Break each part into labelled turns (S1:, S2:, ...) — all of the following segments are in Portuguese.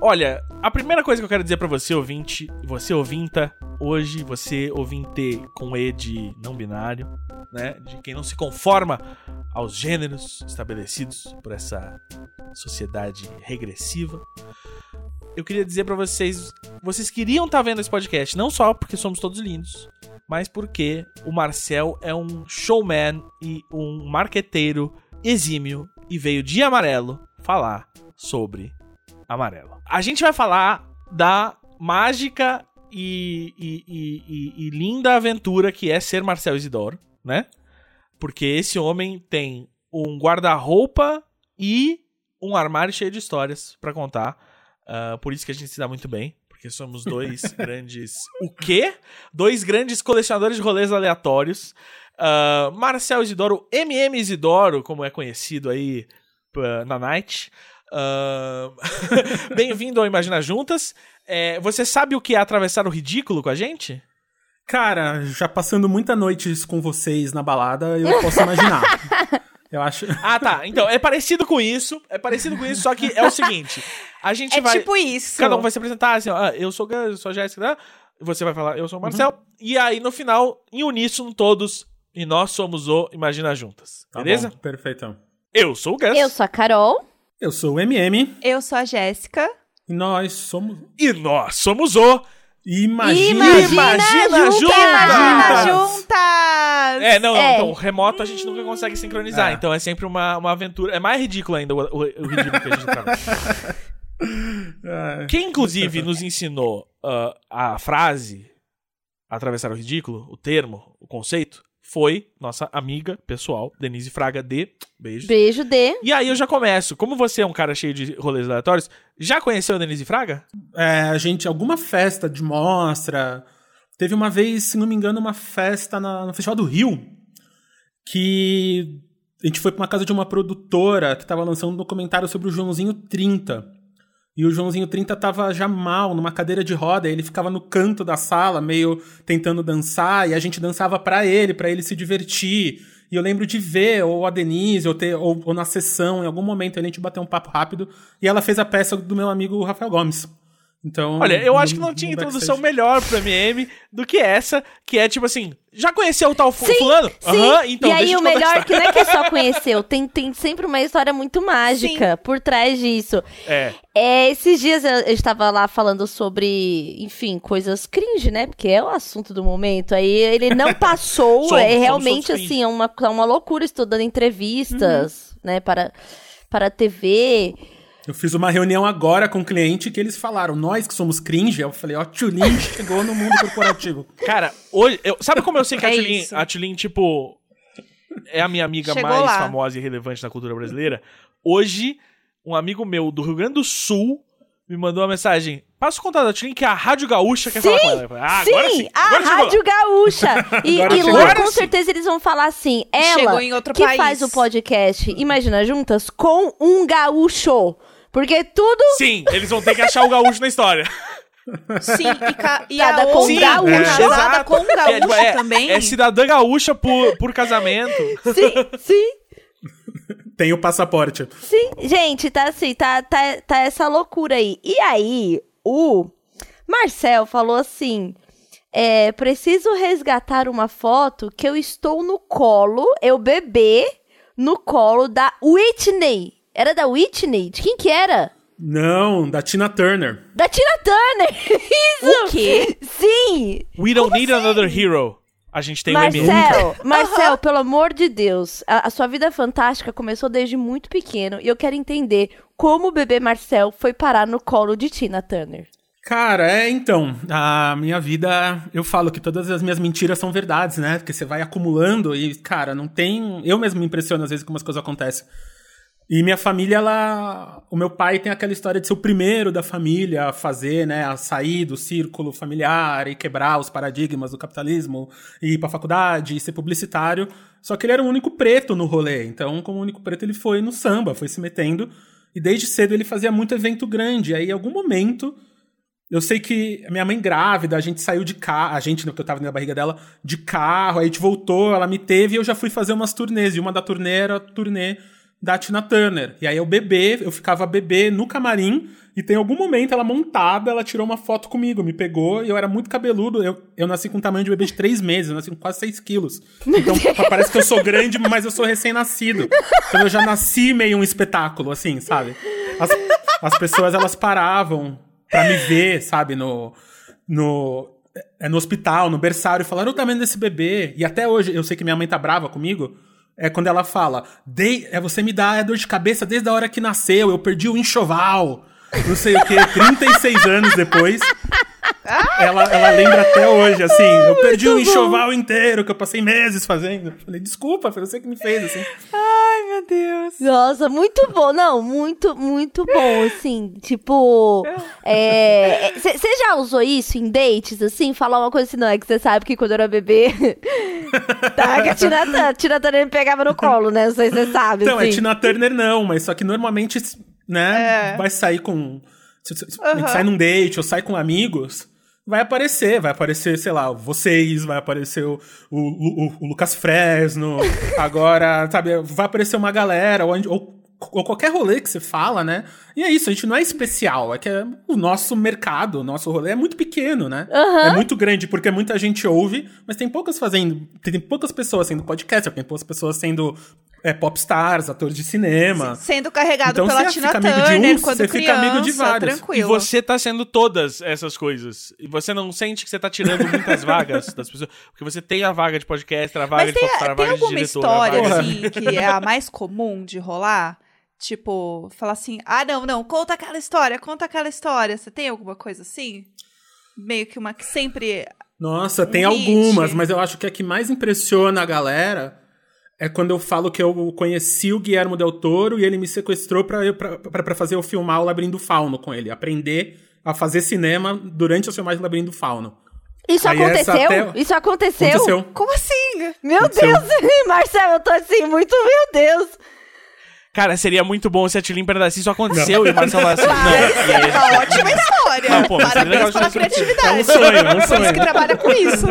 S1: Olha, a primeira coisa que eu quero dizer pra você, ouvinte, você ouvinta, hoje, você ouvinte com E de não binário, né? De quem não se conforma aos gêneros estabelecidos por essa sociedade regressiva. Eu queria dizer pra vocês, vocês queriam estar vendo esse podcast, não só porque somos todos lindos, mas porque o Marcel é um showman e um marqueteiro exímio e veio de amarelo falar sobre amarelo. A gente vai falar da mágica e, e- e- e- linda aventura que é ser Marcel Isidoro, né? Porque esse homem tem um guarda-roupa e um armário cheio de histórias pra contar. Ah, por isso que a gente se dá muito bem. Porque somos dois grandes. O quê? Dois grandes colecionadores de rolês aleatórios. Ah, Marcel Isidoro, MM Isidoro, como é conhecido aí na night. Ah, Bem-vindo ao Imagina Juntas. É, você sabe o que é atravessar o ridículo com a gente?
S2: Cara, já passando muita noites com vocês na balada, eu posso imaginar. eu acho.
S1: Ah, tá. Então, é parecido com isso. É parecido com isso, só que é o seguinte. A gente
S3: É
S1: vai.
S3: tipo isso.
S1: Cada um vai se apresentar assim, ó, ah, eu sou eu sou a Jéssica, né? você vai falar, eu sou o Marcel. E aí, no final, em uníssono, todos, e nós somos o Imagina Juntas.
S2: Tá
S1: beleza?
S2: bom, perfeito.
S1: Eu sou o Gus.
S4: Eu sou a Carol.
S2: Eu sou o MM
S3: Eu sou a Jéssica.
S2: e nós somos.
S1: E nós somos o.
S2: Imagina!
S1: Imagina Juntas!
S3: Imagina
S2: Juntas!
S1: É, não, não,
S4: É.
S1: então, remoto a gente nunca consegue sincronizar.
S2: É.
S1: Então é sempre uma, uma aventura. É mais ridículo ainda o, o- o ridículo que a gente tá.
S2: É,
S1: Quem, inclusive, nos ensinou ah, a frase atravessar o ridículo, o termo, o conceito, foi nossa amiga pessoal, Denise Fraga de Beijos.
S4: Beijo de.
S1: E aí eu já começo. Como você é um cara cheio de rolês aleatórios, já conheceu a Denise Fraga?
S2: é, a gente, alguma festa de mostra. Teve uma vez, se não me engano, uma festa na- no Festival do Rio. Que a gente foi pra uma casa de uma produtora que tava lançando um documentário sobre o Joãozinho 30. E o Joãozinho 30 tava já mal, numa cadeira de roda, ele ficava no canto da sala, meio tentando dançar, e a gente dançava pra ele, pra ele se divertir. E eu lembro de ver, ou a Denise, ou, ter, ou, ou na sessão, em algum momento, a gente bateu um papo rápido, e ela fez a peça do meu amigo Rafael Gomes. Então.
S1: Olha, eu acho que não tinha introdução
S2: backstage.
S1: melhor pro MM do que essa, que é tipo assim, já conheceu o tal
S4: Sim,
S1: fulano?
S4: Sim,
S1: Aham, então
S4: e aí o melhor
S1: história.
S4: que não é que só conheceu, tem, tem sempre uma história muito mágica por trás disso.
S1: É.
S4: É, esses dias eu, eu estava lá falando sobre, enfim, coisas cringe, né? Porque é o assunto do momento. Aí ele não passou,
S1: Somos-
S4: é realmente assim, é uma, é uma loucura estudando entrevistas, né, para, para a TV.
S2: Eu fiz uma reunião agora com um cliente que eles falaram, nós que somos cringe, eu falei, ó, Tulin chegou no mundo corporativo.
S1: Cara, hoje. eu- sabe como eu sei que a
S3: É
S1: Tulin, a Tulin, tipo, é a minha amiga
S3: Chegou
S1: mais
S3: lá.
S1: famosa e relevante na cultura brasileira? Hoje, um amigo meu do Rio Grande do Sul me mandou uma mensagem. Passa o contato da Tulin que a Rádio Gaúcha quer falar com ela. Falei, ah,
S4: sim,
S1: agora sim.
S4: a
S1: Agora.
S4: Rádio Gaúcha. E,
S2: Agora
S4: e lá, com
S1: sim.
S4: certeza, eles vão falar assim, ela
S3: Chegou em outro
S4: que
S3: país.
S4: faz o podcast Imagina Juntas com um gaúcho. Porque tudo
S1: Sim, eles vão ter que achar o gaúcho na história.
S3: Sim, e, ca... e a
S4: com um gaúcho.
S3: é casada com
S1: é, tipo,
S3: gaúcho
S1: é-
S3: também.
S1: É cidadã gaúcha por, por casamento.
S4: Sim, sim,
S2: Tem o passaporte.
S4: sim. Gente, tá assim, tá, tá, tá essa loucura aí. E aí, o Marcel falou assim: é, preciso resgatar uma foto que eu estou no colo, eu bebê, no colo da Whitney. Era da Whitney? De quem que era?
S2: Não, da Tina Turner.
S4: Da Tina Turner! Isso!
S3: O quê?
S4: Sim!
S1: We don't need another hero. A gente tem o MM.
S4: Marcel, Marcel, pelo amor de Deus, a, a sua vida fantástica começou desde muito pequeno e eu quero entender como o bebê Marcel foi parar no colo de Tina Turner.
S2: Cara, é então, a minha vida, eu falo que todas as minhas mentiras são verdades, né? Porque você vai acumulando e, cara, não tem. Eu mesmo me impressiono às vezes como as coisas acontecem. E minha família, ela. O meu pai tem aquela história de ser o primeiro da família a fazer, né? A sair do círculo familiar e quebrar os paradigmas do capitalismo, e ir pra faculdade e ser publicitário. Só que ele era o único preto no rolê. Então, como único preto, ele foi no samba, foi se metendo. E desde cedo ele fazia muito evento grande. Aí, em algum momento, eu sei que minha mãe grávida, a gente saiu de carro, a gente, que eu tava na barriga dela, de carro, aí a gente voltou, ela me teve e eu já fui fazer umas turnês. E uma da turnê era a turnê da Tina Turner. E aí eu bebê, eu ficava bebê no camarim, e tem algum momento ela montada, ela tirou uma foto comigo, me pegou, e eu era muito cabeludo. Eu, eu nasci com um tamanho de bebê de 3 meses, eu nasci com quase 6 quilos. Então parece que eu sou grande, mas eu sou recém-nascido. Então eu já nasci meio um espetáculo, assim, sabe? As, as pessoas, elas paravam pra me ver, sabe, no. no é no hospital, no berçário, e falaram o tamanho desse bebê. E até hoje, eu sei que minha mãe tá brava comigo, é quando ela fala, é, você me dá é dor de cabeça desde a hora que nasceu, eu perdi o enxoval. Não sei o que, 36 anos depois. Ela, ela lembra até hoje, assim, eu perdi o enxoval inteiro, que eu passei meses fazendo. Falei, desculpa, foi você que me fez, assim.
S3: Ai, meu Deus.
S4: Nossa, muito bom. Não, muito, muito bom, assim. Tipo. Você já usou isso em dates, assim? Falar uma coisa assim, não, é que você sabe que quando eu era bebê. tá, que a Tina, a Tina Turner me pegava no colo, né? Não sei se você sabe.
S2: Então,
S4: assim.
S2: é Tina Turner não, mas só que normalmente, né,
S3: É.
S2: vai sair com. se- se- se a gente
S3: Aham.
S2: sai num date ou sai com amigos, vai aparecer, vai aparecer, sei lá, vocês, vai aparecer o, o, o- o Lucas Fresno, agora, sabe, vai aparecer uma galera, ou, ou, ou qualquer rolê que você fala, né? E é isso, a gente não é especial, é que é- o nosso mercado, o nosso rolê é muito pequeno, né? É muito grande, porque muita gente ouve, mas tem poucas fazendo. Tem poucas pessoas sendo podcaster, tem poucas pessoas sendo é, popstars, atores de cinema.
S3: Sendo carregado
S2: Então,
S3: pela
S2: você
S3: Tina
S2: fica amigo de
S3: Turner
S2: uns,
S3: quando
S2: você fica amigo de vários.
S1: E
S3: tranquilo.
S1: você tá sendo todas essas coisas. E você não sente que você tá tirando muitas vagas das pessoas. Porque você tem a vaga de podcaster, a vaga
S3: Mas
S1: de
S3: tem,
S1: popstar, a
S3: tem
S1: vaga de
S3: alguma
S1: diretor. a
S3: história,
S1: vaga...
S2: de-
S3: assim, que é a mais comum de rolar? Tipo, falar assim, ah, não, não, conta aquela história, conta aquela história. Você tem alguma coisa assim? Meio que uma que sempre...
S2: Nossa, tem
S3: Um
S2: algumas, mas eu acho que a que mais impressiona a galera é quando eu falo que eu conheci o Guilherme Del Toro e ele me sequestrou pra fazer eu filmar o Labirinto Fauno com ele. Aprender a fazer cinema durante as filmagens do Labirinto Fauno.
S4: Isso
S2: Aí
S4: aconteceu?
S2: até-
S4: Isso aconteceu?
S2: Aconteceu.
S3: Como assim?
S4: Meu
S2: Aconteceu.
S4: Deus, Marcelo, eu tô assim, muito, meu Deus.
S1: Cara, seria muito bom se a Tilly Imperatriz isso aconteceu e o Marcelo falasse não. E aí,
S3: É uma ótima história.
S1: Não, pô,
S3: Parabéns pela criatividade.
S2: É um sonho, é um sonho.
S3: que trabalha com isso.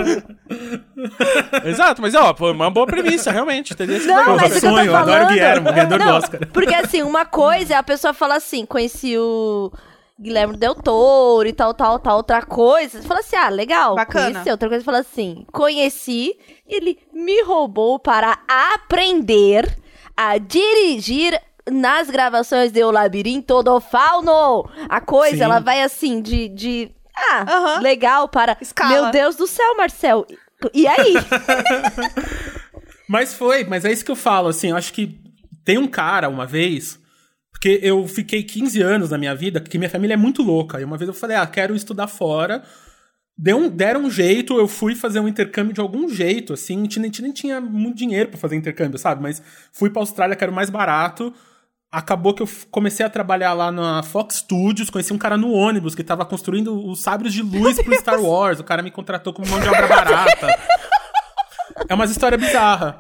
S1: Exato, mas ó, foi uma boa premissa, realmente. Teria sido
S4: Não, mas eu
S2: sonho, eu adoro
S4: falando-
S2: Guilherme, ganhador do
S4: Não,
S2: Oscar.
S4: Porque assim, uma coisa é a pessoa fala assim, conheci o Guilherme Del Toro e tal, tal, tal. Outra coisa, você fala assim, ah, legal,
S3: Bacana.
S4: conheci. Outra coisa, você fala assim, conheci, ele me roubou para aprender a dirigir nas gravações de O Labirinto do Fauno. A coisa,
S2: Sim.
S4: ela vai assim, de... de ah, legal para...
S3: Escala.
S4: Meu Deus do céu, Marcel. E aí?
S2: Mas foi, mas é isso que eu falo, assim, eu acho que tem um cara uma vez, porque eu fiquei 15 anos na minha vida, que minha família é muito louca, e uma vez eu falei, ah, quero estudar fora, Deu um, deram um jeito, eu fui fazer um intercâmbio de algum jeito, assim, a gente nem, nem tinha muito dinheiro pra fazer intercâmbio, sabe? Mas fui pra Austrália, que era o mais barato, acabou que eu comecei a trabalhar lá na Fox Studios, conheci um cara no ônibus que tava construindo os sabres de luz pro Star Wars, o cara me contratou como mão de obra barata. É umas histórias bizarras.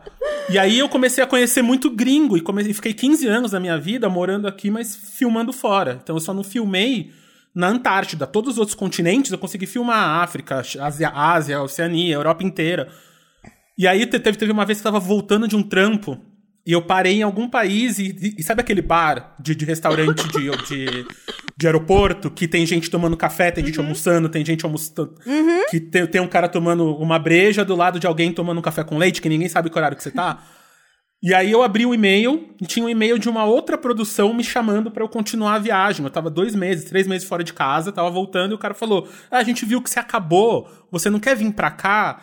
S2: E aí eu comecei a conhecer muito gringo e comecei, fiquei 15 anos da minha vida morando aqui, mas filmando fora. Então eu só não filmei na Antártida. Todos os outros continentes eu consegui filmar a África, Ásia, Ásia, Oceania, Europa inteira. E aí te- teve, teve uma vez que eu tava voltando de um trampo e eu parei em algum país e, e- sabe aquele bar de, de restaurante de, de, de aeroporto que tem gente tomando café, tem gente almoçando, tem gente almoçando. Que tem, tem um cara tomando uma breja do lado de alguém tomando um café com leite, que ninguém sabe que horário que você tá. E aí eu abri o e-mail e tinha um e-mail de uma outra produção me chamando pra eu continuar a viagem. Eu tava dois meses, três meses fora de casa, tava voltando e o cara falou: ah, a gente viu que você acabou, você não quer vir pra cá?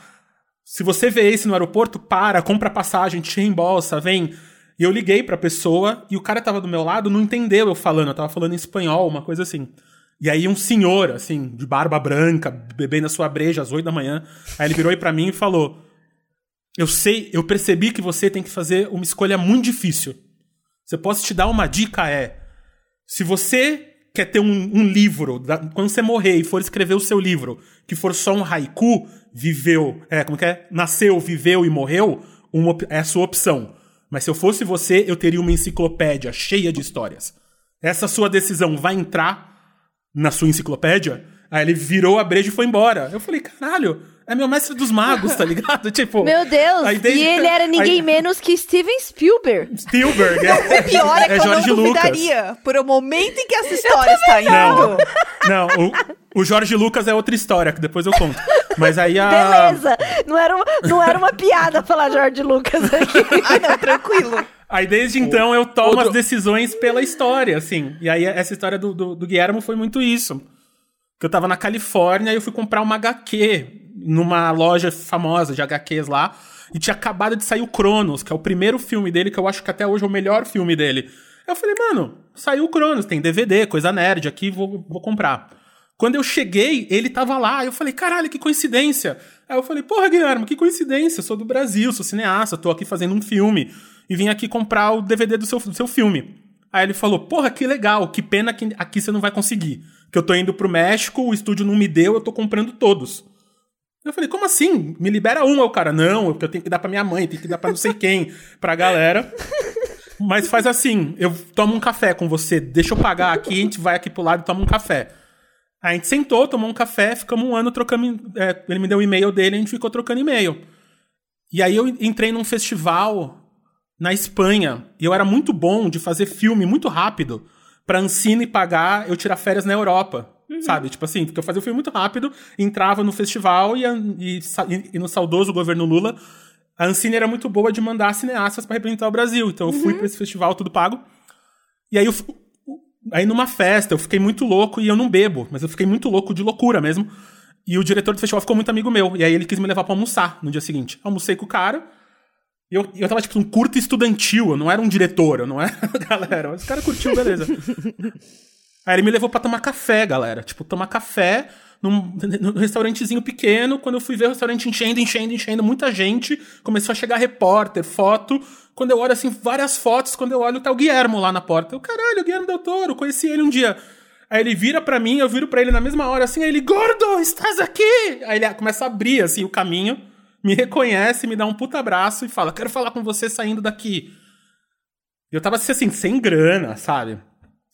S2: Se você vê esse no aeroporto, para, compra passagem, te reembolsa, vem. E eu liguei pra pessoa e o cara tava do meu lado, não entendeu eu falando, eu tava falando em espanhol, uma coisa assim. E aí um senhor, assim, de barba branca, bebendo a sua breja às oito da manhã, aí ele virou aí pra mim e falou: Eu sei, eu percebi que você tem que fazer uma escolha muito difícil. Se eu posso te dar uma dica é, se você quer ter um, um livro, da- quando você morrer e for escrever o seu livro, que for só um haiku, viveu, é, como que é? Nasceu, viveu e morreu, uma é a sua opção. Mas se eu fosse você, eu teria uma enciclopédia cheia de histórias. essa sua decisão vai entrar na sua enciclopédia? Aí ele virou a breja e foi embora. Eu falei, caralho, é meu mestre dos magos, tá ligado? tipo.
S4: Meu Deus!
S2: aí desde-
S4: E ele era ninguém
S2: aí-
S4: menos que Steven Spielberg.
S2: Spielberg. É,
S3: O pior é que eu
S2: Jorge
S3: não
S2: Lucas.
S3: duvidaria por o momento em que essa história está indo.
S2: Não, não, o, o Jorge Lucas é outra história, que depois eu conto. Mas aí a.
S4: Beleza! Não era, uma, não era uma piada falar Jorge Lucas aqui.
S3: Ah, não, tranquilo.
S2: Aí desde então eu tomo
S1: outro-
S2: as decisões pela história, assim. E aí essa história do, do, do Guilhermo foi muito isso. Que eu tava na Califórnia e eu fui comprar uma HQ numa loja famosa de HQs lá. E tinha acabado de sair o Cronos, que é o primeiro filme dele, que eu acho que até hoje é o melhor filme dele. Eu falei, mano, saiu o Cronos, tem DVD, coisa nerd aqui, vou, vou comprar. Quando eu cheguei, ele tava lá. Eu falei, caralho, que coincidência. Aí eu falei, porra, Guilherme, que coincidência. Eu sou do Brasil, sou cineasta, tô aqui fazendo um filme. E vim aqui comprar o DVD do seu, do seu filme. Aí ele falou, porra, que legal, que pena que aqui você não vai conseguir. Que eu tô indo pro México, o estúdio não me deu, eu tô comprando todos. Eu falei, como assim? Me libera um. O cara, não, porque eu tenho que dar pra minha mãe, tenho que dar pra não sei quem, pra galera. Mas faz assim, eu tomo um café com você, deixa eu pagar aqui, a gente vai aqui pro lado e toma um café. Aí a gente sentou, tomou um café, ficamos um ano trocando. é, ele me deu o e-mail dele, a gente ficou trocando e-mail. E aí eu entrei num festival na Espanha, e eu era muito bom de fazer filme muito rápido pra Ancine pagar eu tirar férias na Europa. Sabe? Tipo assim, porque eu fazia o filme muito rápido, entrava no festival e, e e- no saudoso governo Lula, a Ancine era muito boa de mandar cineastas pra representar o Brasil. Então eu fui pra esse festival, tudo pago. E aí eu, Aí numa festa, eu fiquei muito louco e eu não bebo, mas eu fiquei muito louco de loucura mesmo. E o diretor do festival ficou muito amigo meu. E aí ele quis me levar pra almoçar no dia seguinte. Almocei com o cara. E eu, eu tava, tipo, um curto estudantil. Eu não era um diretor, eu não era galera. Mas o cara curtiu, beleza. aí ele me levou pra tomar café, galera. Tipo, tomar café num, num restaurantezinho pequeno. Quando eu fui ver o restaurante enchendo, enchendo, enchendo, muita gente. Começou a chegar repórter, foto. Quando eu olho, assim, várias fotos. Quando eu olho, tá o Guilhermo lá na porta. Eu, caralho, o Guilhermo Del Toro, conheci ele um dia. Aí ele vira pra mim, eu viro pra ele na mesma hora, assim, aí ele, gordo, estás aqui! Aí ele começa a abrir, assim, o caminho, me reconhece, me dá um puta abraço e fala, quero falar com você saindo daqui. Eu tava, assim, sem grana, sabe?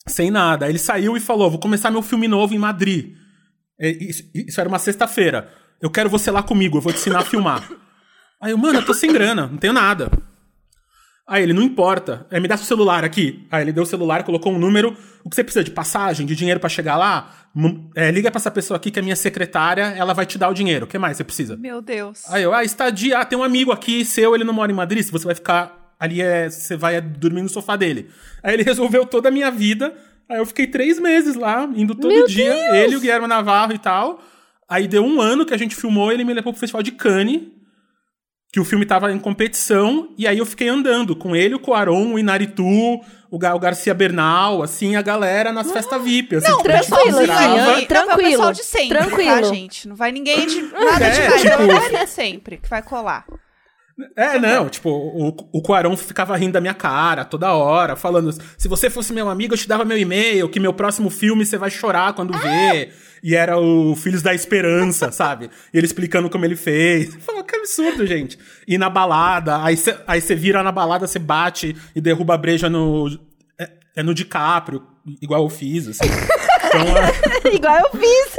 S2: Sem nada. Ele saiu e falou, vou começar meu filme novo em Madrid. É, Isso, isso era uma sexta-feira. Eu quero você lá comigo, eu vou te ensinar a filmar. Aí eu, mano, eu tô sem grana, não tenho nada. Aí ele, não importa, é, me dá seu celular aqui. Aí ele deu o celular, colocou um número. O que você precisa de passagem, de dinheiro pra chegar lá? É, liga pra essa pessoa aqui que é minha secretária, ela vai te dar o dinheiro. O que mais você precisa?
S3: Meu Deus.
S2: Aí eu, ah, estadia, ah, tem um amigo aqui seu, ele não mora em Madrid, se você vai ficar ali, é, você vai é, dormir no sofá dele. Aí ele resolveu toda a minha vida. Aí eu fiquei três meses lá, indo todo
S4: Meu
S2: dia,
S4: Deus!
S2: ele e o Guilherme Navarro e tal. Aí deu um ano que a gente filmou, ele me levou pro Festival de Cannes, que o filme tava em competição, e aí eu fiquei andando com ele, o Cuaron, o Inaritu, o, Ga- o Garcia Bernal, assim, a galera nas festas VIP. Assim, tipo, a gente
S4: tranquilo,
S2: entrava-
S4: assim,
S3: Não, o
S4: tranquilo,
S3: pessoal de sempre,
S4: tranquilo.
S3: tá, gente? Não vai ninguém de nada
S2: É,
S3: demais.
S2: tipo-
S3: É o galera de sempre que vai colar.
S2: É, não, tipo, o, o ficava rindo da minha cara toda hora, falando: se você fosse meu amigo, eu te dava meu e-mail, que meu próximo filme você vai chorar quando ver. E era o Filhos da Esperança, sabe? E ele explicando como ele fez. Falou, que absurdo, gente. E na balada, aí você aí vira na balada, você bate e derruba a breja no. É, é no DiCaprio, igual eu fiz, assim. É,
S4: Igual eu fiz.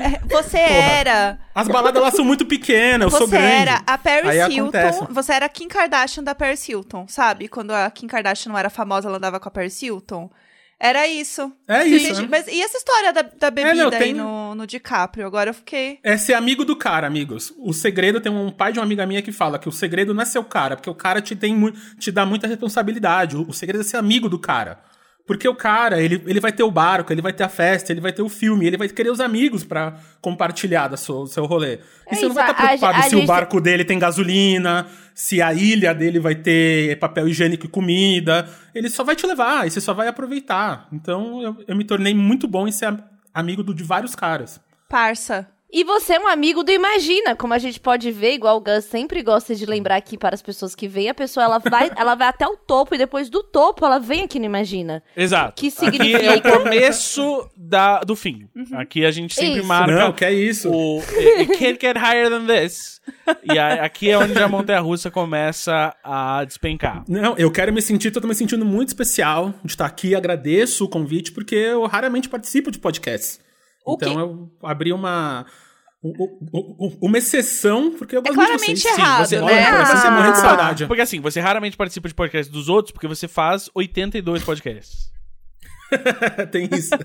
S3: É, Você era.
S2: as baladas lá são muito pequenas, eu sou
S3: Você
S2: grande.
S3: era a Paris
S2: Aí acontece.
S3: Hilton. Você era a Kim Kardashian da Paris Hilton, sabe? Quando a Kim Kardashian não era famosa, ela andava com a Paris Hilton. Era isso.
S2: É
S3: Gente,
S2: isso, né?
S3: Mas e essa história da, da bebida
S2: não,
S3: aí
S2: tem-
S3: no, no DiCaprio? Agora eu fiquei.
S2: É ser amigo do cara, amigos. O segredo tem um pai de uma amiga minha que fala que o segredo não é ser o cara, porque o cara te, tem, te dá muita responsabilidade. O, o segredo é ser amigo do cara. Porque o cara, ele, ele vai ter o barco, ele vai ter a festa, ele vai ter o filme, ele vai querer os amigos pra compartilhar da sua, do seu rolê. E
S4: É
S2: você não vai estar
S4: a-
S2: preocupado
S4: a
S2: se
S4: gente-
S2: o barco dele tem gasolina, se a ilha dele vai ter papel higiênico e comida. Ele só vai te levar e você só vai aproveitar. Então eu, eu me tornei muito bom em ser am- amigo do- de vários caras.
S3: Parça.
S4: E você é um amigo do Imagina, como a gente pode ver, igual o Gus sempre gosta de lembrar aqui para as pessoas que vêm, a pessoa ela vai, ela vai até o topo e depois do topo ela vem aqui no Imagina.
S1: Exato.
S4: Que
S1: Aqui é o
S4: significa-
S1: começo da, do fim. Aqui a gente sempre
S4: Isso.
S1: marca
S2: Não, que é isso.
S1: o It can't get higher than this. E a- aqui é onde a montanha-russa começa a despencar.
S2: Não, eu quero me sentir, tô me sentindo muito especial de estar aqui, agradeço o convite, porque eu raramente participo de podcasts.
S3: O
S2: então
S3: quê?
S2: eu abri uma. Uma exceção, porque eu
S3: É
S2: gosto de
S3: claramente
S2: vocês.
S3: errado,
S1: você-
S3: né?
S2: Olha,
S4: Ah.
S2: morrendo de saudade.
S1: Porque assim, você raramente participa de podcasts dos outros porque você faz 82 podcasts.
S2: Tem isso.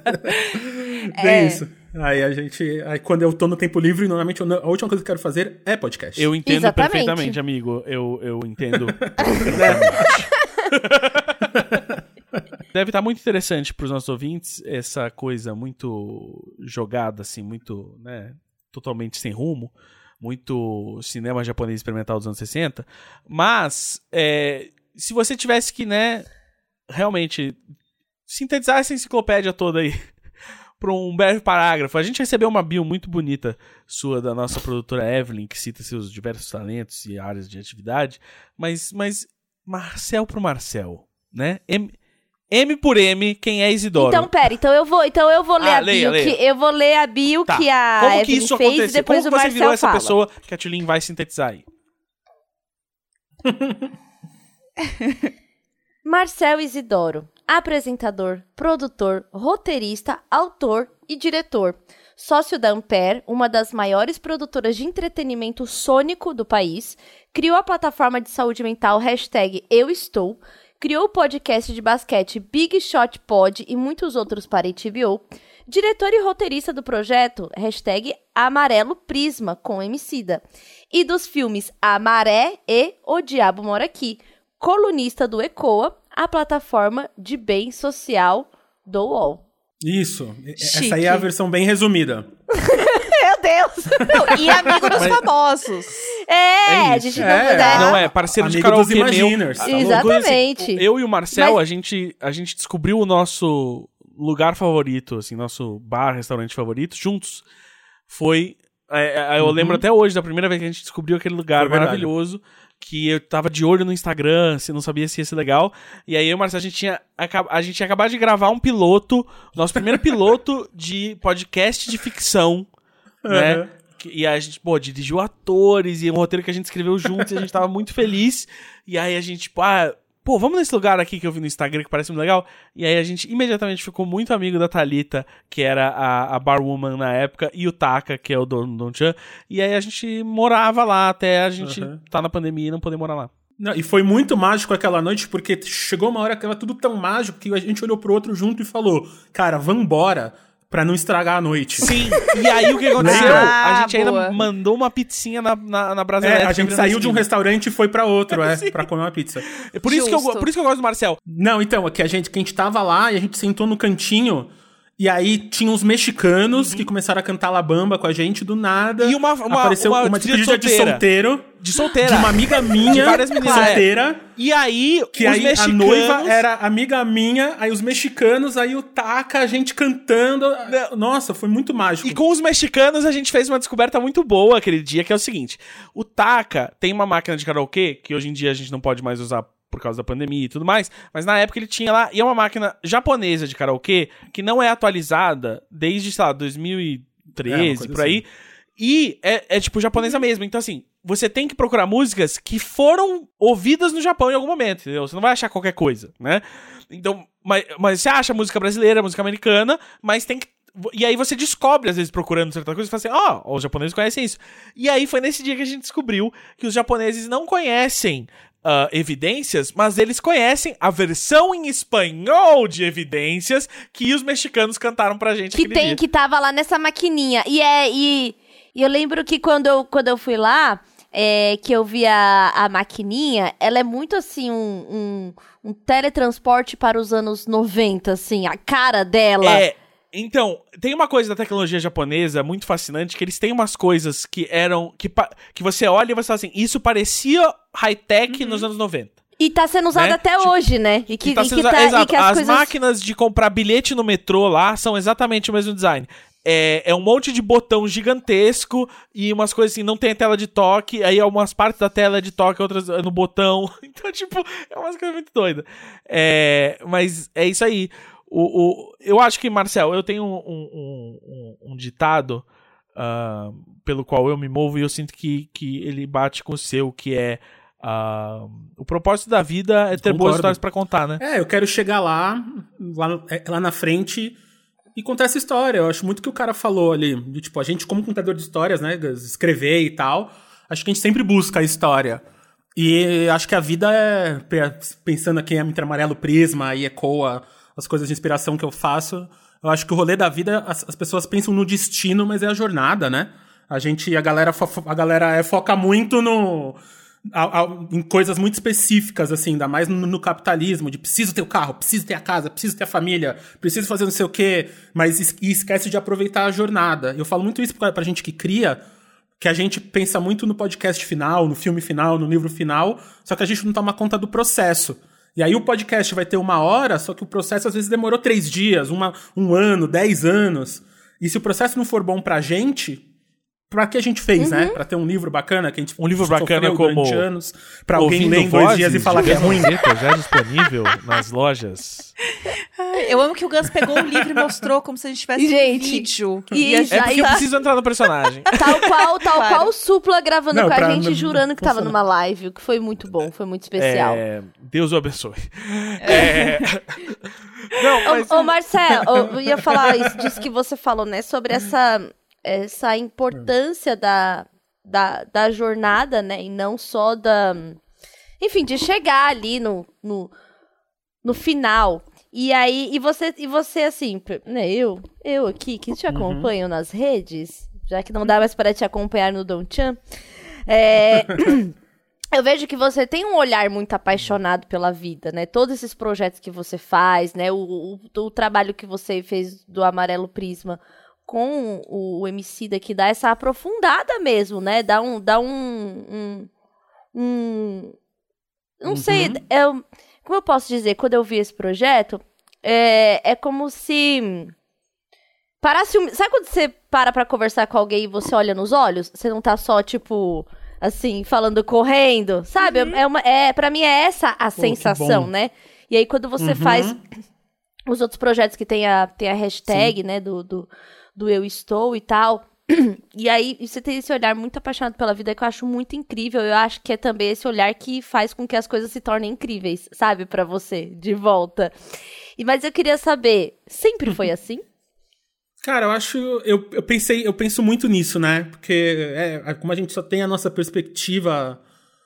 S3: É.
S2: Tem isso. Aí a gente. Aí quando eu tô no tempo livre, normalmente eu a última coisa que eu quero fazer é podcast.
S1: Eu entendo
S4: Exatamente.
S1: perfeitamente, amigo. Eu, eu entendo. Deve estar muito interessante para os nossos ouvintes essa coisa muito jogada, assim, muito, né, totalmente sem rumo, muito cinema japonês experimental dos anos 60. Mas, é, se você tivesse que, né, realmente sintetizar essa enciclopédia toda aí para um breve parágrafo, a gente recebeu uma bio muito bonita sua da nossa produtora Evelyn, que cita seus diversos talentos e áreas de atividade, mas, mas Marcel pro Marcel, né? M, M por M, quem é Isidoro?
S4: Então, pera, então eu vou, então eu vou ler
S1: Ah,
S4: a
S1: leia,
S4: bio
S1: leia.
S4: que eu vou ler a bio
S1: Tá.
S4: que a
S1: Como que
S4: Evelyn
S1: isso
S4: fez
S1: aconteceu?
S4: e depois
S1: Como
S4: o
S1: que você virou
S4: Marcel
S1: essa
S4: fala.
S1: pessoa que a Tulin vai sintetizar aí?
S4: Marcel Isidoro, apresentador, produtor, roteirista, autor e diretor. Sócio da Ampere, uma das maiores produtoras de entretenimento sônico do país, criou a plataforma de saúde mental hashtag Eu Estou, criou o podcast de basquete Big Shot Pod e muitos outros para a HBO, diretor e roteirista do projeto hashtag Amarelo Prisma com Emicida, e dos filmes A Maré e O Diabo Mora Aqui, colunista do ECOA, a plataforma de bem social do UOL.
S2: Isso.
S3: Chique.
S2: Essa aí é a versão bem resumida.
S4: Meu Deus!
S3: Não, e amigo dos famosos.
S4: É,
S1: É
S4: a gente não...
S2: É?
S1: Não é, parceiro de
S2: Amigo dos
S1: karaokê meu.
S2: Imaginers.
S1: Ah,
S4: Exatamente.
S1: Eu e o Marcel,
S4: Mas-
S1: a, gente, a gente descobriu o nosso lugar favorito, assim, nosso bar, restaurante favorito, juntos. Foi. é, é, eu
S2: Uhum.
S1: lembro até hoje da primeira vez que a gente descobriu aquele lugar
S2: Foi verdade.
S1: maravilhoso. Que eu tava de olho no Instagram, se não sabia se ia ser legal. E aí eu e o Marcel, a gente tinha, a gente tinha acabado de gravar um piloto, nosso primeiro piloto de podcast de ficção, né?
S2: Uhum.
S1: E a gente, pô, dirigiu atores e um roteiro que a gente escreveu juntos e a gente tava muito feliz. E aí a gente, tipo, ah, pô, vamos nesse lugar aqui que eu vi no Instagram que parece muito legal. E aí a gente imediatamente ficou muito amigo da Thalita, que era a, a barwoman na época, e o Taka, que é o dono do Don Chan. E aí a gente morava lá até a gente
S2: Uhum.
S1: tá na pandemia e não poder morar lá.
S2: Não, e foi muito mágico aquela noite, porque chegou uma hora que era tudo tão mágico que a gente olhou pro outro junto e falou: Cara, vambora pra não estragar a noite.
S1: Sim, e aí o que aconteceu?
S3: Ah,
S1: a gente ainda
S3: boa.
S1: mandou uma pizzinha na, na, na brasa
S2: É, a gente saiu de um
S1: esquina.
S2: restaurante e foi pra outro, é, pra comer uma pizza.
S1: É Por isso, que eu, por isso que eu gosto do Marcel.
S2: Não, então, é que a gente, que a gente tava lá e a gente sentou no cantinho. E aí tinha uns mexicanos que começaram a cantar La Bamba com a gente do nada.
S1: Uhum. E uma- uma-
S2: apareceu
S1: uma
S2: uma,
S1: despedida
S2: de
S1: solteira.
S2: solteiro
S1: De solteira.
S2: de uma amiga minha,
S1: meninas, é.
S2: solteira.
S1: E aí,
S2: Que
S1: os
S2: aí
S1: mexicanos...
S2: a noiva era amiga minha, aí os mexicanos, aí o Taca, a gente cantando. Nossa, foi muito mágico.
S1: E com os mexicanos a gente fez uma descoberta muito boa aquele dia, que é o seguinte: o Taka tem uma máquina de karaokê, que hoje em dia a gente não pode mais usar por causa da pandemia e tudo mais, mas na época ele tinha lá, e é uma máquina japonesa de karaokê, que não é atualizada desde, sei lá, 2013,
S2: É, uma coisa
S1: por aí. E é, é tipo japonesa mesmo. Então, assim, você tem que procurar músicas que foram ouvidas no Japão em algum momento, entendeu? Você não vai achar qualquer coisa, né? Então, mas, mas você acha música brasileira, música americana, mas tem que. E aí você descobre, às vezes, procurando certa coisa, e fala assim, ó, os japoneses conhecem isso. E aí foi nesse dia que a gente descobriu que os japoneses não conhecem ah, evidências, mas eles conhecem a versão em espanhol de evidências que os mexicanos cantaram pra gente
S4: que tem,
S1: dia.
S4: que tava lá nessa maquininha. E é, e, e eu lembro que quando eu, quando eu fui lá, é, que eu vi a, a maquininha, ela é muito assim, um, um, um teletransporte para os anos 90, assim, a cara dela.
S1: É. Então, tem uma coisa da tecnologia japonesa muito fascinante, que eles têm umas coisas que eram. que, que você olha e você fala assim, isso parecia high-tech nos anos 90.
S4: E tá sendo usado
S1: Né?
S4: até
S1: Tipo,
S4: hoje, né? E que,
S1: Que tá
S4: e
S1: sendo
S4: que
S1: usa-
S4: tá- e
S1: Exato.
S4: que as,
S1: as
S4: coisas...
S1: máquinas de comprar bilhete no metrô lá são exatamente o mesmo design. é, é um monte de botão gigantesco e umas coisas assim, não tem a tela de toque, aí algumas partes da tela é de toque, outras é no botão. Então, tipo, é umas coisas muito doidas. É, mas é isso aí. O, o, eu acho que, Marcel, eu tenho um, um, um, um ditado uh, pelo qual eu me movo e eu sinto que, que ele bate com o seu, que é. Uh, o propósito da vida é ter
S2: Concordo.
S1: boas histórias pra contar, né?
S2: É, eu quero chegar lá, lá, é, lá na frente e contar essa história. Eu acho muito que o cara falou ali, de, tipo, a gente como contador de histórias, né, escrever e tal, acho que a gente sempre busca a história. E acho que a vida é, pensando aqui em Amarelo Prisma e ecoa as coisas de inspiração que eu faço, eu acho que o rolê da vida, as, as pessoas pensam no destino, mas é a jornada, né? A gente, a galera, a galera é, foca muito no a, a, em coisas muito específicas, assim, ainda mais no, no, capitalismo, de preciso ter o carro, preciso ter a casa, preciso ter a família, preciso fazer não sei o quê, mas es, esquece de aproveitar a jornada. Eu falo muito isso pra, pra gente que cria, que a gente pensa muito no podcast final, no filme final, no livro final, só que a gente não toma conta do processo. E aí o podcast vai ter uma hora, só que o processo às vezes demorou três dias, uma, um ano, dez anos. E se o processo não for bom pra gente, pra que a gente fez, né?
S4: Uhum.
S2: Pra ter um livro bacana, que a gente
S1: Um livro bacana como
S2: anos, pra alguém ler em dois dias e falar que é ruim.
S1: Gazeta já disponível nas lojas.
S3: Eu amo que o Gus pegou o livro e mostrou como se a gente tivesse
S4: Gente,
S3: um vídeo.
S4: e
S3: a
S1: É porque eu
S4: tá-
S1: preciso entrar no personagem.
S4: Tal qual, tal
S3: Claro.
S4: qual o Supla gravando
S2: Não,
S4: com a
S2: pra-
S4: gente,
S2: não-
S4: jurando que tava
S2: funciona.
S4: numa live, o que foi muito bom, foi muito especial.
S1: É, Deus o abençoe. É. Não, mas.
S4: Ô, ô Marcel, eu ia falar isso, disso que você falou, né? Sobre essa, essa importância da, da, da jornada, né? E não só da. Enfim, de chegar ali no, no, no final. E aí, e você, e você assim, né? Eu, eu aqui, que te acompanho nas redes, já que não dá mais para te acompanhar no Don Chan. É. Eu vejo que você tem um olhar muito apaixonado pela vida, né? Todos esses projetos que você faz, né? O, o, o trabalho que você fez do Amarelo Prisma com o, o Emicida, que dá essa aprofundada mesmo, né? Dá um... Dá um, um, um- não sei, é, um- como eu posso dizer? Quando eu vi esse projeto, é, é como se... Parasse um, sabe quando você para pra conversar com alguém e você olha nos olhos? Você não tá só, tipo assim, falando correndo, sabe? É uma, é, para mim é essa a
S2: que
S4: sensação, né? E aí quando você
S2: Uhum.
S4: faz os outros projetos que tem a, tem a hashtag, né, do, do, do eu estou e tal, e aí você tem esse olhar muito apaixonado pela vida que eu acho muito incrível. Eu acho que é também esse olhar que faz com que as coisas se tornem incríveis, sabe, Pra você, de volta. E mas eu queria saber, sempre foi assim?
S2: Cara, eu acho. Eu, eu pensei, eu penso muito nisso, né? Porque é, como a gente só tem a nossa perspectiva.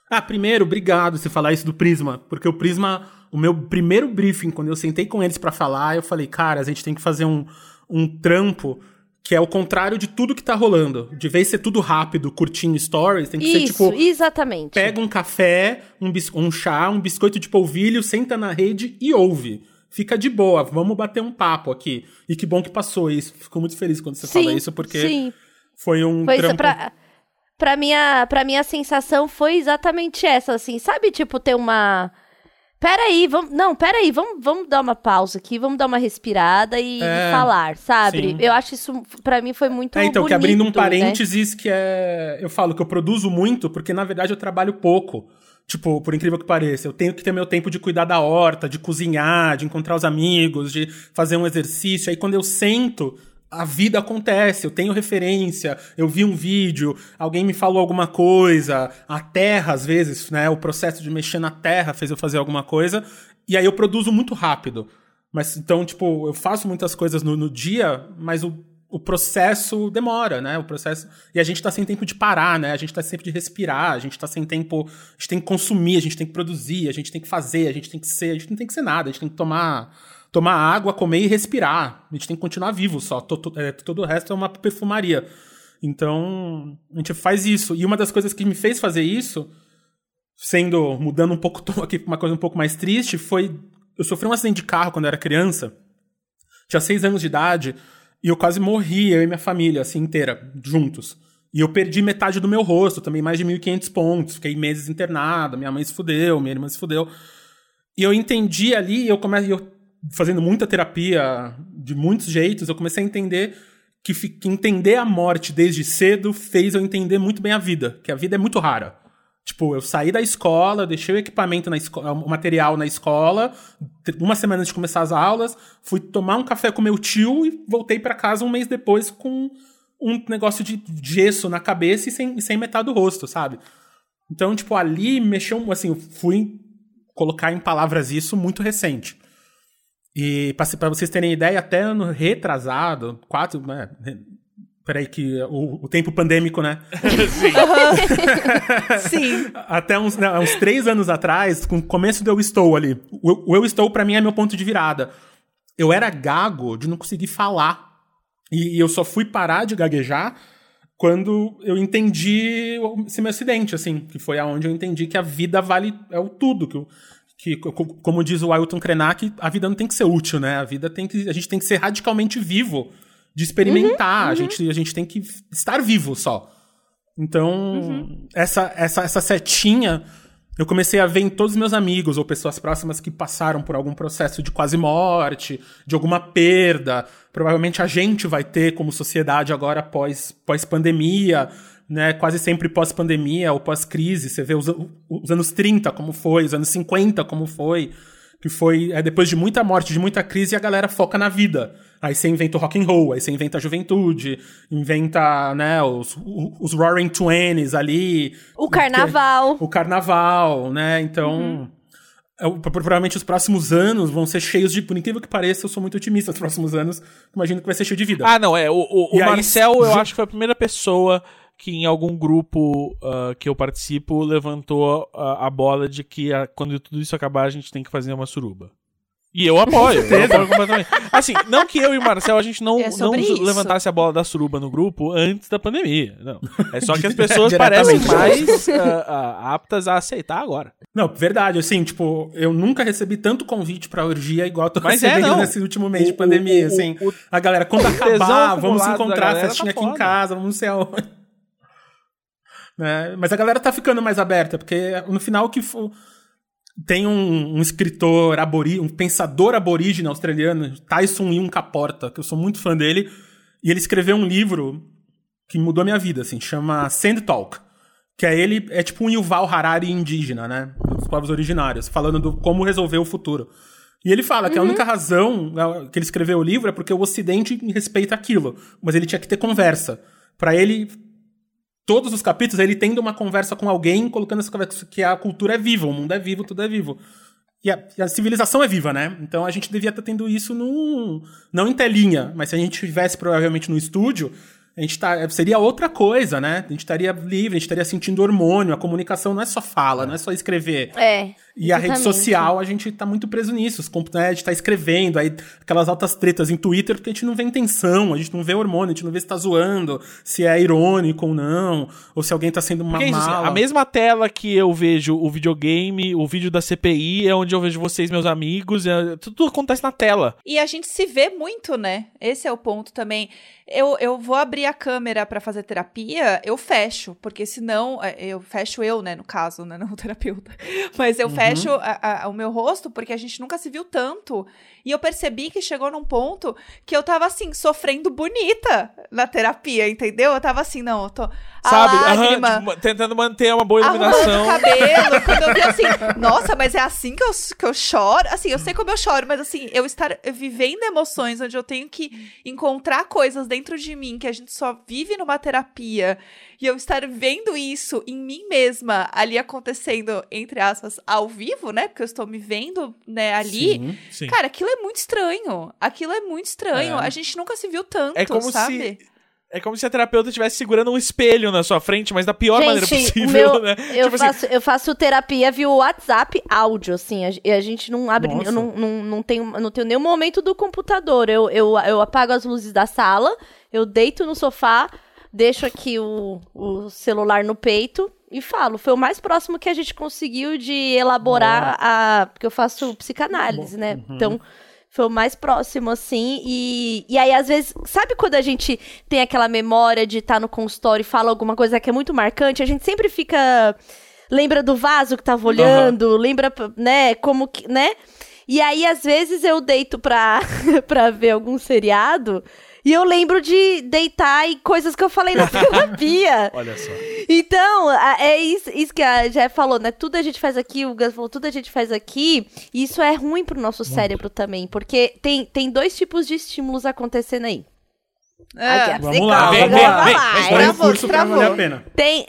S2: Ah, primeiro, obrigado você falar isso do Prisma. Porque o Prisma, o meu primeiro briefing, quando eu sentei com eles pra falar, eu falei, cara, a gente tem que fazer um, um trampo que é o contrário de tudo que tá rolando. De vez ser tudo rápido, curtinho stories, tem que ser
S4: Isso,
S2: tipo.
S4: exatamente.
S2: Pega um café, um, um chá, um biscoito de polvilho, senta na rede e ouve. Fica de boa, vamos bater um papo aqui. E que bom que passou isso. Fico muito feliz quando você fala isso, porque
S4: sim.
S2: foi um
S4: Foi
S2: trampo...
S4: pra, pra, minha, pra minha sensação foi exatamente essa, assim, sabe, tipo, ter uma... Peraí, vamos... Não, peraí, vamos, vamos dar uma pausa aqui, vamos dar uma respirada e,
S2: É,
S4: e falar, sabe?
S2: sim.
S4: Eu acho isso, pra mim, foi muito
S2: É, então, que
S4: bonito,
S2: abrindo um
S4: né?
S2: parênteses, que é. Eu falo que eu produzo muito, porque na verdade eu trabalho pouco. Tipo, por incrível que pareça, eu tenho que ter meu tempo de cuidar da horta, de cozinhar, de encontrar os amigos, de fazer um exercício. Aí quando eu sento, a vida acontece, eu tenho referência, eu vi um vídeo, alguém me falou alguma coisa, a terra, às vezes, né? O processo de mexer na terra fez eu fazer alguma coisa, e aí eu produzo muito rápido. Mas então, tipo, eu faço muitas coisas no, no dia, mas o, o processo demora, né? O processo. E a gente tá sem tempo de parar, né? A gente tá sempre de respirar, a gente tá sem tempo. A gente tem que consumir, a gente tem que produzir, a gente tem que fazer, a gente tem que ser. A gente não tem que ser nada, a gente tem que tomar. Tomar água, comer e respirar. A gente tem que continuar vivo só. É, todo o resto é uma perfumaria. Então, a gente faz isso. E uma das coisas que me fez fazer isso, sendo mudando um pouco o tom aqui pra uma coisa um pouco mais triste, foi eu sofri um acidente de carro quando eu era criança. Tinha seis anos de idade e eu quase morri, eu e minha família, assim, inteira, juntos. E eu perdi metade do meu rosto, também mais de 1.500 pontos. Fiquei meses internado, minha mãe se fudeu, minha irmã se fudeu. E eu entendi ali, eu comecei, eu fazendo muita terapia de muitos jeitos, eu comecei a entender que, que entender a morte desde cedo fez eu entender muito bem a vida, que a vida é muito rara. Tipo, eu saí da escola, deixei o equipamento na escola, o material na escola, uma semana antes de começar as aulas, fui tomar um café com meu tio e voltei pra casa um mês depois com um negócio de gesso na cabeça e sem, sem metade do rosto, sabe? Então, tipo, ali mexeu, assim, fui colocar em palavras isso muito recente. E pra, pra vocês terem ideia, até ano retrasado, quatro, né? Peraí, que o, o tempo pandêmico, né?
S3: Sim.
S2: Até uns, né, uns três anos atrás, com o começo do Eu Estou ali. O, o Eu Estou, pra mim, é meu ponto de virada. Eu era gago de não conseguir falar. E, e eu só fui parar de gaguejar quando eu entendi o- esse meu acidente, assim. Que foi aonde eu entendi que a vida vale... É o tudo. Que, o- que co- co- como diz o Ailton Krenak, a vida não tem que ser útil, né? A vida tem que... A gente tem que ser radicalmente vivo. De experimentar. A, gente, a gente tem que estar vivo só. Então, essa, essa, essa setinha eu comecei a ver em todos os meus amigos ou pessoas próximas que passaram por algum processo de quase morte, de alguma perda. Provavelmente a gente vai ter como sociedade agora pós, pós-pandemia, né? Quase sempre pós-pandemia ou pós-crise. Você vê os, os anos 30 como foi, os anos 50 como foi. Que foi é, depois de muita morte, de muita crise, a galera foca na vida. Aí você inventa o rock and roll, aí você inventa a juventude, inventa, né, os, os Roaring Twenties ali.
S4: O carnaval.
S2: O carnaval, né? Então. eu- pro- provavelmente os próximos anos vão ser cheios de. Por incrível que pareça, eu sou muito otimista. Os próximos anos, imagino que vai ser cheio de vida.
S1: Ah, não, é. O, o, o
S2: aí,
S1: Marcel, eu acho que foi a primeira pessoa que em algum grupo ah, que eu participo levantou ah, a bola de que ah, quando tudo isso acabar a gente tem que fazer uma suruba. E eu apoio, eu apoio completamente. Assim, não que eu e o Marcel a gente não,
S3: É
S1: não
S3: isso.
S1: levantasse a bola da suruba no grupo antes da pandemia. Não. É só que as pessoas parecem mais ah, ah, aptas a aceitar agora.
S2: Não, verdade, assim, tipo, eu nunca recebi tanto convite pra orgia igual eu tô
S1: Mas é,
S2: recebendo
S1: não.
S2: nesse último mês de pandemia,
S1: o-
S2: assim.
S1: o-
S2: a galera, quando acabar, vamos se encontrar, festinha
S1: tá
S2: aqui em
S1: foda.
S2: casa, vamos não sei aonde. Né? Mas a galera tá ficando mais aberta, porque no final que for... tem um, um escritor aborí, um pensador aborígene australiano, Tyson Yun Caporta, que eu sou muito fã dele, e ele escreveu um livro que mudou a minha vida, assim, chama Sand Talk. Que é ele, é tipo um Yuval Harari indígena, né? Dos povos originários, falando do como resolver o futuro. E ele fala que a única razão né, que ele escreveu o livro é porque o Ocidente respeita aquilo. Mas ele tinha que ter conversa. Pra ele, todos os capítulos, ele tendo uma conversa com alguém, colocando essa conversa que a cultura é viva, o mundo é vivo, tudo é vivo. E a, e a civilização é viva, né? Então a gente devia estar tendo isso num, não em telinha, mas se a gente estivesse provavelmente no estúdio, a gente tá, seria outra coisa, né? A gente estaria livre, a gente estaria sentindo hormônio. A comunicação não é só fala, não é só escrever.
S4: É.
S2: E a rede social, a gente tá muito preso nisso. Os né, a gente tá escrevendo, aí aquelas altas tretas em Twitter, porque a gente não vê intenção, a gente não vê hormônio, a gente não vê se tá zoando, se é irônico ou não, ou se alguém tá sendo uma
S1: Porque é assim,
S2: mala.
S1: a mesma tela que eu vejo o videogame, o vídeo da CPI, é onde eu vejo vocês, meus amigos, é- tudo, acontece na tela.
S3: E a gente se vê muito, né? Esse é o ponto também. Eu, eu vou abrir a câmera pra fazer terapia, eu fecho, porque senão. é, Eu fecho eu, né, no caso, né? Não o terapeuta. Mas eu fecho a- a- o meu rosto, porque a gente nunca se viu tanto. E eu percebi que chegou num ponto que eu tava assim, sofrendo bonita na terapia, entendeu? Eu tava assim, não, eu tô.
S1: Sabe? Aham,
S3: lágrima,
S1: tipo, tentando manter uma boa iluminação.
S3: o cabelo, quando eu vi assim, nossa, mas é assim que eu, que eu choro? Assim, eu sei como eu choro, mas assim, eu estar vivendo emoções onde eu tenho que encontrar coisas dentro de mim que a gente só vive numa terapia e eu estar vendo isso em mim mesma ali acontecendo, entre aspas, ao vivo, né? Porque eu estou me vendo, né, ali.
S2: Sim.
S1: Sim.
S3: Cara, aquilo é muito estranho. Aquilo é muito estranho.
S2: É.
S3: A gente nunca se viu tanto,
S1: É como
S3: sabe?
S1: se. É como se a terapeuta estivesse segurando um espelho na sua frente, mas da pior maneira
S4: Gente,
S1: possível,
S4: o meu-
S1: né?
S4: eu,
S1: tipo assim,
S4: faço, eu faço terapia via WhatsApp áudio, assim. A, e a gente não abre.
S2: Nossa.
S4: Eu não, não, não, tenho, não tenho nenhum momento do computador. Eu, eu, eu apago as luzes da sala, eu deito no sofá, deixo aqui o, o celular no peito e falo. Foi o mais próximo que a gente conseguiu de elaborar a. Porque eu faço psicanálise, né?
S2: Uhum.
S4: Então. Foi o mais próximo, assim. E, e aí, às vezes, sabe quando a gente tem aquela memória de estar no consultório e fala alguma coisa que é muito marcante? A gente sempre fica. Lembra do vaso que tava olhando, lembra, né, como que, né? E aí, às vezes, eu deito pra, pra ver algum seriado. E eu lembro de deitar e coisas que eu falei na terapia.
S1: Olha só.
S4: Então, é isso, isso que a Jé falou, né? Tudo a gente faz aqui, o Gus falou, tudo a gente faz aqui. E isso é ruim pro nosso cérebro também, porque tem, tem dois tipos de estímulos acontecendo aí.
S3: Ah,
S4: Aqui,
S2: Vamos lá,
S1: Vem,
S2: vamos
S1: vem,
S2: lá.
S1: vem,
S2: o
S3: travou,
S2: curso pra
S3: travou.
S2: valer a pena.
S4: Tem,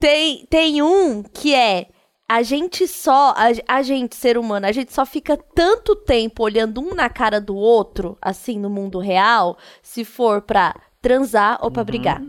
S4: tem, tem um que é a gente só, a, a gente, ser humano, a gente só fica tanto tempo olhando um na cara do outro, assim, no mundo real, se for pra transar ou pra brigar.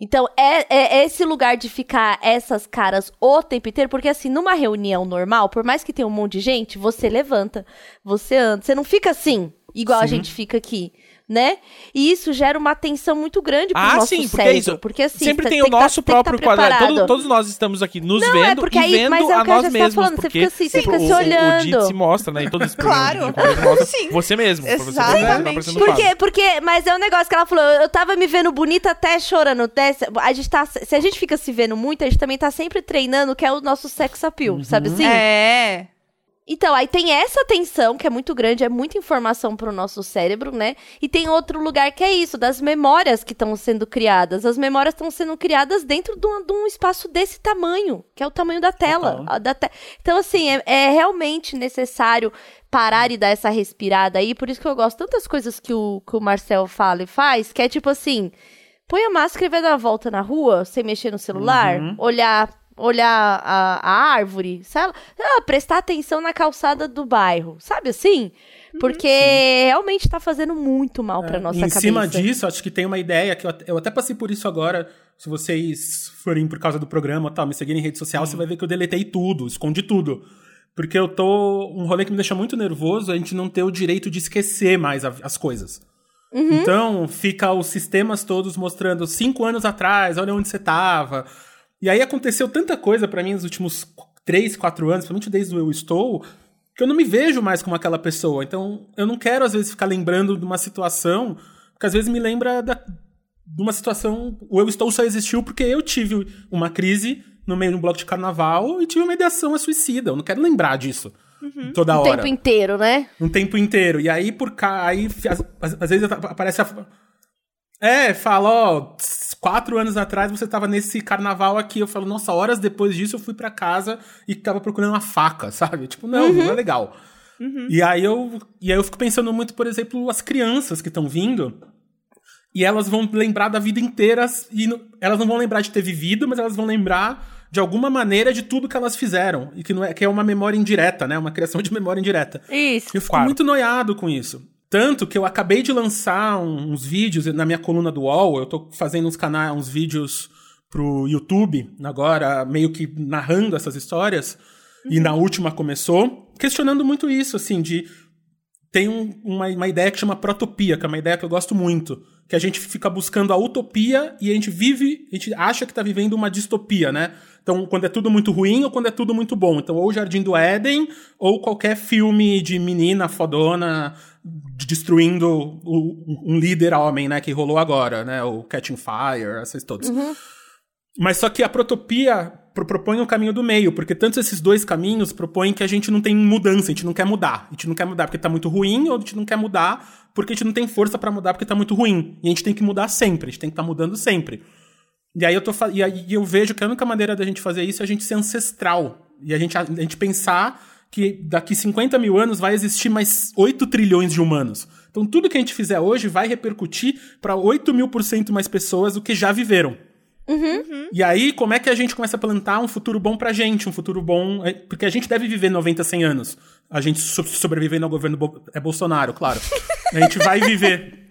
S4: Então, é, é esse lugar de ficar essas caras o tempo inteiro, porque assim, numa reunião normal, por mais que tenha um monte de gente, você levanta, você anda, você não fica assim, igual a
S2: Sim.
S4: gente fica aqui, né? E isso gera uma tensão muito grande pro
S1: Ah,
S4: nosso
S1: sim, porque
S4: cérebro,
S1: é isso.
S4: porque assim,
S1: Sempre
S4: você
S1: tem o
S4: tá-
S1: nosso
S4: tá
S1: próprio quadrado. Todo- todos nós estamos aqui nos
S4: Não,
S1: vendo
S4: é porque
S1: e
S4: aí-
S1: vendo
S4: mas é o
S1: a
S4: que a
S1: nós
S4: tá
S1: mesmos.
S4: falando, você
S1: porque
S4: fica assim, você
S1: o-
S4: fica se
S1: o- O
S4: olhando.
S1: Dito se mostra, né? Em todos os
S3: Claro.
S1: mostra
S3: Sim.
S1: Você mesmo. você né?
S3: Exatamente.
S1: Vai parecendo
S4: Por
S1: fácil.
S4: quê? Porque, mas é um negócio que ela falou, eu tava me vendo bonita até chorando. Até, a gente tá, se a gente fica se vendo muito, a gente também tá sempre treinando, que é o nosso sex appeal, sabe assim?
S3: É.
S4: Então, aí tem essa tensão, que é muito grande, é muita informação pro nosso cérebro, né? E tem outro lugar que é isso, das memórias que estão sendo criadas. As memórias estão sendo criadas dentro de um, de um espaço desse tamanho, que é o tamanho da tela. A da te- Então, assim, é, é realmente necessário parar e dar essa respirada aí. Por isso que eu gosto tantas coisas que o, que o Marcel fala e faz, que é tipo assim, põe a máscara e vai dar a volta na rua, sem mexer no celular,
S2: Uhum.
S4: olhar... Olhar a, a árvore, sabe? Ah, prestar atenção na calçada do bairro, sabe assim? Porque realmente tá fazendo muito mal pra
S2: É,
S4: nossa
S2: em
S4: cabeça.
S2: cima disso, acho que tem uma ideia que eu, até- eu até passei por isso agora. Se vocês forem por causa do programa e tal, me seguirem em rede social, você vai ver que eu deletei tudo, escondi tudo. Porque eu tô. Um rolê que me deixa muito nervoso é a gente não ter o direito de esquecer mais a- as coisas.
S4: Uhum.
S2: Então, fica os sistemas todos mostrando cinco anos atrás, olha onde você tava. E aí aconteceu tanta coisa pra mim nos últimos três, quatro anos, principalmente desde o Eu Estou, que eu não me vejo mais como aquela pessoa. Então, eu não quero, às vezes, ficar lembrando de uma situação, que às vezes me lembra da, de uma situação. O Eu Estou só existiu porque eu tive uma crise no meio de um bloco de carnaval e tive uma ideação a suicida. Eu não quero lembrar disso toda
S4: o
S2: hora
S4: tempo inteiro, né?
S2: um tempo inteiro. E aí, por cá, aí, às, às- vezes aparece a. É, fala, ó, quatro anos atrás você tava nesse carnaval aqui. Eu falo, nossa, horas depois disso eu fui pra casa e tava procurando uma faca, sabe? Tipo, não, não é legal. E aí eu. E aí eu fico pensando muito, por exemplo, as crianças que estão vindo. E elas vão lembrar da vida inteira. E não- elas não vão lembrar de ter vivido, mas elas vão lembrar de alguma maneira de tudo que elas fizeram. E que, não é, que é uma memória indireta, né? Uma criação de memória indireta.
S4: Isso.
S2: Eu fico
S1: Claro.
S2: muito noiado com isso. Tanto que eu acabei de lançar uns vídeos na minha coluna do UOL. Eu tô fazendo uns canais, uns vídeos pro YouTube agora, meio que narrando essas histórias. E na última começou, questionando muito isso, assim, de. Tem um- uma, uma ideia que chama protopia, que é uma ideia que eu gosto muito. Que a gente fica buscando a utopia e a gente vive, a gente acha que tá vivendo uma distopia, né? Então, quando é tudo muito ruim ou quando é tudo muito bom. Então, ou o Jardim do Éden, ou qualquer filme de menina fodona destruindo o- um líder homem, né? Que rolou agora, né? O Catching Fire, esses todos. Mas só que a protopia pro- propõe o caminho do meio, porque tanto esses dois caminhos propõem que a gente não tem mudança, a gente não quer mudar. A gente não quer mudar porque tá muito ruim, ou a gente não quer mudar porque a gente não tem força pra mudar porque tá muito ruim. E a gente tem que mudar sempre, a gente tem que estar mudando sempre. E aí eu tô e aí eu vejo que a única maneira da gente fazer isso é a gente ser ancestral. E a gente, a gente pensar que daqui 50 mil anos vai existir mais 8 trilhões de humanos. Então tudo que a gente fizer hoje vai repercutir para 8 mil por cento mais pessoas do que já viveram. E aí, como é que a gente começa a plantar um futuro bom pra gente? Um futuro bom. é, Porque a gente deve viver 90, 100 anos. A gente so- sobrevivendo ao governo Bo- é Bolsonaro, claro. A gente vai viver.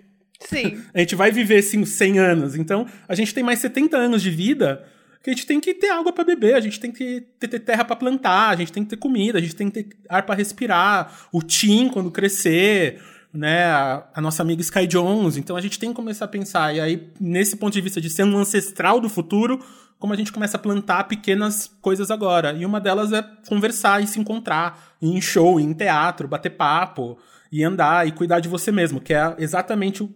S3: Sim.
S2: A gente vai viver, sim, 100 anos. Então, a gente tem mais 70 anos de vida que a gente tem que ter água pra beber, a gente tem que ter, ter terra pra plantar, a gente tem que ter comida, a gente tem que ter ar pra respirar, o Tim quando crescer, né, a, a nossa amiga Sky Jones. Então, a gente tem que começar a pensar. E aí, nesse ponto de vista de ser um ancestral do futuro, como a gente começa a plantar pequenas coisas agora. E uma delas é conversar e se encontrar, ir em show, ir em teatro, bater papo, e andar e cuidar de você mesmo, que é exatamente o,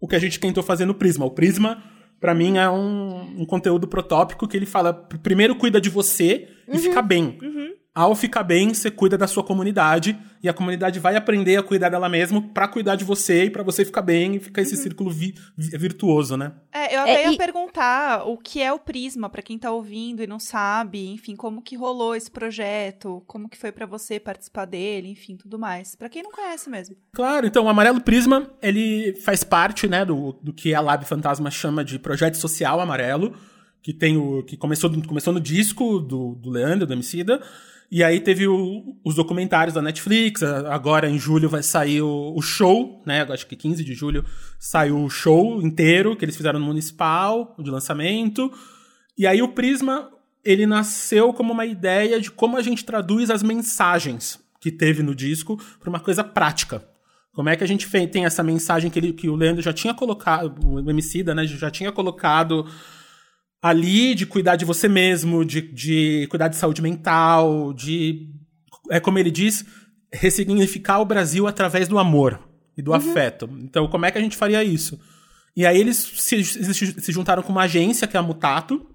S2: o que a gente tentou fazer no Prisma. O Prisma, pra mim, é um, um conteúdo protópico que ele fala: pr- primeiro cuida de você e fica bem. Ao ficar bem, você cuida da sua comunidade e a comunidade vai aprender a cuidar dela mesma para cuidar de você e para você ficar bem e ficar esse
S3: Uhum.
S2: círculo vi- vi- virtuoso, né?
S3: É, eu até
S4: É,
S3: ia
S4: e-
S3: perguntar o que é o Prisma, pra quem tá ouvindo e não sabe, enfim, como que rolou esse projeto, como que foi pra você participar dele, enfim, tudo mais. Pra quem não conhece mesmo.
S2: Claro, então o Amarelo Prisma, ele faz parte, né, do, do que a Lab Fantasma chama de projeto social amarelo, que tem o que começou, começou no disco do, do Leandro, do Emicida, e aí teve o- os documentários da Netflix, agora em julho vai sair o, o show, né, acho que 15 de julho saiu o show inteiro que eles fizeram no Municipal, de lançamento, e aí o Prisma, ele nasceu como uma ideia de como a gente traduz as mensagens que teve no disco para uma coisa prática. Como é que a gente tem essa mensagem que, ele, que o Leandro já tinha colocado, o Emicida, né, já tinha colocado ali de cuidar de você mesmo, de, de cuidar de saúde mental, de, é como ele diz, ressignificar o Brasil através do amor e do afeto. Então, como é que a gente faria isso? E aí eles se, se, juntaram com uma agência, que é a Mutato,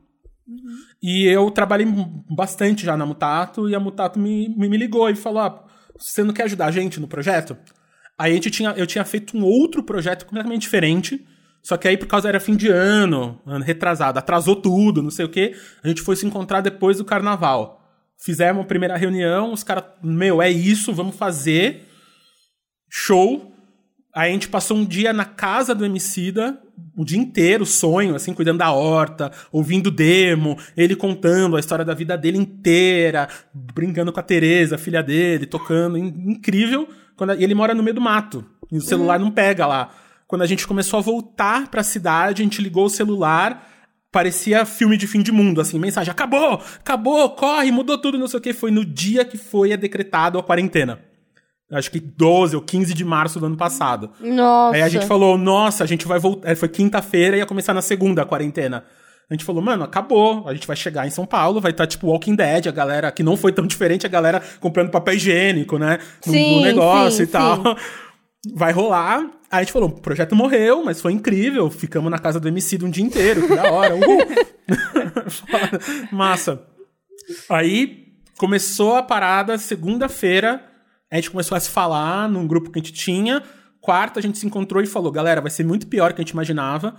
S2: e eu trabalhei bastante já na Mutato, e a Mutato me, me, me ligou e falou: ah, você não quer ajudar a gente no projeto? Aí a gente tinha, eu tinha feito um outro projeto completamente diferente, só que aí por causa era fim de ano, ano retrasado, atrasou tudo, não sei o quê. A gente foi se encontrar depois do carnaval. Fizemos a primeira reunião, os caras, meu, é isso, vamos fazer. Show. Aí a gente passou um dia na casa do Emicida, o dia inteiro, sonho, assim, cuidando da horta, ouvindo demo, ele contando a história da vida dele inteira, brincando com a Tereza, filha dele, tocando, in- incrível. Quando e ele mora no meio do mato, e o celular não pega lá. Quando a gente começou a voltar pra cidade, a gente ligou o celular, parecia filme de fim de mundo, assim, mensagem, acabou, acabou, corre, mudou tudo, não sei o que. Foi no dia que foi decretado a quarentena. Acho que 12 ou 15 de março do ano passado.
S4: Nossa.
S2: Aí a gente falou, nossa, a gente vai voltar. Foi quinta-feira e ia começar na segunda a quarentena. A gente falou, mano, acabou. A gente vai chegar em São Paulo, vai estar tipo Walking Dead, a galera, que não foi tão diferente, a galera comprando papel higiênico, né? No, no
S4: Sim,
S2: negócio
S4: sim,
S2: e tal. Vai rolar. Aí a gente falou, o projeto morreu, mas foi incrível. Ficamos na casa do MC um dia inteiro, que da hora. Uhul. Foda. Massa. Aí começou a parada segunda-feira. A gente começou a se falar num grupo que a gente tinha. Quarta, a gente se encontrou e falou: galera, vai ser muito pior do que a gente imaginava.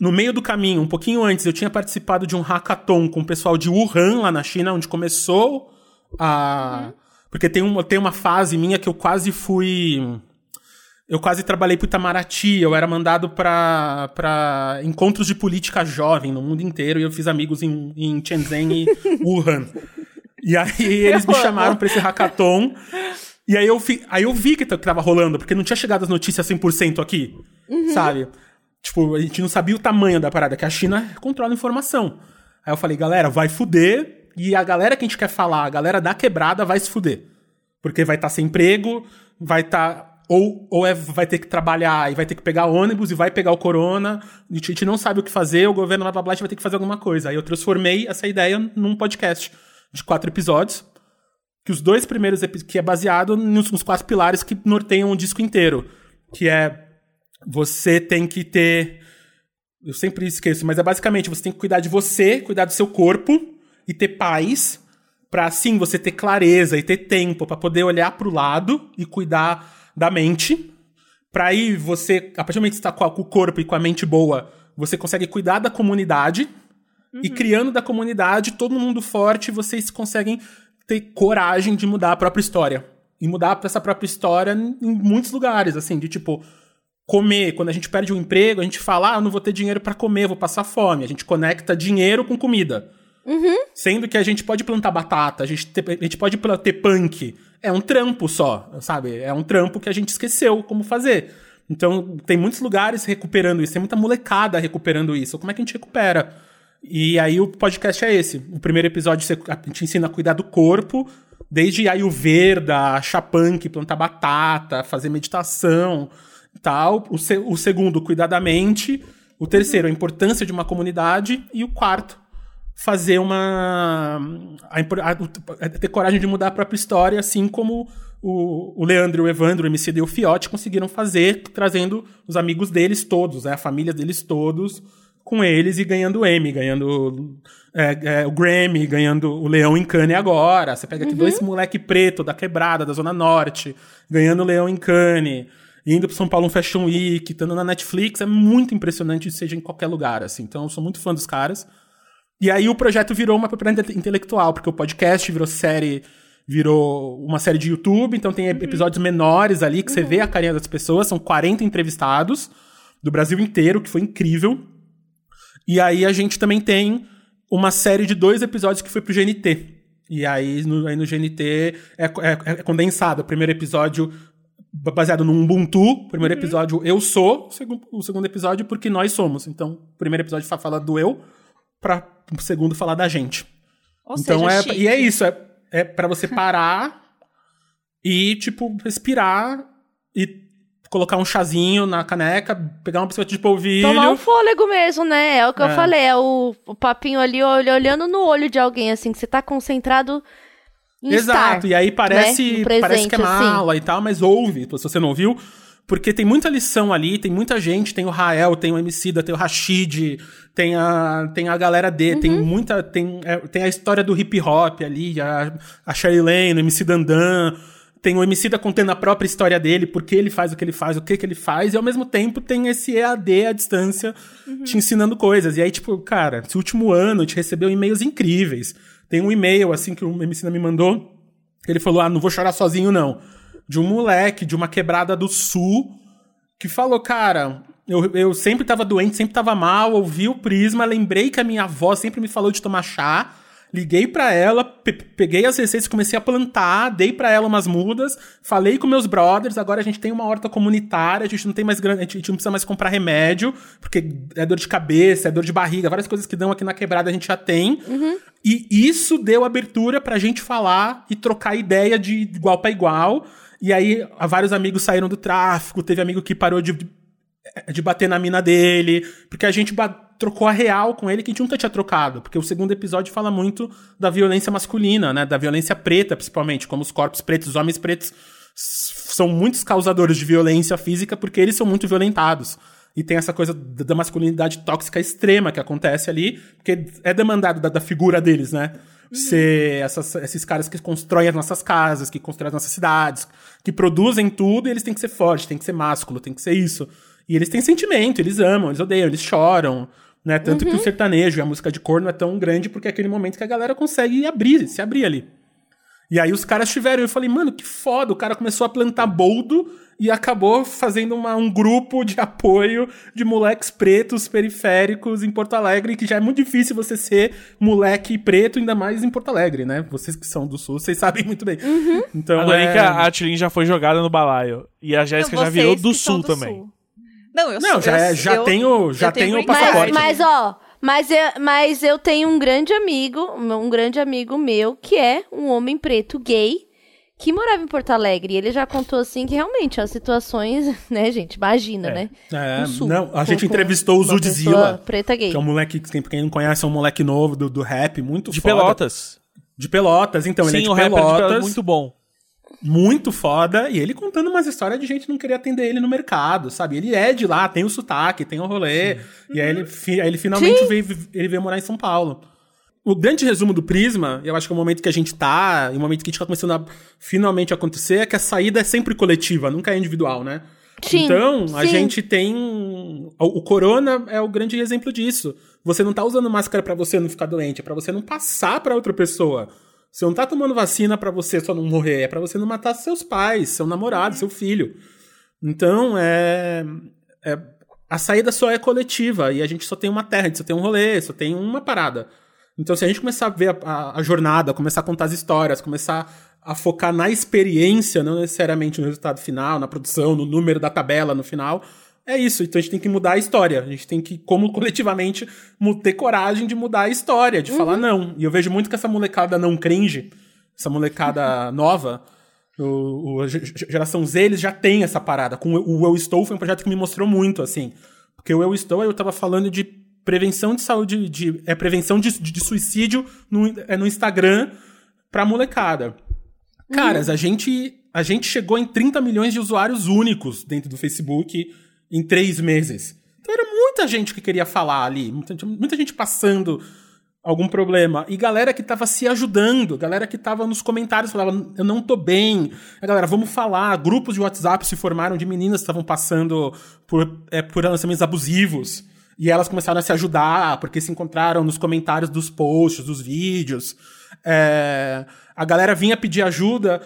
S2: No meio do caminho, um pouquinho antes, eu tinha participado de um hackathon com o pessoal de Wuhan, lá na China, onde começou a. Porque tem uma, tem uma fase minha que eu quase fui. Eu quase trabalhei pro Itamaraty, eu era mandado pra encontros de política jovem no mundo inteiro e eu fiz amigos em, em Shenzhen e Wuhan. E aí eles me chamaram pra esse hackathon. E aí eu, fi, aí eu vi que, tava rolando, porque não tinha chegado as notícias 100% aqui, sabe? Tipo, a gente não sabia o tamanho da parada, que a China controla a informação. Aí eu falei, galera, vai fuder, e a galera que a gente quer falar, a galera da quebrada vai se fuder. Porque vai estar sem emprego, vai estar. Ou ou é, vai ter que trabalhar e vai ter que pegar ônibus e vai pegar o corona, a gente, a gente não sabe o que fazer, o governo blá blá blá, a gente vai ter que fazer alguma coisa. Aí eu transformei essa ideia num podcast de quatro episódios que os dois primeiros que é baseado nos, nos quatro pilares que norteiam o disco inteiro, que é você tem que ter eu sempre esqueço, mas é basicamente você tem que cuidar de você, cuidar do seu corpo e ter paz pra assim você ter clareza e ter tempo pra poder olhar pro lado e cuidar da mente. Pra aí você, a partir do momento que você tá com o corpo e com a mente boa, você consegue cuidar da comunidade e criando da comunidade todo mundo forte, vocês conseguem ter coragem de mudar a própria história. E mudar essa própria história em muitos lugares, assim, de tipo, comer. Quando a gente perde um emprego, a gente fala, ah, eu não vou ter dinheiro pra comer, vou passar fome. A gente conecta dinheiro com comida. Sendo que a gente pode plantar batata, a gente, te- a gente pode ter punk. É um trampo só, sabe? É um trampo que a gente esqueceu como fazer. Então, tem muitos lugares recuperando isso, tem muita molecada recuperando isso. Como é que a gente recupera? E aí o podcast é esse. O primeiro episódio a gente ensina a cuidar do corpo, desde Ayurveda, chapunk, plantar batata, fazer meditação tal. O, se- o segundo, cuidar da mente. O terceiro, a importância de uma comunidade. E o quarto, fazer uma. a a- a- ter coragem de mudar a própria história, assim como o, o Leandro, o Evandro, o MC e o Fiote conseguiram fazer, trazendo os amigos deles todos, né, a família deles todos, com eles e ganhando Emmy, ganhando é, é, o Grammy, ganhando o Leão em Cannes agora. Você pega aqui dois moleque preto da quebrada, da Zona Norte, ganhando o Leão em Cannes, indo pro São Paulo um Fashion Week, estando na Netflix. É muito impressionante, seja em qualquer lugar, assim. Então, eu sou muito fã dos caras. E aí o projeto virou uma propriedade intelectual, porque o podcast virou série, virou uma série de YouTube, então tem episódios menores ali que você vê a carinha das pessoas, são 40 entrevistados do Brasil inteiro, que foi incrível. E aí a gente também tem uma série de dois episódios que foi pro GNT. E aí no, aí no GNT é, é- é condensado. O primeiro episódio ba- baseado no Ubuntu. O primeiro episódio eu sou. O segundo, o segundo episódio porque nós somos. Então, o primeiro episódio fa- fala do eu, para o segundo falar da gente.
S3: Ou
S2: então
S3: seja,
S2: é
S3: chique.
S2: e é isso, é, é para você parar e tipo respirar e colocar um chazinho na caneca, pegar um biscoito de polvilho.
S4: Tomar um fôlego mesmo, né? É o que eu
S2: É.
S4: falei, é o, o papinho ali olh- olhando no olho de alguém, assim, que você tá concentrado em
S2: Exato,
S4: estar.
S2: e aí parece,
S4: né? No
S2: parece que é
S4: presente, assim.
S2: mala e tal, mas ouve, se você não ouviu, porque tem muita lição ali, tem muita gente, tem o Rael, tem o Emicida, tem o Rashid, tem a, tem a galera D, tem
S4: Uhum.
S2: muita, tem, é, tem a história do hip hop ali, a, a Sherry Lane, o MC Dandan, tem o Emicida contando a própria história dele, por que ele faz o que ele faz, o que que ele faz, e ao mesmo tempo tem esse EAD à distância te ensinando coisas. E aí, tipo, cara, esse último ano a gente recebeu e-mails incríveis. Tem um e-mail, assim, que o Emicida me mandou, ele falou: Ah, não vou chorar sozinho, não. De um moleque de uma quebrada do sul que falou: Cara, eu, eu sempre tava doente, sempre tava mal, ouvi o prisma, lembrei que a minha avó sempre me falou de tomar chá. Liguei pra ela, pe- peguei as receitas, comecei a plantar, dei pra ela umas mudas, falei com meus brothers, agora a gente tem uma horta comunitária, a gente não tem mais grana, a gente não precisa mais comprar remédio, porque é dor de cabeça, é dor de barriga, várias coisas que dão aqui na quebrada a gente já tem. E isso deu abertura pra gente falar e trocar ideia de igual pra igual. E aí, vários amigos saíram do tráfico, teve amigo que parou de, de bater na mina dele, porque a gente trocou a real com ele que a gente nunca tinha trocado. Porque o segundo episódio fala muito da violência masculina, né? Da violência preta, principalmente, como os corpos pretos, os homens pretos são muitos causadores de violência física porque eles são muito violentados. E tem essa coisa da da masculinidade tóxica extrema que acontece ali, porque é demandado da, da figura deles, né? Ser essas- esses caras que constroem as nossas casas, que constroem as nossas cidades, que produzem tudo, e eles têm que ser fortes, tem que ser másculo, tem que ser isso. E eles têm sentimento, eles amam, eles odeiam, eles choram, né? Tanto que o sertanejo e a música de corno é tão grande porque é aquele momento que a galera consegue abrir, se abrir ali. E aí os caras tiveram, eu falei, mano, que foda, o cara começou a plantar boldo e acabou fazendo uma- um grupo de apoio de moleques pretos periféricos em Porto Alegre, que já é muito difícil você ser moleque preto, ainda mais em Porto Alegre, né? Vocês que são do sul, vocês sabem muito bem. Então,
S1: Adorei
S2: é...
S1: que a Atlin já foi jogada no balaio. E a Jéssica já virou do sul
S3: do
S1: também.
S3: sul. Não, eu
S2: Não,
S3: sou,
S2: já,
S3: eu,
S2: é, já
S3: eu-
S2: tem o, já
S3: tenho
S2: o
S3: green
S4: Mas,
S2: passaporte.
S3: card.
S4: mas ó, mas eu, mas eu tenho um grande amigo, um grande amigo meu, que é um homem preto gay, que morava em Porto Alegre. E ele já contou assim que realmente as situações, né, gente? Imagina, né?
S2: É,
S4: sul,
S2: não, a
S4: com-
S2: gente
S4: com
S2: entrevistou o Zudzilla,
S4: Preta gay.
S2: que é um moleque, que quem não conhece, é um moleque novo do, do rap, muito
S1: De
S2: foda.
S1: Pelotas.
S2: De Pelotas, então, ele é
S1: Sim,
S2: de
S1: o rapper de
S2: Pelotas.
S1: Pelotas é muito bom.
S2: Muito foda, e ele contando umas histórias de gente não queria atender ele no mercado, sabe? Ele é de lá, tem o sotaque, tem o rolê, e aí ele, fi- aí ele finalmente veio, ele veio morar em São Paulo. O grande resumo do Prisma, eu acho que é o momento que a gente tá, e o momento que a gente tá começando a finalmente acontecer, é que a saída é sempre coletiva, nunca é individual, né?
S4: Sim,
S2: então, a
S4: sim.
S2: gente tem. O, o corona é o grande exemplo disso. Você não tá usando máscara pra você não ficar doente, é pra você não passar pra outra pessoa. Você não tá tomando vacina pra você só não morrer, é pra você não matar seus pais, seu namorado, seu filho. Então, é, é- A saída só é coletiva e a gente só tem uma terra, a gente só tem um rolê, só tem uma parada. Então, se a gente começar a ver a, a- a jornada, começar a contar as histórias, começar a focar na experiência, não necessariamente no resultado final, na produção, no número da tabela no final, é isso. Então a gente tem que mudar a história. A gente tem que, como coletivamente, ter coragem de mudar a história, de falar não. E eu vejo muito que essa molecada não cringe, essa molecada nova, o, o- a ge- ge- geração Z, eles já tem essa parada. Com o o Eu Estou foi um projeto que me mostrou muito, assim. Porque o Eu Estou, eu tava falando de prevenção de saúde, de, é prevenção de, de, de suicídio no, é no Instagram pra molecada. Caras, a gente a gente chegou em 30 milhões de usuários únicos dentro do Facebook em três meses. Então era muita gente que queria falar ali, muita, muita gente passando algum problema. E galera que tava se ajudando, galera que tava nos comentários falava, eu não tô bem. A galera, vamos falar. Grupos de WhatsApp se formaram de meninas que estavam passando por, é, por relacionamentos abusivos. E elas começaram a se ajudar, porque se encontraram nos comentários dos posts, dos vídeos. É, a galera vinha pedir ajuda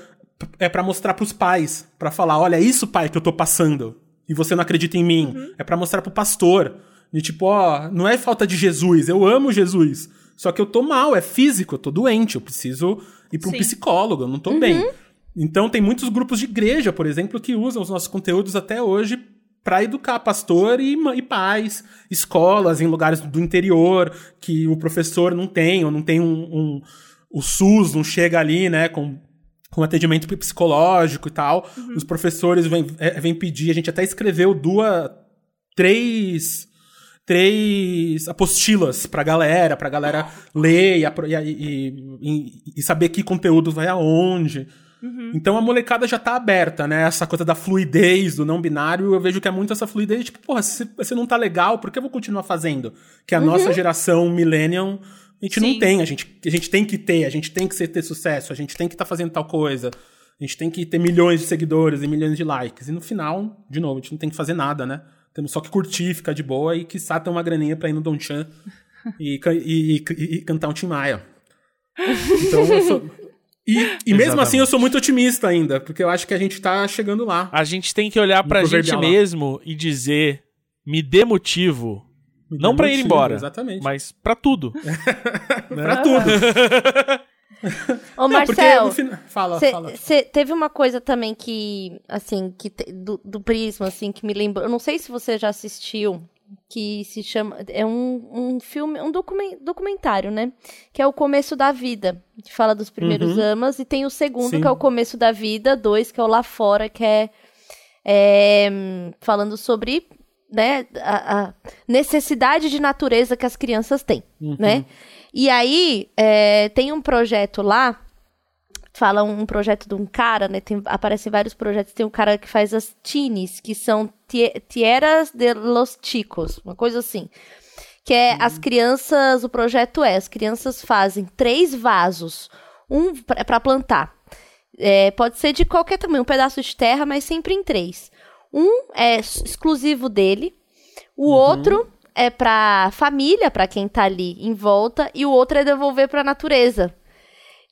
S2: é para mostrar pros pais, para falar, olha, é isso, pai, que eu tô passando. E você não acredita em mim. Uhum. É para mostrar pro pastor. De tipo, ó, não é falta de Jesus, eu amo Jesus. Só que eu tô mal, é físico, eu tô doente, eu preciso ir para um psicólogo, eu não tô uhum. bem. Então tem muitos grupos de igreja, por exemplo, que usam os nossos conteúdos até hoje para educar pastor e, e pais, escolas em lugares do interior que o professor não tem, ou não tem um, um o SUS não chega ali, né, com com atendimento psicológico e tal. Uhum. Os professores vêm, é, vêm pedir, a gente até escreveu duas, três três apostilas pra galera, pra galera ler e, e, e, e saber que conteúdo vai aonde. Uhum. Então a molecada já tá aberta, né? Essa coisa da fluidez do não binário, eu vejo que é muito essa fluidez, tipo, porra, se você não tá legal, por que eu vou continuar fazendo? Que a uhum. nossa geração millennium, a gente Sim. não tem, a gente, a gente tem que ter, a gente tem que ter sucesso, a gente tem que estar tá fazendo tal coisa. A gente tem que ter milhões de seguidores e milhões de likes. E no final, de novo, a gente não tem que fazer nada, né? Temos só que curtir, ficar de boa e que ter uma graninha pra ir no Don Chan e, e, e, e, cantar um Tim Maia. Então eu sou. E, e mesmo assim eu sou muito otimista ainda, porque eu acho que a gente tá chegando lá.
S1: A gente tem que olhar pra gente lá. mesmo e dizer: me dê motivo. Me não para ir embora,
S2: exatamente.
S1: mas para tudo.
S2: né? Pra tudo.
S4: Ô, Marcel, fala, cê, fala. Cê teve uma coisa também que, assim, que do, do Prisma, assim, que me lembrou. Eu não sei se você já assistiu, que se chama. É um, um filme, um documentário, né? Que é o Começo da Vida, que fala dos primeiros uhum. amas, e tem o segundo, Sim. que é o Começo da Vida, dois, que é o Lá Fora, que é, é falando sobre né, a, a, necessidade de natureza que as crianças têm, uhum. né? E aí, é, tem um projeto lá, fala um projeto de um cara, né? Tem, aparecem vários projetos. Tem um cara que faz as teenies, que são Tierras de los Chicos, uma coisa assim. Que é uhum. as crianças, o projeto é, as crianças fazem três vasos, um para plantar. É, pode ser de qualquer tamanho, um pedaço de terra, mas sempre em três. Um é exclusivo dele, o uhum. outro é pra família, para quem tá ali em volta, e o outro é devolver pra natureza.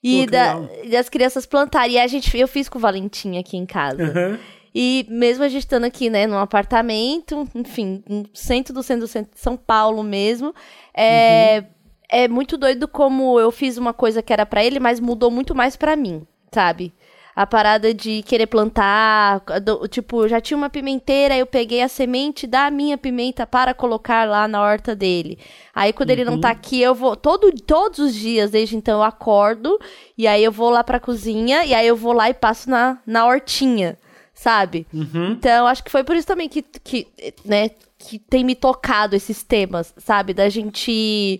S4: E Pô, da, das crianças plantarem. E a gente, eu fiz com o Valentim aqui em casa. Uhum. E mesmo a gente estando aqui, né, num apartamento, enfim, no centro do centro do centro de São Paulo mesmo, é, uhum. é muito doido como eu fiz uma coisa que era para ele, mas mudou muito mais para mim, sabe? A parada de querer plantar, do, tipo, já tinha uma pimenteira, eu peguei a semente da minha pimenta para colocar lá na horta dele. Aí quando uhum. ele não tá uhum. aqui, eu vou todo todos os dias, desde então eu acordo e aí eu vou lá pra cozinha e aí eu vou lá e passo na na hortinha, sabe? Uhum. Então acho que foi por isso também que que, né, que tem me tocado esses temas, sabe? Da gente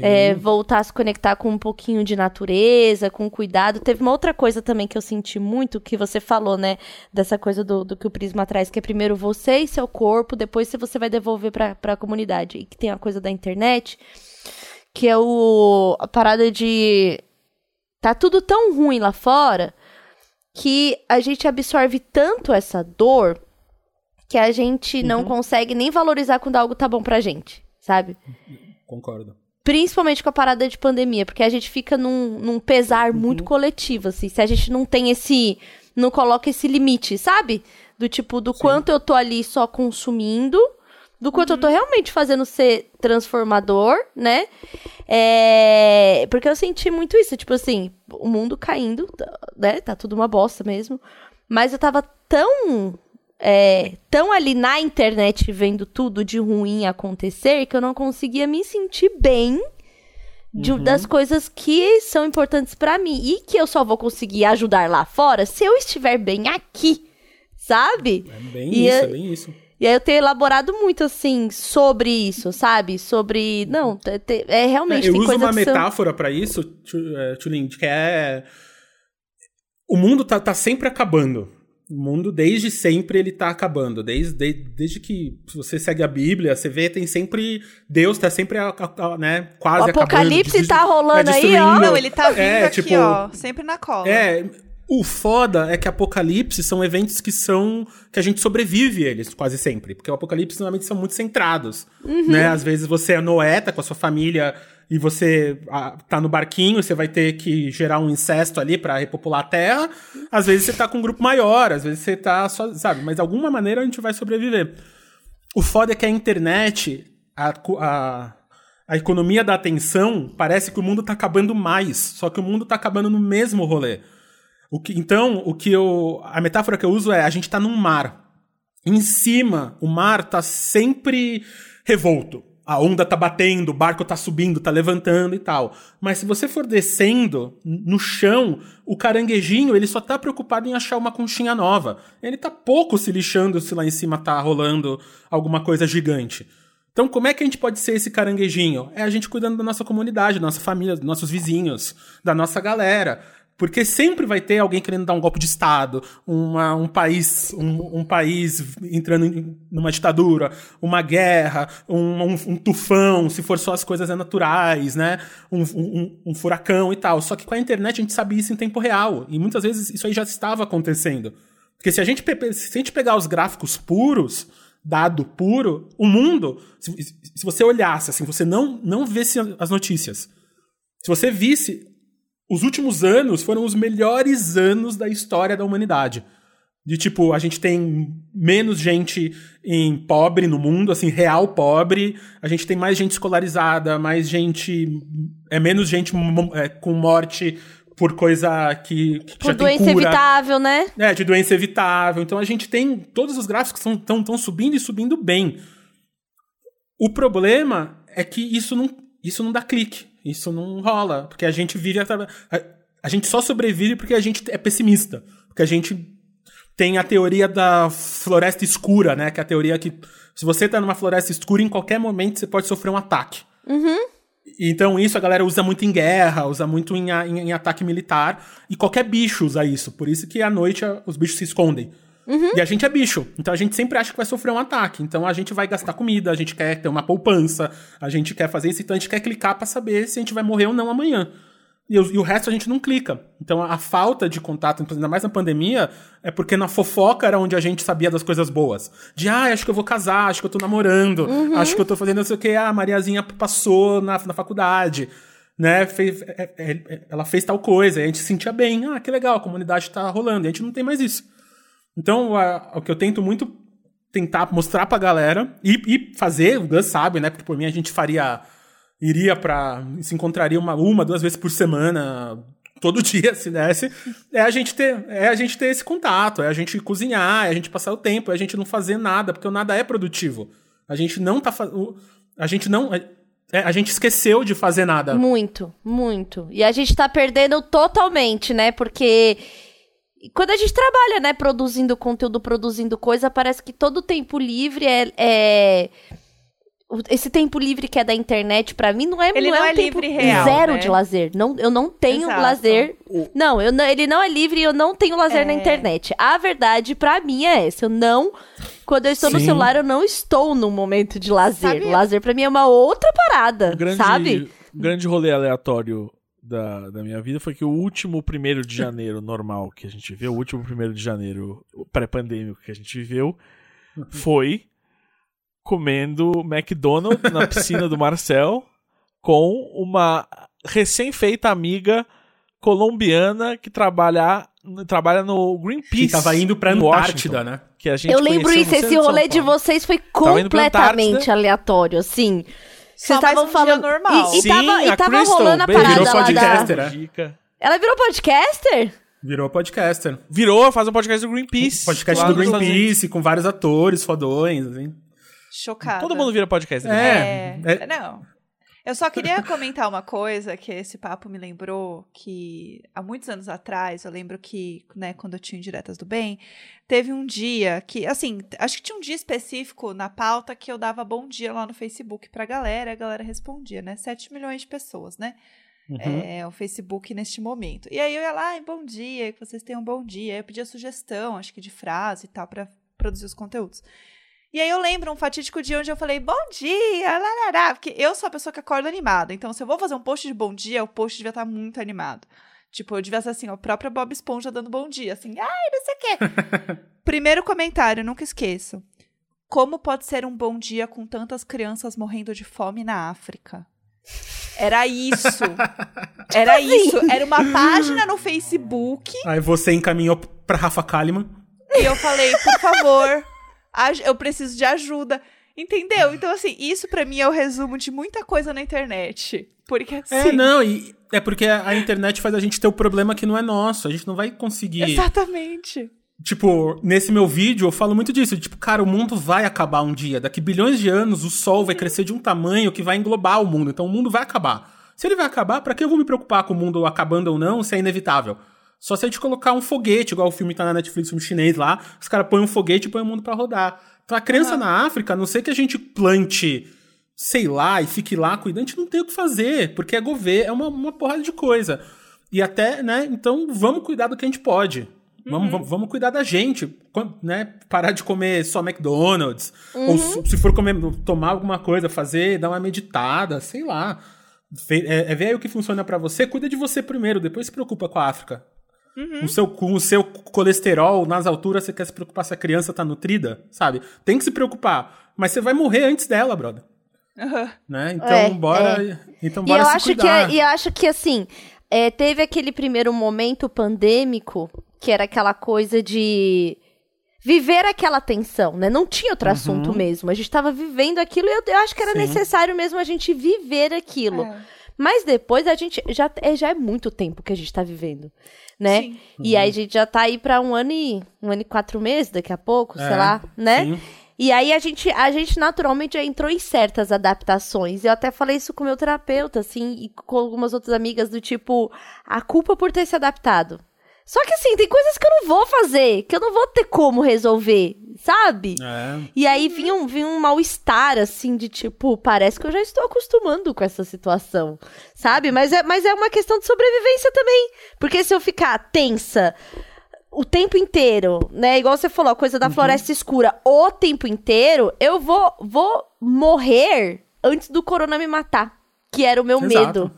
S4: é, voltar a se conectar com um pouquinho de natureza, com cuidado. Teve uma outra coisa também que eu senti muito, que você falou, né? Dessa coisa do, do que o Prisma traz, que é primeiro você e seu corpo, depois você vai devolver pra, pra comunidade. E que tem a coisa da internet, que é o, a parada de. Tá tudo tão ruim lá fora que a gente absorve tanto essa dor que a gente uhum. não consegue nem valorizar quando algo tá bom pra gente, sabe?
S2: Concordo.
S4: Principalmente com a parada de pandemia, porque a gente fica num, num pesar uhum. muito coletivo, assim. Se a gente não tem esse. Não coloca esse limite, sabe? Do tipo, do Sim. quanto eu tô ali só consumindo, do quanto uhum. eu tô uhum. realmente fazendo ser transformador, né? É... Porque eu senti muito isso, tipo assim, o mundo caindo, né? Tá tudo uma bosta mesmo. Mas eu tava tão é, tão ali na internet vendo tudo de ruim acontecer que eu não conseguia me sentir bem de, uhum. das coisas que são importantes para mim e que eu só vou conseguir ajudar lá fora se eu estiver bem aqui, sabe?
S2: É bem e isso, é bem isso.
S4: E aí eu tenho elaborado muito, assim, sobre isso, sabe? Sobre. Não, é, é realmente.
S2: É, eu uso uma metáfora são... para isso, Tulin, que é. O mundo tá, tá sempre acabando. O mundo, desde sempre, ele tá acabando. Desde, desde, desde que você segue a Bíblia, você vê, tem sempre. Deus tá sempre, a- a- a- né, quase
S4: O apocalipse
S2: acabando.
S4: tá rolando aí, ó.
S3: Não, ele tá vindo
S2: É,
S3: aqui,
S2: tipo,
S3: ó, sempre na cola.
S2: É, o foda é que apocalipse são eventos que são. que a gente sobrevive eles quase sempre. Porque o apocalipse normalmente são muito centrados. Né? Às vezes você é Noé, tá com a sua família e você ah, tá no barquinho, você vai ter que gerar um incesto ali pra repopular a terra. Às vezes você tá com um grupo maior, às vezes você tá só. Sabe? Mas de alguma maneira a gente vai sobreviver. O foda é que a internet, a, a, a economia da atenção, parece que o mundo tá acabando mais. Só que o mundo tá acabando no mesmo rolê. O que, então, o que eu. A metáfora que eu uso é: a gente tá num mar. Em cima, o mar tá sempre revolto. A onda tá batendo, o barco tá subindo, tá levantando e tal. Mas se você for descendo no chão, o caranguejinho, ele só tá preocupado em achar uma conchinha nova. Ele tá pouco se lixando se lá em cima tá rolando alguma coisa gigante. Então, como é que a gente pode ser esse caranguejinho? É a gente cuidando da nossa comunidade, da nossa família, dos nossos vizinhos, da nossa galera. Porque sempre vai ter alguém querendo dar um golpe de Estado, uma- um país um, um país entrando em numa ditadura, uma guerra, um, um- um tufão, se for só as coisas naturais, né? Um, furacão e tal. Só que com a internet a gente sabe isso em tempo real. E muitas vezes isso aí já estava acontecendo. Porque se a gente, se a gente pegar os gráficos puros, dado puro, o mundo, se, se você olhasse assim, você não, não visse as notícias. Se você visse, os últimos anos foram os melhores anos da história da humanidade. De tipo, a gente tem menos gente em pobre no mundo, assim, real pobre. A gente tem mais gente escolarizada, mais gente. É menos gente é, com morte por coisa que, que
S4: Por doença evitável, né?
S2: É, de doença evitável. Então a gente tem. Todos os gráficos estão tão subindo e subindo bem. O problema é que isso não, isso não dá clique. Isso não rola. Porque a gente vive. A, a gente só sobrevive porque a gente é pessimista. Porque a gente tem a teoria da floresta escura, né? Que é a teoria que. Se você tá numa floresta escura, em qualquer momento você pode sofrer um ataque. Então isso a galera usa muito em guerra, usa muito em, em- em ataque militar. E qualquer bicho usa isso. Por isso que à noite os bichos se escondem. E a gente é bicho. Então a gente sempre acha que vai sofrer um ataque. Então a gente vai gastar comida, a gente quer ter uma poupança, a gente quer fazer isso. Então a gente quer clicar pra saber se a gente vai morrer ou não amanhã. E, o- e o resto a gente não clica. Então a, a falta de contato, ainda mais na pandemia, é porque na fofoca era onde a gente sabia das coisas boas. De, ah, acho que eu vou casar, acho que eu tô namorando, acho que eu tô fazendo não sei o que, ah, a Mariazinha passou na, na faculdade, né? Fez, é- é- é- ela fez tal coisa, e a gente se sentia bem, ah, que legal, a comunidade tá rolando, e a gente não tem mais isso. Então, o que eu tento muito tentar mostrar pra galera e, e fazer, o Gus sabe, né? Porque por mim a gente faria. Iria pra. se encontraria uma, uma, duas vezes por semana, todo dia, se desse. É a gente ter, é a gente ter esse contato, é a gente cozinhar, é a gente passar o tempo, é a gente não fazer nada, porque o nada é produtivo. A gente não tá. A gente não. é, a gente esqueceu de fazer nada.
S4: Muito, muito. E a gente tá perdendo totalmente, né? Porque quando a gente trabalha, né, produzindo conteúdo, produzindo coisa, parece que todo tempo livre é. é- Esse tempo livre que é da internet, pra mim, não é,
S3: Ele
S4: não
S3: não
S4: é,
S3: é
S4: um tempo
S3: livre real,
S4: zero
S3: né?
S4: de lazer. Não, eu não tenho
S3: Exato.
S4: lazer. Não, eu não- ele não é livre e eu não tenho lazer na
S3: É.
S4: internet. A verdade, pra mim, é essa. Eu não. Quando eu estou no
S2: Sim.
S4: celular, eu não estou num momento de lazer.
S3: Sabe-
S4: Lazer pra mim é uma outra parada,
S1: O grande,
S4: sabe?
S1: o grande rolê aleatório da, da minha vida foi que o último primeiro de janeiro normal que a gente viveu, o último primeiro de janeiro pré-pandêmico que a gente viveu, foi comendo McDonald's na piscina do Marcel com uma recém-feita amiga colombiana que trabalha, trabalha no Greenpeace.
S2: Que tava indo pra Antártida, né?
S1: Que a gente
S4: Eu lembro isso, esse rolê de vocês foi completamente aleatório, assim.
S3: Só
S4: Vocês estavam
S3: um dia
S4: falando.
S3: normal.
S4: E, e
S1: Sim,
S4: tava, e
S1: a
S4: tava
S1: Crystal,
S4: rolando a parada
S2: Virou
S4: lá
S2: podcaster,
S4: da...
S2: né?
S4: Ela virou podcaster?
S2: Virou podcaster.
S1: Virou, faz um podcast do Greenpeace.
S2: Podcast
S1: lá
S2: do. Greenpeace, com vários atores fodões, assim.
S3: Chocada.
S1: Todo mundo vira podcast. né?
S2: É.
S3: É, não. Eu só queria comentar uma coisa que esse papo me lembrou que há muitos anos atrás, eu lembro que, né, quando eu tinha Diretas do Bem, teve um dia que, assim, acho que tinha um dia específico na pauta que eu dava bom dia lá no Facebook pra galera, e a galera respondia, né? 7 milhões de pessoas, né?
S2: Uhum.
S3: é, o Facebook neste momento. E aí eu ia lá, "Ai, bom dia, que vocês tenham um bom dia. Aí eu pedia sugestão, acho que de frase e tal, pra produzir os conteúdos. E aí eu lembro um fatídico dia onde eu falei, bom dia, larará, porque eu sou a pessoa que acorda animada. Então, se eu vou fazer um post de bom dia, o post devia estar muito animado. Tipo, eu devia ser assim, ó, a própria Bob Esponja dando bom dia, assim, ai, não sei o quê. Primeiro comentário, nunca esqueço. Como pode ser um bom dia com tantas crianças morrendo de fome na África? Era isso. Era isso. Era uma página no Facebook
S2: Aí você encaminhou pra Rafa Kalimann.
S3: e eu falei, por favor, eu preciso de ajuda. Entendeu? Então, assim, isso pra mim é o resumo de muita coisa na internet. Porque, assim.
S2: É, não, e é porque a internet faz a gente ter o problema que não é nosso. A gente não vai conseguir.
S3: Exatamente.
S2: Tipo, nesse meu vídeo eu falo muito disso. Tipo, cara, o mundo vai acabar um dia. Daqui bilhões de anos o sol vai crescer de um tamanho que vai englobar o mundo. Então o mundo vai acabar. Se ele vai acabar, pra que eu vou me preocupar com o mundo acabando ou não, se é inevitável? Só se a gente colocar um foguete, igual o filme tá na Netflix, um chinês lá, os caras põem um foguete e põem o mundo pra rodar. Pra criança na África, a não sei que a gente plante, sei lá, e fique lá cuidando, a gente não tem o que fazer, porque é governo, é uma, uma porrada de coisa. E até, né, então vamos cuidar do que a gente pode. Vamos, vamos, vamos cuidar da gente, né? Parar de comer só McDonald's. Ou se for comer, tomar alguma coisa, fazer, dar uma meditada, sei lá. É, é ver aí o que funciona pra você. Cuida de você primeiro, depois se preocupa com a África. Com, o seu, com o seu colesterol nas alturas, você quer se preocupar se a criança tá nutrida, sabe? Tem que se preocupar. Mas você vai morrer antes dela, brother.
S3: Aham.
S2: Né? Então,
S4: É,
S2: bora, então
S4: E
S2: bora
S4: eu
S2: se
S4: acho que,
S2: cuidar.
S4: é- e eu acho que assim, é, teve aquele primeiro momento pandêmico, que era aquela coisa de viver aquela tensão, né? Não tinha outro assunto mesmo. A gente tava vivendo aquilo e eu, eu acho que era
S2: Uhum. Sim.
S4: necessário mesmo a gente viver aquilo.
S3: É.
S4: Mas depois a gente já é, já é muito tempo que a gente tá vivendo, né?
S3: Sim.
S4: E aí a gente já tá aí pra um ano e um ano e quatro meses daqui a pouco, sei
S2: É,
S4: lá, né?
S2: sim.
S4: E aí a gente, a gente naturalmente já entrou em certas adaptações. Eu até falei isso com o meu terapeuta, assim, e com algumas outras amigas do tipo, a culpa por ter se adaptado. Só que assim, tem coisas que eu não vou fazer, que eu não vou ter como resolver, sabe?
S2: É.
S4: E aí vinha um, vinha um mal-estar, assim, de tipo, parece que eu já estou acostumando com essa situação, sabe? Mas é, mas é uma questão de sobrevivência também. Porque se eu ficar tensa o tempo inteiro, né? Igual você falou, a coisa
S2: Uhum.
S4: da floresta escura, o tempo inteiro, eu vou, vou morrer antes do corona me matar. Que era o meu
S2: Exato.
S4: medo.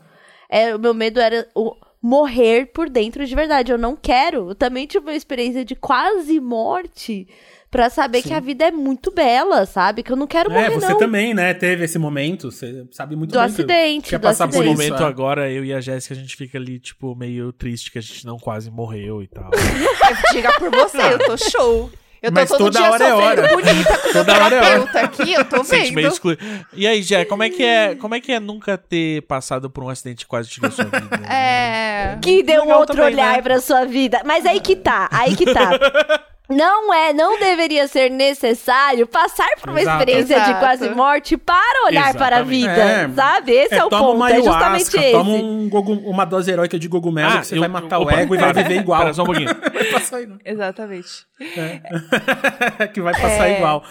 S4: É, o meu medo era o morrer por dentro de verdade. Eu não quero. Eu também tive uma experiência de quase morte pra saber que a vida é muito bela, sabe? Que eu não quero
S2: É,
S4: morrer,
S2: você
S4: não.
S2: também, né, teve esse momento, você sabe muito
S4: Do
S2: bem que
S4: acidente,
S2: quer
S4: do
S2: passar por
S4: acidente.
S2: isso.
S1: momento
S2: é.
S1: agora, eu e a Jéssica, a gente fica ali, tipo, meio triste que a gente não quase morreu e tal.
S3: Diga por você, eu tô show. Eu tô
S2: Mas
S3: todo
S2: toda
S3: dia
S2: hora é hora.
S3: bonita com o
S1: Toda hora é hora.
S3: terapeuta aqui, eu tô
S1: Sente meio
S3: vendo.
S1: exclu... E aí, Jé, como é que é, como é que é nunca ter passado por um acidente que quase tirou sua vida?
S3: É.
S4: Que deu um outro
S1: também,
S4: olhar
S1: né?
S4: pra sua vida. Mas aí que tá, aí que tá. Não é, não deveria ser necessário passar por uma
S2: Exato.
S4: experiência de
S3: Exato.
S4: quase morte para olhar para a
S1: Exatamente.
S4: vida,
S2: É.
S4: sabe? Esse é, o
S2: toma
S4: ponto,
S2: uma
S4: é justamente esse.
S2: toma um uma dose heróica de cogumelo
S1: Ah,
S2: que você
S1: eu-
S2: vai matar
S1: opa,
S2: o ego e vai viver igual.
S1: Pera, só um pouquinho.
S2: Vai passar igual.
S3: Exatamente.
S2: que vai passar
S3: É.
S2: igual.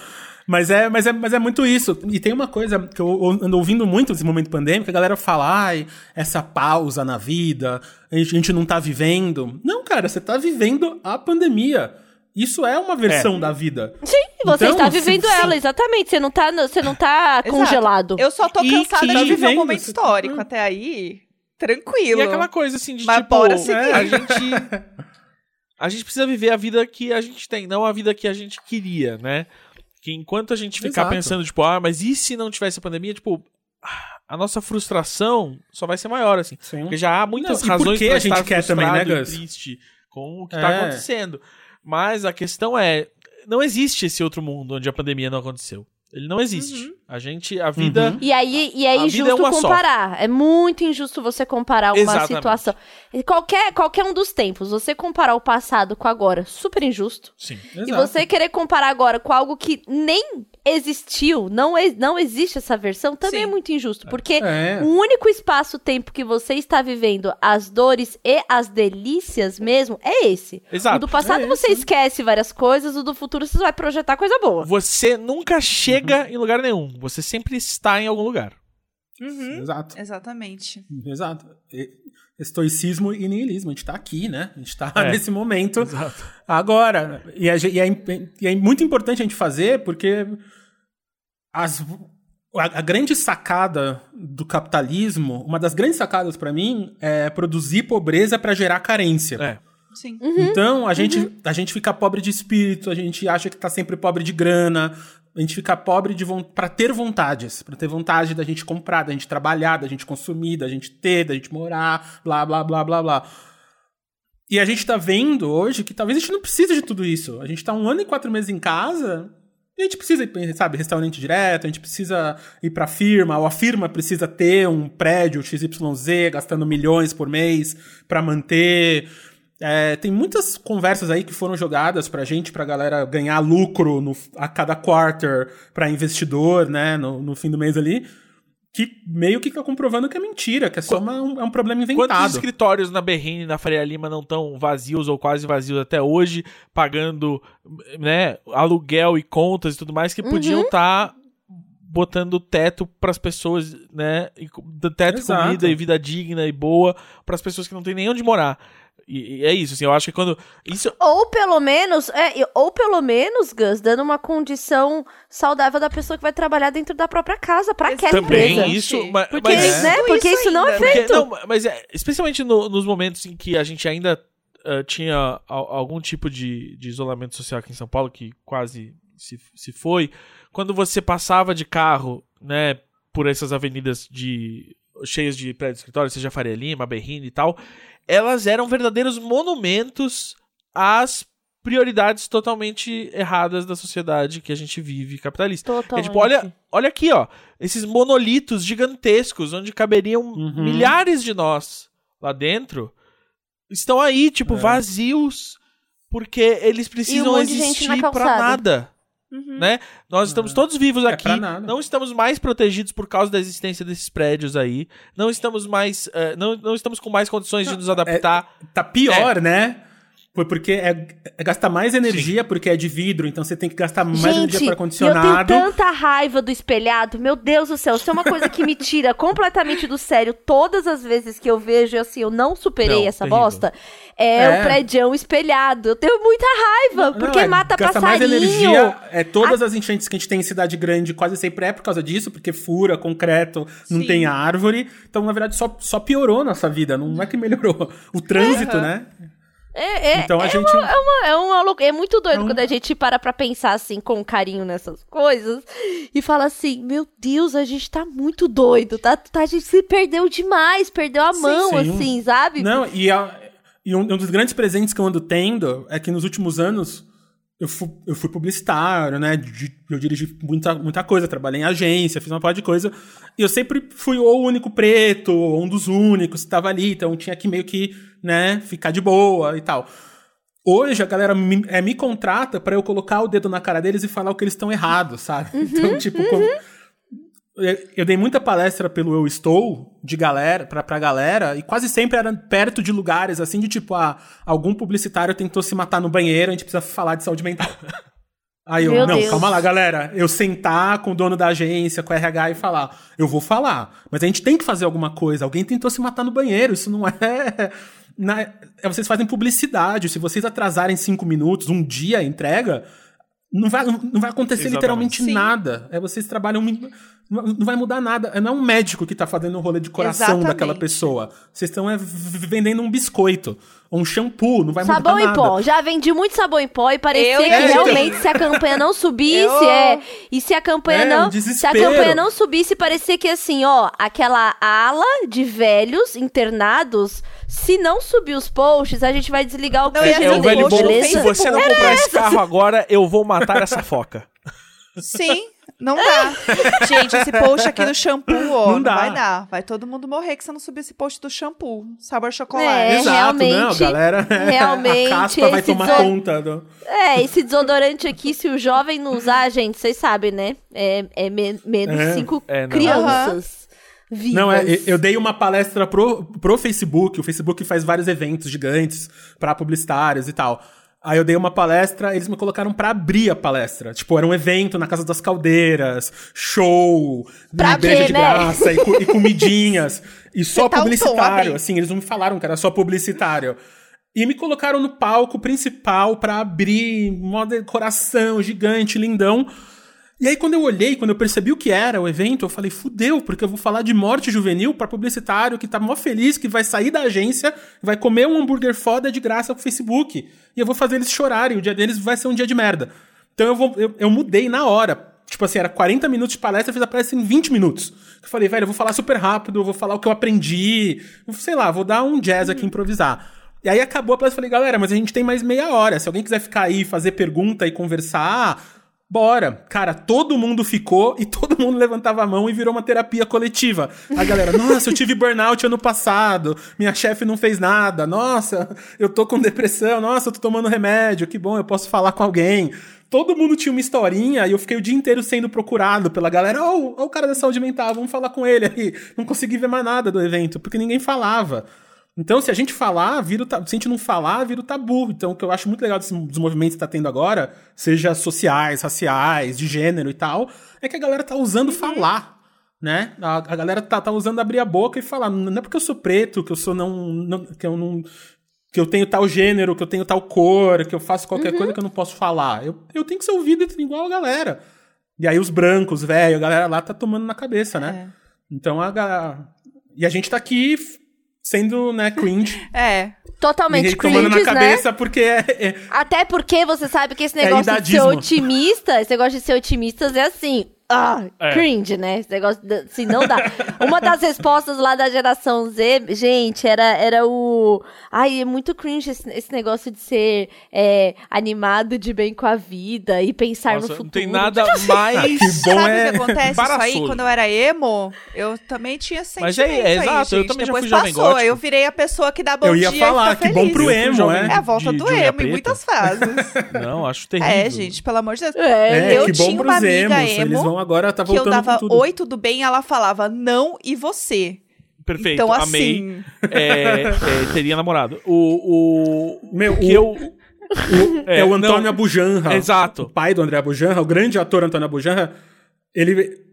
S2: Mas é, mas, é, mas é muito isso. E tem uma coisa que eu ando ouvindo muito nesse momento pandêmico, a galera fala, ai, essa pausa na vida, a gente, a gente não tá vivendo. Não, cara, você tá vivendo a pandemia. Isso é uma versão da vida.
S4: Sim, você
S2: Então,
S4: está vivendo
S2: se-
S4: ela, exatamente. Você não tá, no- você não tá congelado.
S3: Eu só tô cansada
S2: que
S3: de viver
S2: vivendo,
S3: um momento histórico. Até aí, tranquilo.
S1: E aquela coisa assim de
S3: Mas
S1: tipo,
S3: bora seguir.
S1: a gente a gente precisa viver a vida que a gente tem, não a vida que a gente queria, né? Que enquanto a gente ficar
S2: Exato.
S1: pensando tipo, ah, mas e se não tivesse a pandemia, tipo, a nossa frustração só vai ser maior assim.
S2: Sim.
S1: Porque já há muitas
S2: Não, e por
S1: razões
S2: que
S1: pra
S2: a gente
S1: estar
S2: quer também, né,
S1: frustrado e
S2: Gus?
S1: triste com o que tá
S2: É.
S1: acontecendo. Mas a questão é, não existe esse outro mundo onde a pandemia não aconteceu. Ele não existe.
S3: Uhum.
S1: A gente, a vida
S2: Uhum.
S4: E aí, e é
S1: vida é
S4: injusto
S1: uma só.
S4: comparar. É muito injusto você comparar uma
S1: Exatamente.
S4: situação. E Qualquer, qualquer um dos tempos, você comparar o passado com agora, super injusto.
S1: Sim.
S4: E
S2: Exato.
S4: você querer comparar agora com algo que nem existiu, não, e- não existe essa versão, também
S3: Sim.
S4: é muito injusto. Porque
S2: É.
S4: o único espaço-tempo que você está vivendo as dores e as delícias mesmo é esse.
S1: Exato.
S4: O do passado
S2: É
S4: você esquece várias coisas, o do futuro você vai projetar coisa boa.
S1: Você nunca chega em lugar nenhum. Você sempre está em algum lugar.
S3: Uhum,
S2: Exato.
S3: exatamente.
S2: Exato. Estoicismo e niilismo. A gente tá aqui, né? A gente tá
S1: É.
S2: nesse momento
S1: Exato.
S2: agora. E, gen- e é, e é muito importante a gente fazer porque as, a, a grande sacada do capitalismo, uma das grandes sacadas pra mim é produzir pobreza pra gerar carência.
S1: É.
S3: Sim.
S2: Então, a gente, a gente fica pobre de espírito, a gente acha que tá sempre pobre de grana, a gente fica pobre de pra ter vontades, pra ter vontade da gente comprar, da gente trabalhar, da gente consumir, da gente ter, da gente morar, blá, blá, blá, blá, blá. E a gente tá vendo hoje que talvez a gente não precise de tudo isso. A gente tá um ano e quatro meses em casa e a gente precisa ir, sabe, restaurante direto, a gente precisa ir pra firma, ou a firma precisa ter um prédio XYZ gastando milhões por mês pra manter. É, tem muitas conversas aí que foram jogadas pra gente, pra galera ganhar lucro no- a cada quarter pra investidor, né, no, no fim do mês ali, que meio que tá comprovando que é mentira, que é só uma- um, é um problema
S1: Quantos
S2: inventado.
S1: escritórios na Berrine e na Faria Lima não estão vazios ou quase vazios até hoje, pagando né, aluguel e contas e tudo mais, que podiam estar botando teto para as pessoas, né? e Teto,
S2: Exato.
S1: comida e vida digna e boa para as pessoas que não têm nem onde morar. E, e é isso, assim, eu acho que quando. Isso,
S4: Ou pelo menos, é, ou pelo menos, Gus, dando uma condição saudável da pessoa que vai trabalhar dentro da própria casa pra aquela
S1: também
S4: empresa.
S1: isso. ma-
S4: Porque,
S1: mas,
S4: né? Porque isso, não é
S3: ainda.
S1: Porque-
S4: feito.
S1: não, mas é, especialmente no- nos momentos em que a gente ainda ah, tinha al- algum tipo de, de isolamento social aqui em São Paulo, que quase se, se foi, quando você passava de carro, né, por essas avenidas de cheias de prédios escritórios, seja Faria Lima, Berrine e tal, elas eram verdadeiros monumentos às prioridades totalmente erradas da sociedade que a gente vive capitalista. É
S4: Totalmente.
S1: tipo, olha, olha aqui, ó. Esses monolitos gigantescos, onde caberiam
S2: Uhum.
S1: milhares de nós lá dentro, estão aí, tipo,
S2: É.
S1: vazios, porque eles precisam
S4: gente
S1: existir
S4: calçada.
S1: nada.
S3: Uhum.
S1: Né? Nós estamos todos vivos
S2: É
S1: aqui,
S2: nada.
S1: não estamos mais protegidos por causa da existência desses prédios aí, não estamos mais, eh, não, não estamos com mais condições de nos adaptar.
S2: Tá pior, né? Foi porque é, é gastar mais energia porque é de vidro, então você tem que gastar mais energia
S4: Gente,
S2: para
S4: e eu tenho
S2: condicionado.
S4: tanta raiva do espelhado. Meu Deus do céu, isso é uma coisa que me tira completamente do sério. Todas as vezes que eu vejo, assim, eu não superei
S1: Não,
S4: essa
S1: terrível.
S4: bosta. É,
S2: É.
S4: o prédio espelhado. Eu tenho muita raiva,
S2: Não,
S4: porque
S2: é,
S4: mata
S2: gasta
S4: passarinho.
S2: mais energia. É, todas as enchentes que a gente tem em cidade grande quase sempre é por causa disso, porque fura, concreto, não
S3: Sim.
S2: tem árvore. Então, na verdade, só, só piorou nossa vida, não é que melhorou. O trânsito, né?
S4: É, é,
S2: Então a
S4: é
S2: gente.
S4: uma- é, uma, é, uma é muito doido
S2: É um-
S4: quando a gente para pra pensar assim com carinho nessas coisas e fala assim: Meu Deus, a gente tá muito doido, tá? tá a gente se perdeu demais, perdeu a
S2: Sim,
S4: mão,
S2: sim.
S4: assim, sabe?
S2: Não, e, a- e um, um dos grandes presentes que eu ando tendo é que nos últimos anos eu fui, eu fui publicitário, né? eu dirigi muita, muita coisa, trabalhei em agência, fiz uma parte de coisa. E eu sempre fui ou o único preto, ou um dos únicos que estava ali, então tinha que meio que, né, ficar de boa e tal. Hoje a galera me, é, me contrata pra eu colocar o dedo na cara deles e falar o que eles estão errados, sabe? Então, tipo, como- eu, dei muita palestra pelo Eu Estou, de galera, pra, pra galera, e quase sempre era perto de lugares assim, de tipo, ah, algum publicitário tentou se matar no banheiro, a gente precisa falar de saúde mental. Aí eu,
S4: Meu
S2: não,
S4: Deus.
S2: calma lá, galera. Eu sentar com o dono da agência, com o RH e falar, eu vou falar, mas a gente tem que fazer alguma coisa. Alguém tentou se matar no banheiro, isso não é. na- é vocês fazem publicidade. Se vocês atrasarem cinco minutos, um dia a entrega, não vai, não vai acontecer
S1: Exatamente.
S2: literalmente
S3: Sim.
S2: nada. É vocês trabalham. Não vai mudar nada. Não é um médico que tá fazendo um rolê de coração
S3: Exatamente.
S2: daquela pessoa. Vocês estão é, vendendo um biscoito. Ou um shampoo. Não vai
S4: Sabão
S2: mudar
S4: em
S2: nada.
S4: pó. Já vendi muito sabão em pó e parecia
S3: Eu
S4: que
S2: já-
S4: realmente se a campanha não subisse,
S3: Eu-
S4: é. E se a campanha
S2: É, um
S4: não. se a campanha não subisse, parecia que assim, ó, aquela ala de velhos internados, se não subir os posts, a gente vai desligar o
S3: Não, e
S1: É, o velho bom,
S4: beleza?
S1: se você não comprar esse carro agora, eu vou matar essa foca.
S3: Sim, não dá. Gente, esse post aqui do shampoo, ó,
S2: Não
S3: não,
S2: dá.
S3: vai dar. Vai todo mundo morrer que você não subir esse post do shampoo. Sabor chocolate.
S4: É,
S2: Exato,
S4: realmente-
S2: não, galera.
S4: realmente,
S2: a caspa vai tomar conta. Do...
S4: É, esse desodorante aqui, se o jovem não usar, gente, vocês sabem, né? É, é me- menos
S2: É.
S4: cinco
S1: É, não.
S4: crianças vivas.
S2: Não, é, eu dei uma palestra pro, pro Facebook. O Facebook faz vários eventos gigantes pra publicitários e tal. Aí eu dei uma palestra, eles me colocaram pra abrir a palestra. Tipo, era um evento na Casa das Caldeiras, show,
S4: Pra
S2: breja
S4: ver,
S2: de
S4: né?
S2: graça e, e comidinhas. E só
S3: tá
S2: publicitário, assim, eles não me falaram que era só publicitário. E me colocaram no palco principal pra abrir, uma decoração gigante, lindão. E aí, quando eu olhei, quando eu percebi o que era o evento, eu falei, fudeu, porque eu vou falar de morte juvenil pra publicitário que tá mó feliz, que vai sair da agência, vai comer um hambúrguer foda de graça pro Facebook. E eu vou fazer eles chorarem, o dia deles vai ser um dia de merda. Então eu, vou, eu, eu mudei na hora. Tipo assim, era 40 minutos de palestra, eu fiz a palestra em 20 minutos. Eu falei, velho, eu vou falar super rápido, eu vou falar o que eu aprendi, sei lá, vou dar um jazz aqui improvisar. E aí acabou a palestra, eu falei, galera, mas a gente tem mais meia hora. Se alguém quiser ficar aí, fazer pergunta e conversar, bora. Cara, todo mundo ficou e todo mundo levantava a mão e virou uma terapia coletiva. A galera, nossa, eu tive burnout ano passado, minha chefe não fez nada, nossa, eu tô com depressão, nossa, eu tô tomando remédio, que bom, eu posso falar com alguém. Todo mundo tinha uma historinha e eu fiquei o dia inteiro sendo procurado pela galera. Ô, oh, o cara da saúde mental, vamos falar com ele aí. Não consegui ver mais nada do evento, porque ninguém falava. Então, se a gente falar, vira se a gente não falar, vira o tabu. Então, o que eu acho muito legal desses, dos movimentos que tá tendo agora, seja sociais, raciais, de gênero e tal, é que a galera tá usando falar. Né? A, a galera tá, tá usando abrir a boca e falar. Não é porque eu sou preto, que eu sou não. não- que eu não. Que eu tenho tal gênero, que eu tenho tal cor, que eu faço qualquer coisa que eu não posso falar. Eu, eu tenho que ser ouvido igual a galera. E aí os brancos, velho, a galera lá tá tomando na cabeça, né? Então a E a gente tá aqui sendo, né, cringe.
S3: É.
S4: Totalmente
S2: e tomando na
S4: né?
S2: cabeça porque é, é-
S4: Até porque você sabe que esse
S2: É
S4: negócio de ser otimista, esse negócio de ser otimistas é assim. Ah,
S1: É.
S4: cringe, né? Esse negócio assim, não dá. Uma das respostas lá da geração Z, gente, era, era o. Ai, é muito cringe esse, esse negócio de ser é, animado de bem com a vida e pensar
S1: Nossa,
S4: no futuro.
S1: não tem nada mais.
S2: que bom
S3: Sabe
S2: é
S3: o que acontece isso aí? Quando eu era emo, eu também tinha sentimento
S1: Mas é- é
S3: aí,
S1: exato, eu também já
S3: Depois
S1: fui jovem
S3: passou,
S1: gótico.
S3: eu virei a pessoa que dá bom
S2: Eu ia
S3: dia
S2: falar,
S3: e
S2: que bom
S3: feliz.
S2: pro
S1: Eu fui
S2: emo,
S1: jovem
S2: é.
S3: É a volta
S1: de-
S3: do
S1: de
S3: emo em muitas fases.
S1: Não, acho terrível.
S3: é, gente, pelo amor de Deus.
S4: É,
S2: É,
S3: eu
S2: que bom
S3: tinha uma amiga
S2: emos.
S3: emo
S2: Eles vão agora, tá
S3: que eu
S2: voltando
S3: dava oi, tudo bem, ela falava não e você.
S1: Perfeito,
S3: então,
S1: amei.
S3: assim,
S1: É, é, teria namorado. O. o
S2: Meu,
S1: o que
S2: o-
S1: eu.
S2: É, o Antônio
S1: não,
S2: Abujanra.
S1: Exato.
S2: O pai do André Abujanra, o grande ator Antônio Abujanra, ele.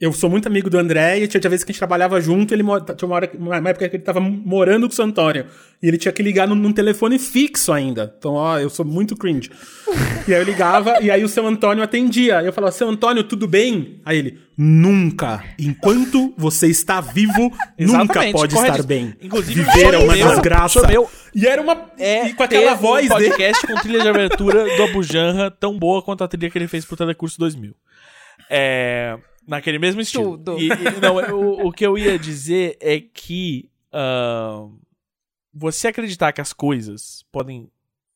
S2: Eu sou muito amigo do André e tinha, tinha vezes que a gente trabalhava junto, ele tinha uma, hora, uma época que ele tava morando com o seu Antônio. E ele tinha que ligar num, num telefone fixo ainda. Então, ó, eu sou muito cringe. e aí eu ligava, e aí o seu Antônio atendia. E eu falava, seu Antônio, tudo bem? Aí ele, nunca. Enquanto você está vivo, nunca pode
S1: correto.
S2: estar bem.
S1: Inclusive,
S2: Viver é uma
S1: choveu,
S2: desgraça.
S1: choveu.
S2: E era uma.
S1: É
S2: e com aquela voz
S1: um
S2: dele.
S1: podcast com trilha de abertura do Abujanra tão boa quanto a trilha que ele fez pro Telecurso 2000. É, naquele mesmo estilo.
S3: Tudo.
S1: E, e- não, o, o que eu ia dizer é que ah, você acreditar que as coisas podem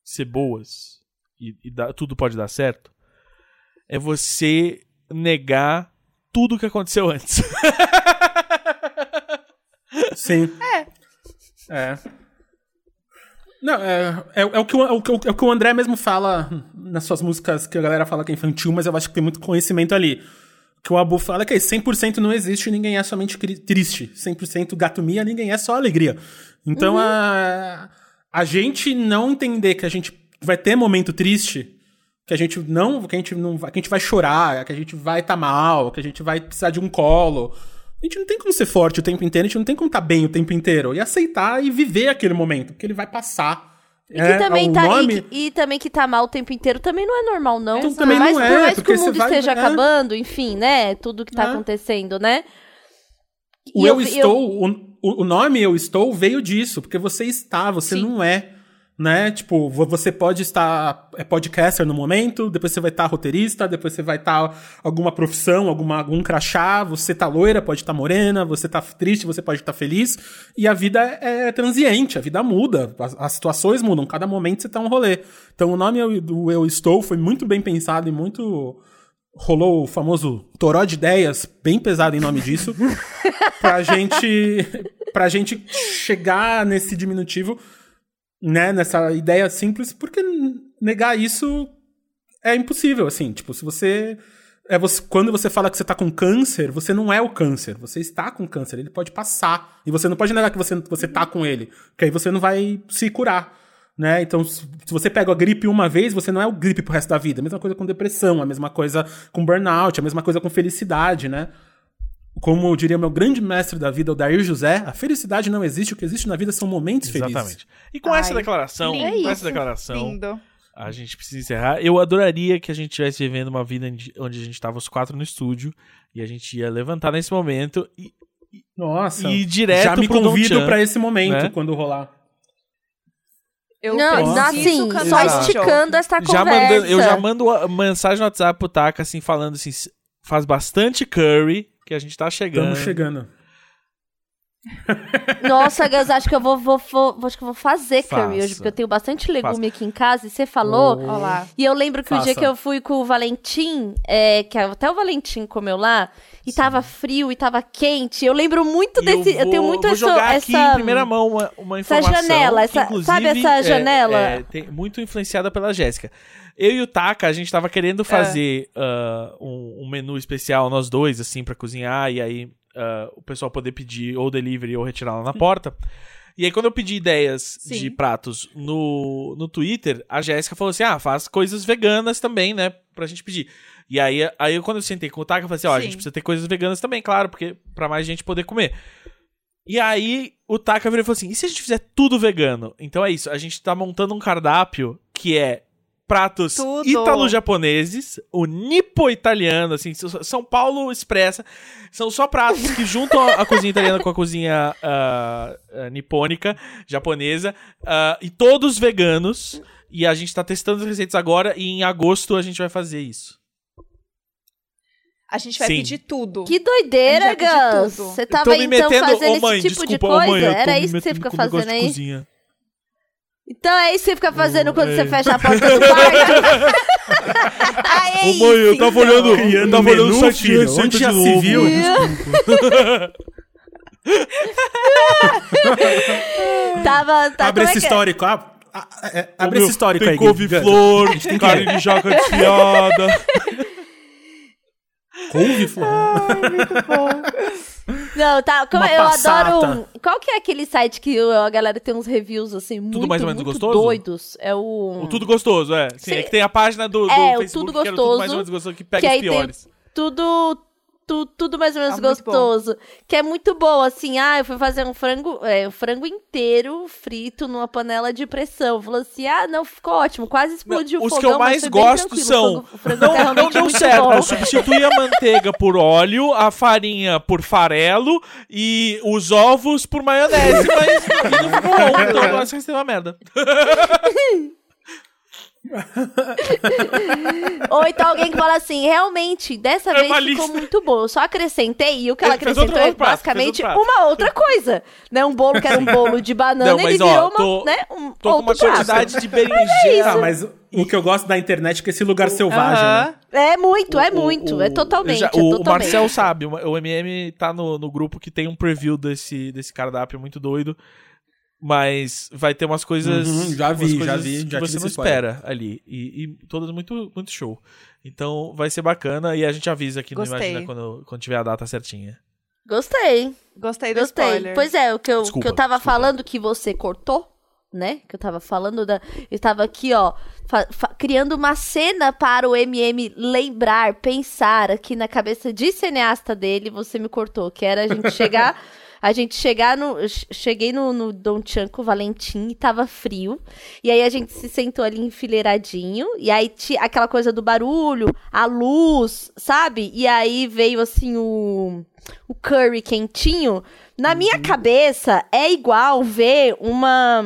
S1: ser boas e, e dar- tudo pode dar certo é você negar tudo que aconteceu antes.
S2: Sim. É. É. Não, é, é, é o que o, é, o, o- é o que o André mesmo fala nas suas músicas que a galera fala que é infantil, mas eu acho que tem muito conhecimento ali. Que o Abu fala que 100% não existe, ninguém é somente triste. 100% gato mia, ninguém é só alegria. Então a, a gente não entender que a gente vai ter momento triste, que a gente não, que a gente não, que a gente vai chorar, que a gente vai estar mal, que a gente vai precisar de um colo. A gente não tem como ser forte o tempo inteiro, a gente não tem como estar bem o tempo inteiro. E aceitar e viver aquele momento, porque ele vai passar.
S4: E que também
S2: o
S4: tá, e
S2: nome-
S4: que- e, também que tá mal o tempo inteiro também não é normal, não.
S2: Então também
S4: mais,
S2: não é,
S4: por mais que o mundo esteja
S2: é.
S4: acabando, enfim, né? Tudo que tá
S2: É.
S4: acontecendo, né?
S2: O
S4: E
S2: eu,
S4: eu-
S2: estou, o, o nome eu estou veio disso, porque você está, você
S3: Sim.
S2: não é. Né? Tipo, vo- você pode estar é podcaster no momento, depois você vai estar roteirista, depois você vai estar alguma profissão, alguma, algum crachá, você tá loira, pode estar morena, você tá triste, você pode estar feliz. E a vida é transiente, a vida muda, as, as situações mudam, cada momento você tá um rolê. Então o nome eu- do Eu Estou foi muito bem pensado e muito rolou o famoso toró de ideias, bem pesado em nome disso, pra gente pra gente chegar nesse diminutivo, né, nessa ideia simples, porque negar isso é impossível, assim, tipo, se você é você, quando você fala que você tá com câncer, você não é o câncer, você está com câncer, ele pode passar, e você não pode negar que você, você tá com ele, porque aí você não vai se curar. né? Então, se se você pega a gripe uma vez, você não é o gripe pro resto da vida. A mesma coisa com depressão, a mesma coisa com burnout, a mesma coisa com felicidade, né? Como eu diria meu grande mestre da vida, o Dair José, a felicidade não existe, o que existe na vida são momentos felizes.
S1: Exatamente. E com essa
S3: Ai,
S1: declaração,
S3: lindo.
S1: com
S4: É
S1: essa
S4: isso.
S1: declaração,
S3: Lindo.
S1: a gente precisa encerrar. Eu adoraria que a gente estivesse vivendo uma vida onde a gente tava os quatro no estúdio e a gente ia levantar nesse momento e,
S2: Nossa.
S1: e ir direto
S2: Já me convido pra esse momento,
S1: né?
S2: quando rolar.
S3: Eu
S4: Não, assim, só esticando essa
S1: já
S4: conversa.
S1: mandando, eu já mando mensagem no WhatsApp pro Taka, assim, falando assim, "S- faz bastante curry, que a gente tá chegando.
S2: Estamos chegando.
S4: Nossa, Gus, acho que eu vou, vou, vou- acho que eu vou fazer curry hoje,
S1: Faça.
S4: porque eu tenho bastante legume aqui em casa, e você falou.
S3: Lá.
S4: E eu lembro que o dia
S2: Faça.
S4: que eu fui com o Valentim, é, que até o Valentim comeu lá, e tava frio e tava quente. Eu lembro muito
S1: E
S4: desse. Eu,
S1: vou-
S4: tenho muito
S1: vou
S4: essa.
S1: jogar aqui
S4: essa
S1: em primeira mão uma, uma
S4: essa
S1: informação.
S4: janela,
S1: que,
S4: essa- sabe essa
S1: é-
S4: janela?
S1: é, tem- muito influenciada pela Jéssica. Eu e o Taka, a gente tava querendo fazer ah, um, um menu especial, nós dois, assim, pra cozinhar, e aí ah, o pessoal poder pedir ou delivery ou retirar lá na porta. E aí, quando eu pedi ideias
S3: Sim.
S1: de pratos no, no Twitter, a Jéssica falou assim: ah, faz coisas veganas também, né? Pra gente pedir. E aí, aí quando eu sentei com o Taka, eu falei assim: ó, a
S3: Sim.
S1: gente precisa ter coisas veganas também, claro, porque pra mais gente poder comer. E aí o Taka virou e falou assim: e se a gente fizer tudo vegano? Então é isso, a gente tá montando um cardápio que é pratos ítalo-japoneses, o nipo-italiano, assim, São Paulo expressa. São só pratos que juntam a, a cozinha italiana com a cozinha ah, nipônica, japonesa, ah, e todos veganos. E a gente tá testando as receitas agora e em agosto a gente vai fazer isso.
S3: A gente vai
S1: Sim.
S3: pedir tudo.
S4: Que doideira, Gus. Você
S1: Eu
S4: tava
S1: tô me
S4: então
S1: metendo,
S4: fazendo
S1: ô mãe,
S4: esse tipo
S1: desculpa,
S4: de
S1: ô
S4: coisa?
S1: mãe,
S4: Era isso que você fica fazendo
S1: de
S4: aí?
S1: cozinha.
S4: Então é isso que você fica fazendo quando
S1: é.
S4: você fecha a porta do quarto?
S3: É
S1: Ô mãe, eu tava
S3: então.
S1: olhando, eu tava olhando o site de
S2: filho,
S1: receita
S2: onde
S1: de
S2: já se
S1: novo.
S2: viu?
S4: tava, tá,
S2: Abre
S4: como é
S2: esse
S4: é?
S2: histórico. ah, ah, é,
S1: Ô,
S2: abre
S1: meu,
S2: esse histórico
S1: tem
S2: aí.
S1: Couve-flor,
S2: gente tem
S1: carne de jaca desfiada.
S2: Couve-flor.
S4: Não, tá. Como eu
S2: passata.
S4: adoro. um- Qual que é aquele site que a galera tem uns reviews assim muito,
S1: mais ou menos
S4: muito
S1: gostoso?
S4: doidos? É o.
S1: O Tudo Gostoso, é. Sim,
S4: Sim.
S1: é que tem a página do, do
S4: É, o
S1: Facebook
S4: Tudo
S1: que o Tudo mais ou
S4: Gostoso,
S1: menos gostoso que
S4: que
S1: pega os piores.
S4: tudo. Tu- tudo mais ou menos
S3: Ah,
S4: gostoso. Que é muito bom, assim. Ah, eu fui fazer um frango, é, um frango inteiro frito numa panela de pressão. Falou assim: ah, não, ficou ótimo. Quase explodiu
S1: Não,
S4: o
S1: os
S4: fogão.
S1: que eu mais gosto são-
S4: O frango, o frango
S1: Não, não
S4: realmente
S1: deu certo.
S4: bom.
S1: Eu substituí a manteiga por óleo, a farinha por farelo e os ovos por maionese, mas não ficou bom, então eu acho que é uma merda.
S4: Ou então alguém que fala assim, realmente, dessa
S1: É
S4: vez
S1: uma
S4: ficou
S1: lista.
S4: muito bom. Eu só acrescentei, e o que ela
S1: Ele fez
S4: acrescentou é
S1: prato,
S4: basicamente
S1: outro
S4: uma outra coisa. Né? Um bolo que era um bolo de banana,
S1: Não, mas,
S4: ele
S1: ó,
S4: virou uma,
S1: tô-
S4: né, um
S1: Tô com uma
S4: outro prato.
S1: quantidade de berinjela.
S2: Ah, mas o que eu gosto da internet é que esse lugar selvagem,
S3: Aham.
S2: né?
S4: É muito, é
S1: O-
S4: muito.
S1: o-
S4: é totalmente,
S1: já-
S4: é
S1: o,
S4: totalmente.
S1: Marcel sabe, o o MM tá no, no grupo que tem um preview desse, desse cardápio muito doido. Mas vai ter umas coisas.
S2: Uhum, já
S1: umas
S2: vi, já
S1: coisas
S2: vi,
S1: que
S2: já
S1: você
S2: tive
S1: não
S2: esse spoiler.
S1: espera ali. E, e todas muito, muito show. Então vai ser bacana e a gente avisa aqui no
S3: Gostei.
S1: Imagina quando, quando tiver a data certinha.
S4: Gostei,
S3: Gostei do
S4: gostei.
S3: spoiler.
S4: Pois é, o que eu,
S1: Desculpa,
S4: que eu tava
S1: desculpa.
S4: falando que você cortou, né? Que eu tava falando da. Eu tava aqui, ó, fa- fa- criando uma cena para o MM lembrar, pensar aqui na cabeça de cineasta dele, você me cortou, que era a gente chegar. A gente chegar no. che- Cheguei no, no Don Chan com o Valentim e tava frio. E aí a gente se sentou ali enfileiradinho. E aí tinha aquela coisa do barulho, a luz, sabe? E aí veio assim o. O curry quentinho. Na minha cabeça é igual ver uma.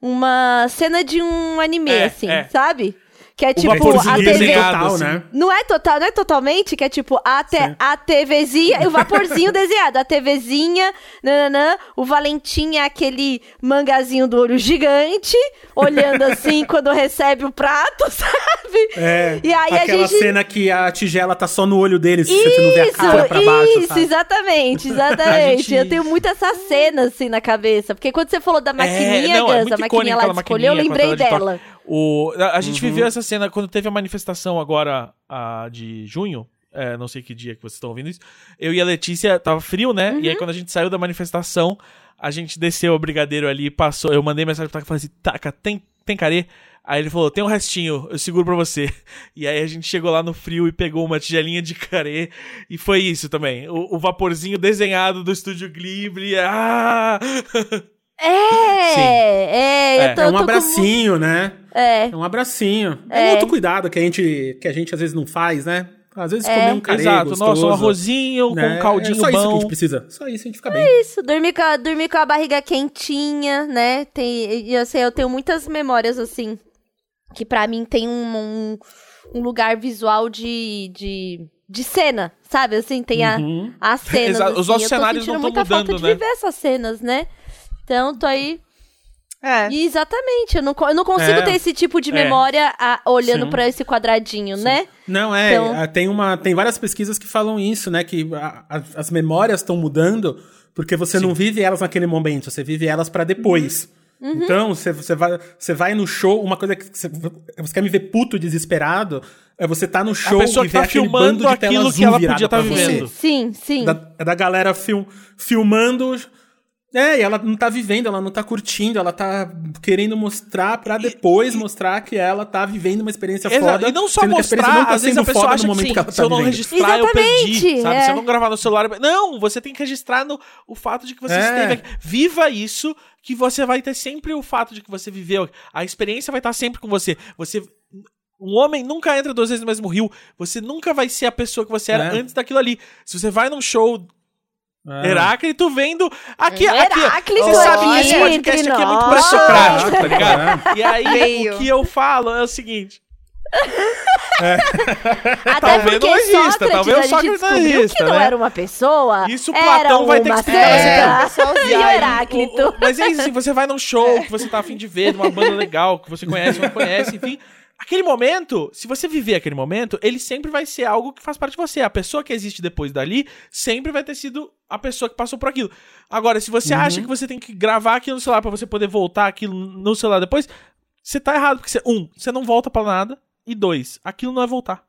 S4: Uma cena de um anime,
S1: É,
S4: assim,
S1: é.
S4: sabe? Que é tipo a TV.
S1: desenhado.
S2: total,
S1: assim.
S2: né?
S4: Não é total, não é totalmente, que é tipo a, te,
S2: Sim.
S4: a TVzinha e o vaporzinho desenhado. A TVzinha, nananã, o Valentim é aquele mangazinho do olho gigante, olhando assim quando recebe o prato, sabe?
S2: É,
S4: E aí a
S2: aquela
S4: gente-
S2: cena que a tigela tá só no olho dele, você não vê a cara pra baixo,
S4: isso,
S2: sabe?
S4: exatamente, exatamente.
S1: A gente-
S4: Eu tenho muito essa cena assim na cabeça. Porque quando você falou da maquininha,
S1: não, é
S4: Gus,
S1: muito
S4: a maquininha lá
S1: aquela
S4: de escolher, eu
S1: maquininha a
S4: lembrei
S1: tela de toque. O, a, a gente
S2: Uhum.
S1: viveu essa cena quando teve a manifestação agora a de junho. é, não sei que dia que vocês estão ouvindo isso. Eu e a Letícia, tava frio, né?
S4: Uhum.
S1: E aí, quando a gente saiu da manifestação, a gente desceu o brigadeiro ali, passou. Eu mandei mensagem pro Taka e falei assim: Taka, tem, tem carê? Aí ele falou: tem um restinho, eu seguro pra você. E aí a gente chegou lá no frio e pegou uma tigelinha de carê. E foi isso também. O, o vaporzinho desenhado do estúdio Ghibli. Ah!
S4: É,
S1: Sim.
S4: é,
S1: É,
S4: eu tô,
S2: É
S4: eu
S2: um
S4: tô com-
S2: abracinho, né?
S4: É,
S2: É um abracinho. É,
S4: É.
S2: um outro cuidado que a, gente, que a gente às vezes não faz, né? Às vezes
S4: É.
S2: comer um carê
S1: Exato,
S2: gostoso,
S1: nossa, um arrozinho
S2: né?
S1: com um caldinho
S2: é só isso que a
S1: bom.
S2: gente precisa. Só isso a gente fica bem.
S4: isso, dormir com, a, dormir com a barriga quentinha, né? Tem, e eu sei, eu tenho muitas memórias, assim, que pra mim tem um, um, um lugar visual de, de, de cena, sabe? Assim, tem a,
S2: Uhum.
S4: as cenas,
S1: Exato, os
S4: assim.
S1: nossos
S4: eu tô
S1: cenários
S4: sentindo
S1: não tão
S4: muita falta
S1: mudando,
S4: de
S1: né?
S4: viver essas cenas, né? Então, tô aí
S3: É.
S4: E exatamente, eu não, eu não consigo
S2: É.
S4: ter esse tipo de
S1: É.
S4: memória ah, olhando
S2: Sim.
S4: pra esse quadradinho, né?
S2: Não, é,
S4: Então-
S2: tem, uma, tem várias pesquisas que falam isso, né? Que a- a- as memórias estão mudando porque você não vive elas naquele momento, você vive elas pra depois.
S4: Uhum.
S2: Então, você, você, vai, você vai no show, uma coisa que você, você quer me ver puto, desesperado, é você tá no show
S1: pessoa
S2: e
S1: tá
S2: aquele
S1: filmando
S2: bando de tela
S1: aquilo
S2: azul
S1: que ela podia tá
S2: pra você.
S1: vivendo.
S4: Sim, sim.
S2: Da, é da galera fil, filmando. É, e ela não tá vivendo, ela não tá curtindo, ela tá querendo mostrar pra depois mostrar que ela tá vivendo uma experiência
S1: Exato,
S2: foda.
S1: E não só mostrar,
S2: não tá
S1: às vezes a pessoa acha que sim,
S2: que ela
S1: se
S2: tá
S1: eu não
S2: vivendo.
S1: registrar, eu perdi,
S4: Exatamente,
S1: sabe?
S4: é.
S1: Se eu não gravar no celular... Não, você tem que registrar no, o fato de que você
S2: É.
S1: esteve aqui. Viva isso, que você vai ter sempre o fato de que você viveu. A experiência vai estar sempre com você. Você... Um homem nunca entra duas vezes no mesmo rio. Você nunca vai ser a pessoa que você era
S2: É.
S1: antes daquilo ali. Se você vai num show
S2: É.
S1: Heráclito vendo... Aqui,
S4: Heráclito
S1: aqui... Você sabe que esse
S4: aqui
S1: podcast aqui é muito pré-socrático, tá ligado? E aí,
S3: Veio.
S1: o que eu falo é o seguinte...
S4: Até
S1: Talvez
S4: porque
S1: não exista,
S4: Sócrates,
S1: talvez o
S4: a gente
S1: Sócrates não
S4: descobriu
S1: exista,
S4: que não
S1: né?
S4: era uma pessoa.
S1: Isso o Platão vai ter que
S4: uma
S1: explicar
S4: cena.
S3: você.
S4: E
S1: aí,
S4: Heráclito.
S1: o- o- mas é isso, assim, você vai num show que você tá afim de ver, numa banda legal, que você conhece ou não conhece, enfim. Aquele momento, se você viver aquele momento, ele sempre vai ser algo que faz parte de você. A pessoa que existe depois dali sempre vai ter sido a pessoa que passou por aquilo. Agora, se você acha que você tem que gravar aquilo no celular pra você poder voltar aquilo no celular depois, você tá errado. Porque, você, um, você não volta pra nada. E dois, aquilo não é voltar.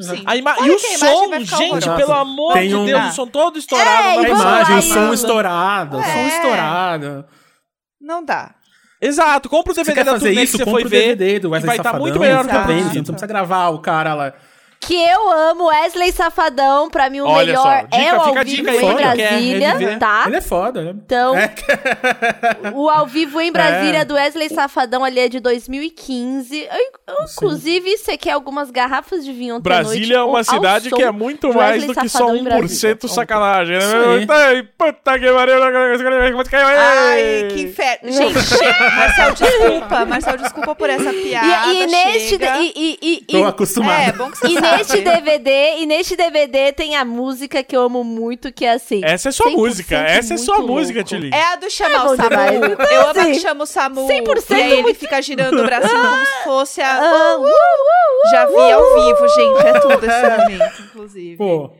S3: Sim.
S1: A ima- e o som, gente,
S2: horrorosa.
S1: pelo amor
S2: Tem
S1: de
S2: um-
S1: Deus,
S3: Ah.
S1: o som todo estourado.
S4: É,
S2: A imagem, o som estourado, o som
S3: É.
S2: estourado.
S3: Não dá.
S1: Exato, compra o DVD
S2: quer
S1: da turnê
S2: isso,
S1: que você
S2: compra
S1: foi ver.
S2: DVD do
S1: que
S2: Wesley
S1: vai estar
S2: Safadão.
S1: muito melhor que
S2: tá
S1: o.
S2: Você não precisa gravar o cara lá.
S4: Que eu amo Wesley Safadão. Pra mim, o
S1: Olha
S4: melhor
S1: só, dica-
S4: é o ao vivo
S2: aí
S4: em
S1: quer
S4: Brasília, tá?
S2: Ele é foda, né?
S4: Então,
S2: É.
S4: o ao vivo em Brasília
S2: É.
S4: do Wesley Safadão ali é de 2015. Eu, eu, inclusive, você quer algumas garrafas de vinho ontem à noite
S1: Brasília é uma cidade que é muito mais do que só
S4: Safadão em
S1: 1%
S4: Brasília.
S1: sacanagem, né? Ai, Puta que pariu.
S3: Ai, que inferno. Gente, chega. Marcel, desculpa. Marcel, desculpa por essa piada.
S4: E, e neste e, e, e,
S2: Tô
S4: e-
S2: acostumado.
S3: É, bom que você
S4: e
S3: sabe.
S4: Neste DVD, e neste DVD tem a música que eu amo muito, que é assim.
S1: Essa é sua
S4: 100%
S1: música, essa é sua
S4: muito
S1: música,
S4: louco.
S1: Tilly.
S3: É a do chamar
S4: É
S3: o Samu.
S4: Então,
S3: Eu amo a que
S4: assim,
S3: chama o Samu.
S4: 100%
S3: e aí ele
S4: muito-
S3: fica girando o bracinho como se fosse a...
S4: Ah, uh, uh, uh,
S3: Já vi ao vivo, gente. É tudo esse momento, inclusive.
S2: Pô,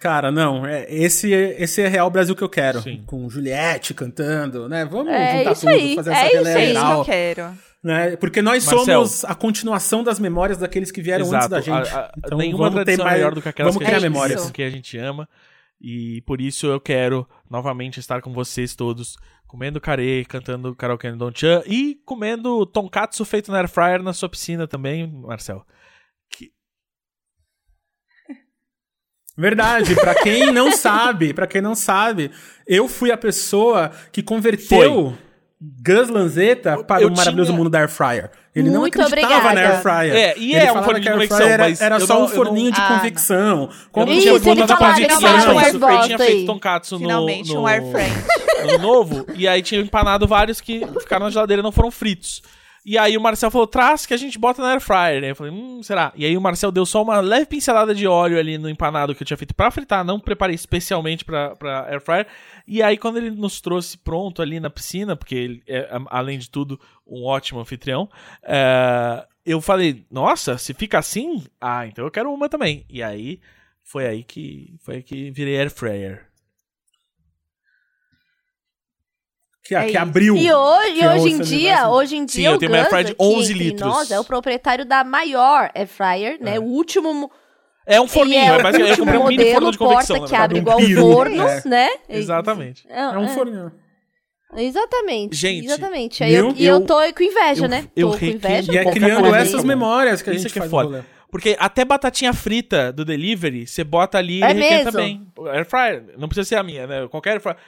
S2: cara, não. É, esse, esse é real Brasil que eu quero.
S1: Sim.
S2: Com Juliette cantando, né? Vamos
S4: É
S2: juntar
S4: isso
S2: tudo,
S4: aí,
S2: fazer
S4: é
S2: essa galera
S3: É isso que
S2: geral.
S3: eu quero.
S2: Né? Porque nós
S1: Marcel.
S2: somos a continuação das memórias daqueles que vieram antes da gente.
S1: A- a-
S2: então
S1: nenhuma
S2: vamos ter
S1: tradição
S2: mais,
S1: melhor do que aquelas
S2: vamos
S1: que, a
S2: criar
S1: gente,
S2: memórias.
S1: que a gente ama. E por isso eu quero novamente estar com vocês todos, comendo carê, cantando karaokê no Don Chan e comendo tonkatsu feito na air fryer na sua piscina também, Marcel.
S2: Verdade, pra quem não sabe, para quem não sabe, eu fui a pessoa que converteu Gus Lanzetta para
S1: eu
S2: o maravilhoso
S1: tinha-
S2: mundo da Air Fryer. Ele não
S4: Muito
S2: acreditava na Air
S4: obrigada.
S2: Fryer.
S1: É, e
S2: Ele
S1: é um forno
S2: que
S1: de
S2: fryer era,
S1: mas
S2: era só
S1: não-
S2: um
S1: eu não-
S2: forninho de
S3: Ah, não.
S2: convecção.
S1: Eu
S2: Como
S1: não tinha
S4: era
S1: finalmente
S4: uma
S1: eu tinha feito tonkatsu no,
S3: Finalmente,
S1: no,
S3: um
S1: no novo, e aí tinha empanado vários que ficaram na geladeira e não foram fritos. E aí o Marcel falou, traz que a gente bota na air fryer, né? Eu falei, hum, será? E aí o Marcel deu só uma leve pincelada de óleo ali no empanado que eu tinha feito pra fritar, não preparei especialmente pra, pra air fryer. E aí quando ele nos trouxe pronto ali na piscina, porque ele é, além de tudo, um ótimo anfitrião, é, eu falei, nossa, se fica assim, ah, então eu quero uma também. E aí foi aí que foi aí que virei air fryer.
S2: Que,
S3: É
S2: que
S3: isso.
S2: abriu.
S4: E hoje,
S2: Que é
S4: hoje em dia,
S2: universo.
S4: hoje em
S1: Sim,
S4: dia
S1: eu
S4: o
S1: tenho uma air fryer de
S4: aqui
S1: 11
S4: entre
S1: litros.
S4: Nós é o proprietário da maior air fryer, né? O último mo-
S1: É um forninho,
S4: e é
S1: é basicamente eu
S4: o
S1: comprei um mini forno
S4: modelo
S1: de convecção.
S4: porta
S1: na
S4: que abre
S2: Um
S4: igual
S2: piro,
S4: forno,
S2: é.
S4: né?
S1: Exatamente.
S4: É,
S2: É um
S4: é.
S2: forno.
S4: Exatamente.
S1: Gente,
S4: exatamente. Aí eu, e eu
S1: Eu-
S4: tô com inveja,
S1: eu-
S4: né?
S1: eu
S4: tô com inveja.
S2: E é criando essas memórias que a
S1: Isso
S2: gente
S1: que é
S2: faz
S1: foda. Porque até batatinha frita do delivery, você bota ali e
S4: É
S1: ele requenta
S4: mesmo?
S1: bem. Air fryer, não precisa ser a minha, né? Qualquer air fryer.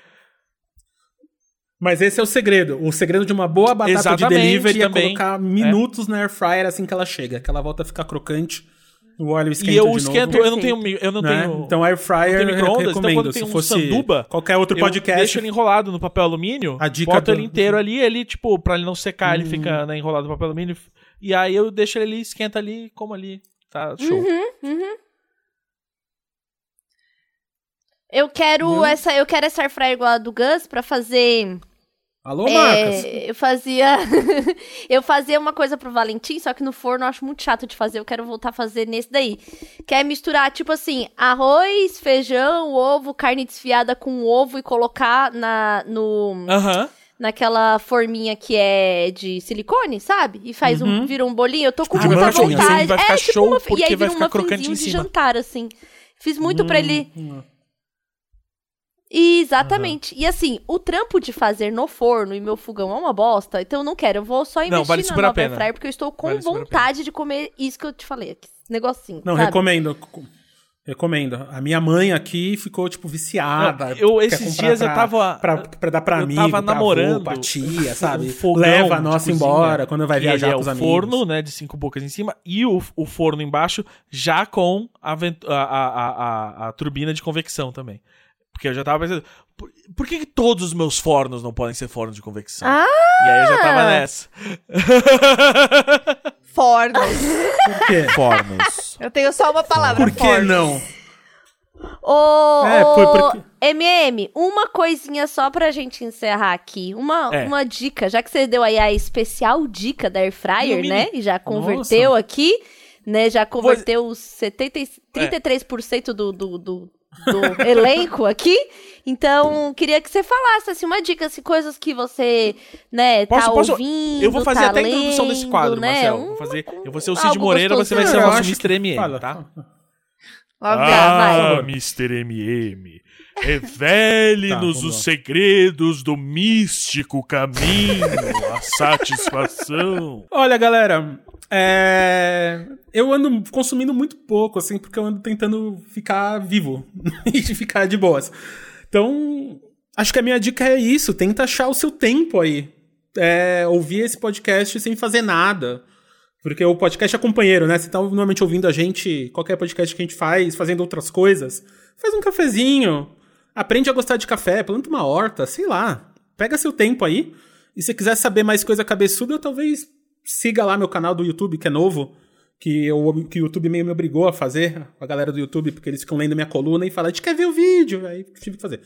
S2: Mas esse é o segredo. O segredo de uma boa batata de
S1: Exatamente,
S2: delivery
S1: também.
S2: é colocar minutos na air fryer assim que ela chega, que ela volta a ficar crocante. O óleo esquenta
S1: E eu
S2: de
S1: esquento,
S2: novo.
S1: eu não tenho, eu não
S2: né?
S1: tenho
S2: Então air fryer
S1: não micro-ondas, então
S2: recomendo.
S1: quando tem
S2: Se
S1: um
S2: fosse
S1: sanduba,
S2: qualquer outro
S1: eu
S2: podcast,
S1: deixo ele enrolado no papel alumínio,
S2: A dica
S1: boto
S2: do-
S1: ele inteiro ali, ele, tipo, pra ele não secar, ele fica né, enrolado no papel alumínio. E aí eu deixo ele ali, esquenta ali, como ali. Tá, show.
S4: Uhum. Eu quero
S2: Viu?
S4: essa, eu quero essa air fryer igual a do Gus pra fazer
S2: Alô,
S4: É,
S2: Marcas?
S4: eu fazia. eu fazia uma coisa pro Valentim, só que no forno eu acho muito chato de fazer. Eu quero voltar a fazer nesse daí. Que é misturar, tipo assim, arroz, feijão, ovo, carne desfiada com ovo e colocar na, no,
S1: Aham.
S4: naquela forminha que é de silicone, sabe? E faz um. vira um bolinho. Eu tô com
S2: Tipo
S4: muita vontade.
S1: vai ficar
S4: é, tipo
S1: show,
S4: uma, e aí
S1: vai
S4: vira um
S1: crocante
S4: de jantar, assim. Fiz muito pra ele.
S2: Hum,
S4: Exatamente. E assim, o trampo de fazer no forno e meu fogão é uma bosta, então eu não quero. Eu vou só investir
S1: vale
S4: na nova air fryer porque eu estou com
S1: Vale
S4: vontade de comer isso que eu te falei. Esse negocinho.
S2: Não,
S4: sabe?
S2: recomendo. Recomendo. A minha mãe aqui ficou, tipo, viciada.
S1: Não, eu,
S2: Quer
S1: esses dias eu
S2: pra-
S1: tava-
S2: Pra, pra dar pra
S1: eu
S2: amigo,
S1: tava
S2: pra
S1: namorando
S2: avô, pra tia, sabe?
S1: um fogão
S2: Leva a nossa
S1: cozinha,
S2: embora quando vai viajar
S1: é
S2: com os
S1: o
S2: amigos.
S1: forno, né, de cinco bocas em cima, e o, o forno embaixo, já com a, vent- a, a, a, a- a turbina de convecção também. Porque eu já tava pensando, por, por que, que todos os meus fornos não podem ser fornos de convecção?
S4: Ah!
S1: E aí eu já tava nessa.
S3: Fornos.
S2: Por quê?
S1: fornos.
S3: Eu tenho só uma palavra.
S2: Por que
S3: fornos.
S2: não?
S4: Ô,
S2: É,
S4: ô,
S2: porque-
S4: MM, uma coisinha só pra gente encerrar aqui. Uma,
S1: É.
S4: uma dica, já que você deu aí a especial dica da Air Fryer,
S1: Mini.
S4: né? E já converteu aqui, né? Já converteu os 70, e-
S1: É.
S4: 33% do, do, do, do elenco aqui. Então, queria que você falasse, assim, uma dica, assim, coisas que você, né,
S1: Posso-
S4: tá
S1: posso-
S4: ouvindo,
S1: Eu vou fazer
S4: tá
S1: até a introdução desse quadro,
S4: né?
S1: Marcelo.
S4: Um-
S1: Vou fazer, eu vou ser o Cid Moreira, você vai ser o nosso Mr. MM,
S2: Fala.
S1: tá?
S4: Ah.
S1: Ah, Mr. MM, revele-nos
S2: Tá,
S1: os segredos do místico caminho à satisfação.
S2: Olha, galera, é, eu ando consumindo muito pouco, assim, porque eu ando tentando ficar vivo e ficar de boas. Então, acho que a minha dica é isso: tenta achar o seu tempo aí. É, ouvir esse podcast sem fazer nada. Porque o podcast é companheiro, né? Você tá normalmente ouvindo a gente, qualquer podcast que a gente faz, fazendo outras coisas. Faz um cafezinho, aprende a gostar de café, planta uma horta, sei lá. Pega seu tempo aí. E se quiser saber mais coisa cabeçuda, talvez siga lá meu canal do YouTube, que é novo. Que, eu, que o YouTube meio me obrigou a fazer, a galera do YouTube, porque eles ficam lendo minha coluna e falam, a gente quer ver o vídeo. Aí tive que fazer.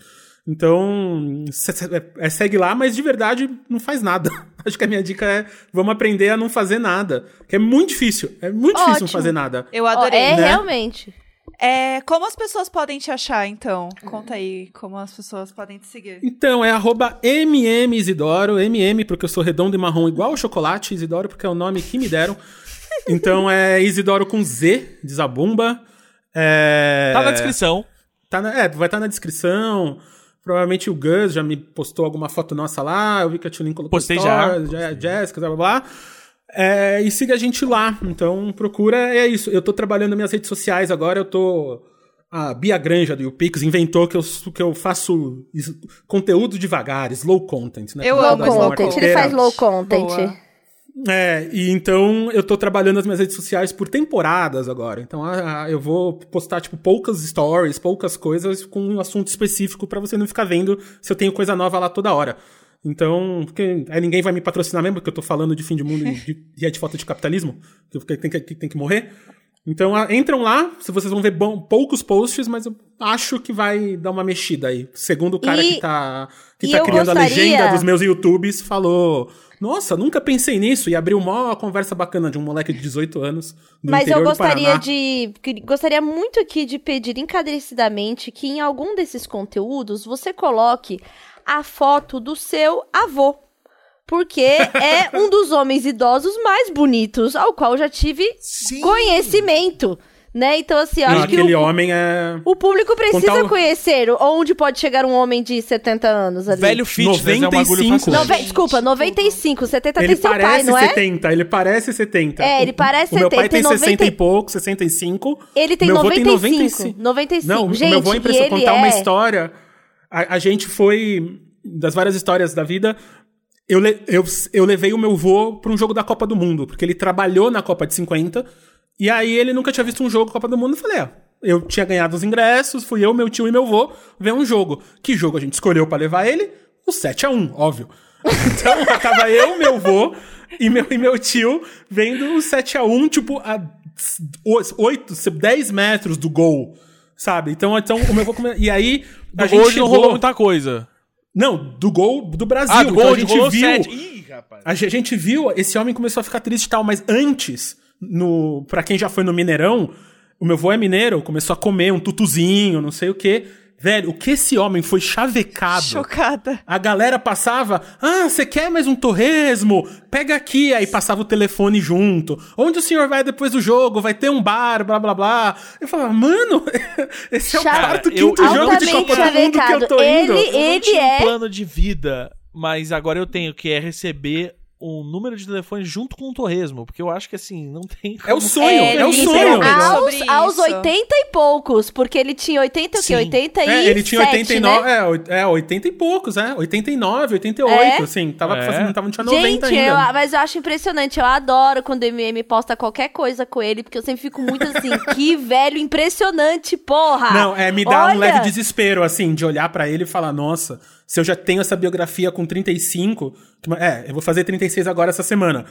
S2: Então, se- é, segue lá, mas de verdade não faz nada. Acho que a minha dica é vamos aprender a não fazer nada. Que é muito difícil. É muito difícil não
S4: Ótimo.
S2: fazer nada.
S3: Eu adorei.
S4: é,
S2: né?
S4: realmente.
S3: É, como as pessoas podem te achar, então? Conta aí como as pessoas podem te seguir.
S2: Então, é arroba MMIsidoro, MM porque eu sou redondo e marrom igual o chocolate, Isidoro porque é o nome que me deram. Então é Isidoro com Z, de Zabumba. É...
S1: Tá na descrição.
S2: Tá na- é, vai estar na descrição. Provavelmente o Gus já me postou alguma foto nossa lá. Eu vi que a Tulin colocou
S1: Postei já.
S2: stories, já. Jéssica, blá blá blá. É, e siga a gente lá. Então procura. É isso. Eu tô trabalhando nas minhas redes sociais agora. Eu tô. A Bia Granja do YouPix inventou que eu, que eu faço conteúdo devagar, slow content. Né?
S3: Eu
S2: Como
S3: amo slow.
S4: Content, ele faz low content.
S3: Boa.
S2: É, e então eu tô trabalhando nas minhas redes sociais por temporadas agora. Então ah, eu vou postar, tipo, poucas stories, poucas coisas com um assunto específico pra você não ficar vendo se eu tenho coisa nova lá toda hora. Então, porque aí ninguém vai me patrocinar mesmo, porque eu tô falando de fim de mundo e de, e é de falta de capitalismo, que tem que, tem que morrer. Então, ah, entram lá, se vocês vão ver bom- poucos posts, mas eu acho que vai dar uma mexida aí. Segundo o cara
S4: E-
S2: que tá, que tá criando a
S4: gostaria-
S2: legenda dos meus YouTubes, falou: Nossa, nunca pensei nisso. E abriu uma conversa bacana de um moleque de 18 anos.
S4: Mas eu gostaria de. Gostaria muito aqui de pedir encarecidamente que em algum desses conteúdos você coloque a foto do seu avô. Porque é um dos homens idosos mais bonitos ao qual eu já tive
S1: Sim.
S4: conhecimento. Né? Então, assim, eu
S2: Não,
S4: acho que
S2: aquele
S4: o,
S2: homem é.
S4: o público precisa
S2: Contar
S4: conhecer onde pode chegar um homem de 70 anos ali.
S1: Velho fitness é um
S2: 95.
S4: Nove- desculpa, 95, 70
S2: Ele
S4: tem seu
S2: parece
S4: pai, não é?
S2: 70, ele parece 70.
S4: É, ele parece
S2: o meu
S4: 70,
S2: pai tem
S4: tem
S2: 60 e
S4: 90
S2: pouco, 65.
S4: Ele tem
S2: meu avô
S4: 95, 95.
S2: Não,
S4: Gente,
S2: meu avô é
S4: e
S2: impressionante.
S4: ele
S2: Contar uma
S4: é-
S2: história. A, a gente foi. Das várias histórias da vida. Eu, le- eu, eu levei o meu vô pra um jogo da Copa do Mundo, porque ele trabalhou na Copa de 50. E aí ele nunca tinha visto um jogo Copa do Mundo. Eu falei, é. Eu tinha ganhado os ingressos, fui eu, meu tio e meu vô ver um jogo. Que jogo a gente escolheu pra levar ele? O 7 a 1 óbvio. Então, tava eu, meu vô e meu, e meu tio vendo o 7x1, tipo, a 8, 10 metros do gol, sabe? Então, então o meu vô... come- E aí, a gente
S1: Hoje
S2: chegou...
S1: não rolou muita coisa.
S2: Não, do gol do Brasil.
S1: Ah, do
S2: Então,
S1: gol,
S2: a
S1: de
S2: gente viu...
S1: sete. Ih, rapaz.
S2: A ge- gente viu, esse homem começou a ficar triste e tal, mas antes, no, pra quem já foi no Mineirão, o meu vô é mineiro, começou a comer um tutuzinho, não sei o quê. Velho, o que esse homem foi chavecado.
S3: Chocada.
S2: A galera passava, ah, você quer mais um torresmo? Pega aqui, aí passava o telefone junto. Onde o senhor vai depois do jogo? Vai ter um bar, blá blá blá. Eu falava, mano, esse é o
S4: Chave-
S2: quarto, quinto
S1: eu
S2: jogo de Copa do Mundo que eu tô indo.
S4: Ele-
S1: Eu não
S4: ele
S1: tinha
S4: é-
S1: um plano de vida, mas agora eu tenho, que é receber um número de telefone junto com um torresmo, porque eu acho que assim, não tem
S2: É o
S1: como-
S2: sonho,
S3: É,
S2: é, o sonho.
S4: Aos, aos
S3: isso.
S4: 80 e poucos, porque ele tinha 80 o quê?
S1: Sim.
S4: 87,
S2: É, ele tinha 89,
S4: né?
S2: é, é, 80 e poucos, é, 89, 88,
S4: É?
S2: assim, tava
S1: É.
S2: fazendo, tava, não tinha 90
S4: Gente, eu,
S2: ainda.
S4: mas eu acho impressionante. Eu adoro quando o MM posta qualquer coisa com ele, porque eu sempre fico muito assim, que velho impressionante, porra!
S2: Não, é, me dá
S4: Olha,
S2: um leve desespero, assim, de olhar pra ele e falar, nossa, se eu já tenho essa biografia com 35, que- é, eu vou fazer 36 agora essa semana.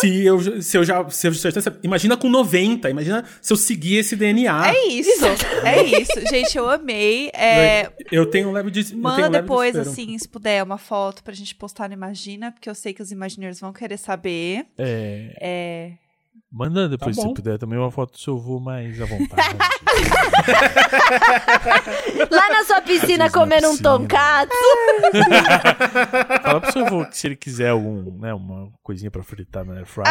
S2: Se eu, se eu já, se eu tenho essa- imagina com 90, imagina se eu seguir esse DNA.
S3: É isso, é isso. Gente, eu amei. É,
S2: Eu tenho um leve eu tenho
S3: manda
S2: um leve
S3: depois, assim, se puder, uma foto pra gente postar no Imagina, porque eu sei que os Imagineers vão querer saber.
S1: É,
S3: É,
S1: manda depois,
S2: Tá
S1: se puder, também uma foto do seu avô mais à vontade.
S4: Lá na sua piscina comendo um tonkatsu.
S1: Fala pro seu avô que se ele quiser algum, né, uma coisinha pra fritar na air fryer,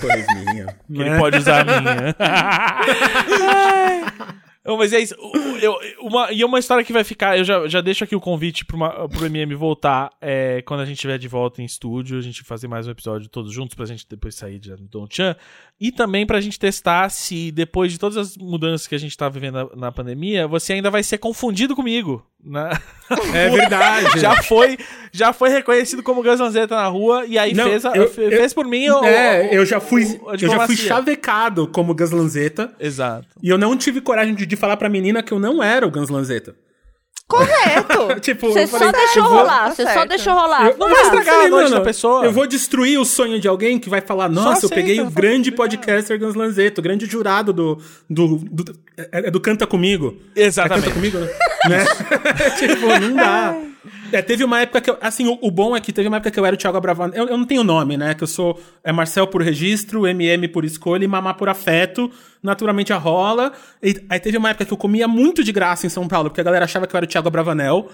S2: Torresminho.
S1: que ele pode usar a minha. Mas é isso. Eu- uma, e uma história que vai ficar. Eu já, já deixo aqui o convite pro, uma- pro MM voltar é, quando a gente estiver de volta em estúdio. A gente fazer mais um episódio todos juntos pra gente depois sair de Don Chan. E também pra gente testar se depois de todas as mudanças que a gente tá vivendo na, na pandemia, você ainda vai ser confundido comigo. né?
S2: É verdade.
S1: já foi já foi reconhecido como Gus Lanzetta na rua e aí
S2: Não,
S1: fez, a-
S2: eu-
S1: fe-
S2: eu-
S1: fez por mim o-
S2: É, eu já fui, eu já fui chavecado como Gus Lanzetta.
S1: Exato.
S2: E eu não tive coragem de, de falar pra menina que eu não era o Gus Lanzetta.
S3: correto.
S2: tipo,
S4: Você só deixou
S2: vou-
S4: rolar,
S3: Tá
S4: você só deixou rolar.
S2: Eu,
S1: Não vai
S2: eu
S1: estragar a noite
S2: mano,
S1: da pessoa.
S2: Eu vou destruir o sonho de alguém que vai falar: Nossa, eu peguei o grande podcaster Gus Lanzetta, o grande jurado do. do, do- é, é do Canta Comigo. É
S1: Exatamente.
S2: Canta Comigo, né? Né? tipo, não dá. É, teve uma época que eu, assim, o, o bom é que teve uma época que eu era o Thiago Abravanel. Eu, eu não tenho nome, né? Que eu sou é Marcel por registro, MM por escolha e Mamá por afeto. Naturalmente a rola. E, aí teve uma época que eu comia muito de graça em São Paulo, porque a galera achava que eu era o Thiago Abravanel.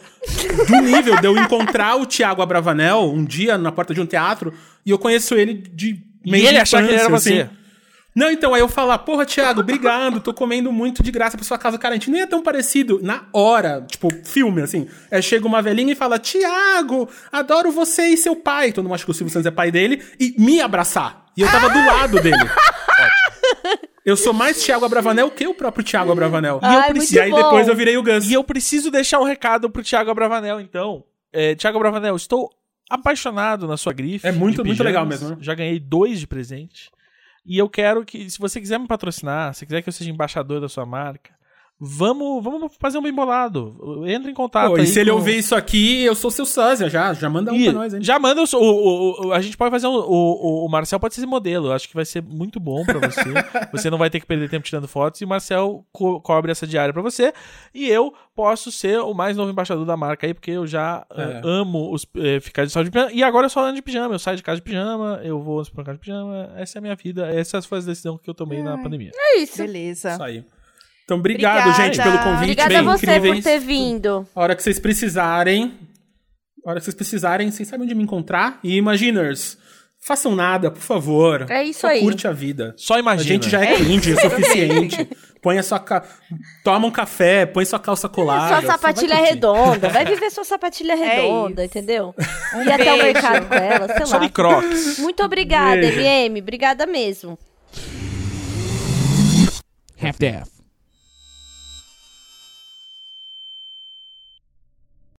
S2: Do nível de eu encontrar o Thiago Abravanel um dia na porta de um teatro e eu conheço ele de
S1: E
S2: meio
S1: ele
S2: de
S1: achar que ele era
S2: infância,
S1: você.
S2: Não, então, aí eu falar, porra, Thiago, obrigado, tô comendo muito de graça pra sua casa. Cara, a gente nem é tão parecido. Na hora, tipo, filme, assim. É, chega uma velhinha e fala, Thiago, adoro você e seu pai. Todo mundo acha que o Silvio Santos é pai dele. E me abraçar. E eu tava do lado dele. Eu sou mais Thiago Abravanel que o próprio Thiago Abravanel.
S4: Ai,
S2: e, eu e aí depois eu virei o Gus.
S1: E eu preciso deixar um recado pro Thiago Abravanel, então. É, Thiago Abravanel, estou apaixonado na sua grife.
S2: É muito- muito legal mesmo, né?
S1: Já ganhei dois de presente. E eu quero que, se você quiser me patrocinar, se quiser que eu seja embaixador da sua marca, vamos, vamos fazer um bem bolado. Entra em contato.
S2: Pô, e se ele
S1: com-
S2: ouvir isso aqui, eu sou seu sósia já. Já manda um
S1: Ih,
S2: pra nós, hein?
S1: já manda o, o, o- A gente pode fazer um, o, o, o Marcel pode ser esse modelo. Eu acho que vai ser muito bom pra você. você não vai ter que perder tempo tirando fotos e o Marcel co- cobre essa diária pra você. E eu posso ser o mais novo embaixador da marca aí, porque eu já
S2: É.
S1: eh, amo os, eh, ficar de salto de pijama. E agora eu só ando de pijama. Eu saio de casa de pijama, eu vou no supermercado de pijama. Essa é a minha vida. Essas foram as decisões que eu tomei na pandemia.
S4: É isso.
S3: Beleza.
S2: Isso aí. Então, obrigado,
S3: Obrigada.
S2: gente, pelo convite.
S4: Obrigada
S2: bem
S4: a você
S2: incríveis.
S4: por ter vindo.
S2: A hora que vocês precisarem, a hora que vocês precisarem, vocês sabem onde me encontrar. E Imaginers, façam nada, por favor.
S4: É isso
S2: Só
S4: aí.
S2: curte a vida.
S1: Só
S2: A
S1: imagina.
S2: gente já é cringe o suficiente. Põe a sua ca... Toma um café, põe sua calça colada.
S4: Sua
S2: vai
S4: sapatilha
S2: curtir.
S4: redonda. Vai viver sua sapatilha redonda,
S3: isso.
S4: entendeu? Ir até o mercado com ela, sei
S1: Só
S4: lá.
S1: de crocs.
S4: Muito obrigada,
S2: Beijo.
S4: MM. Obrigada mesmo.
S5: Half-Death.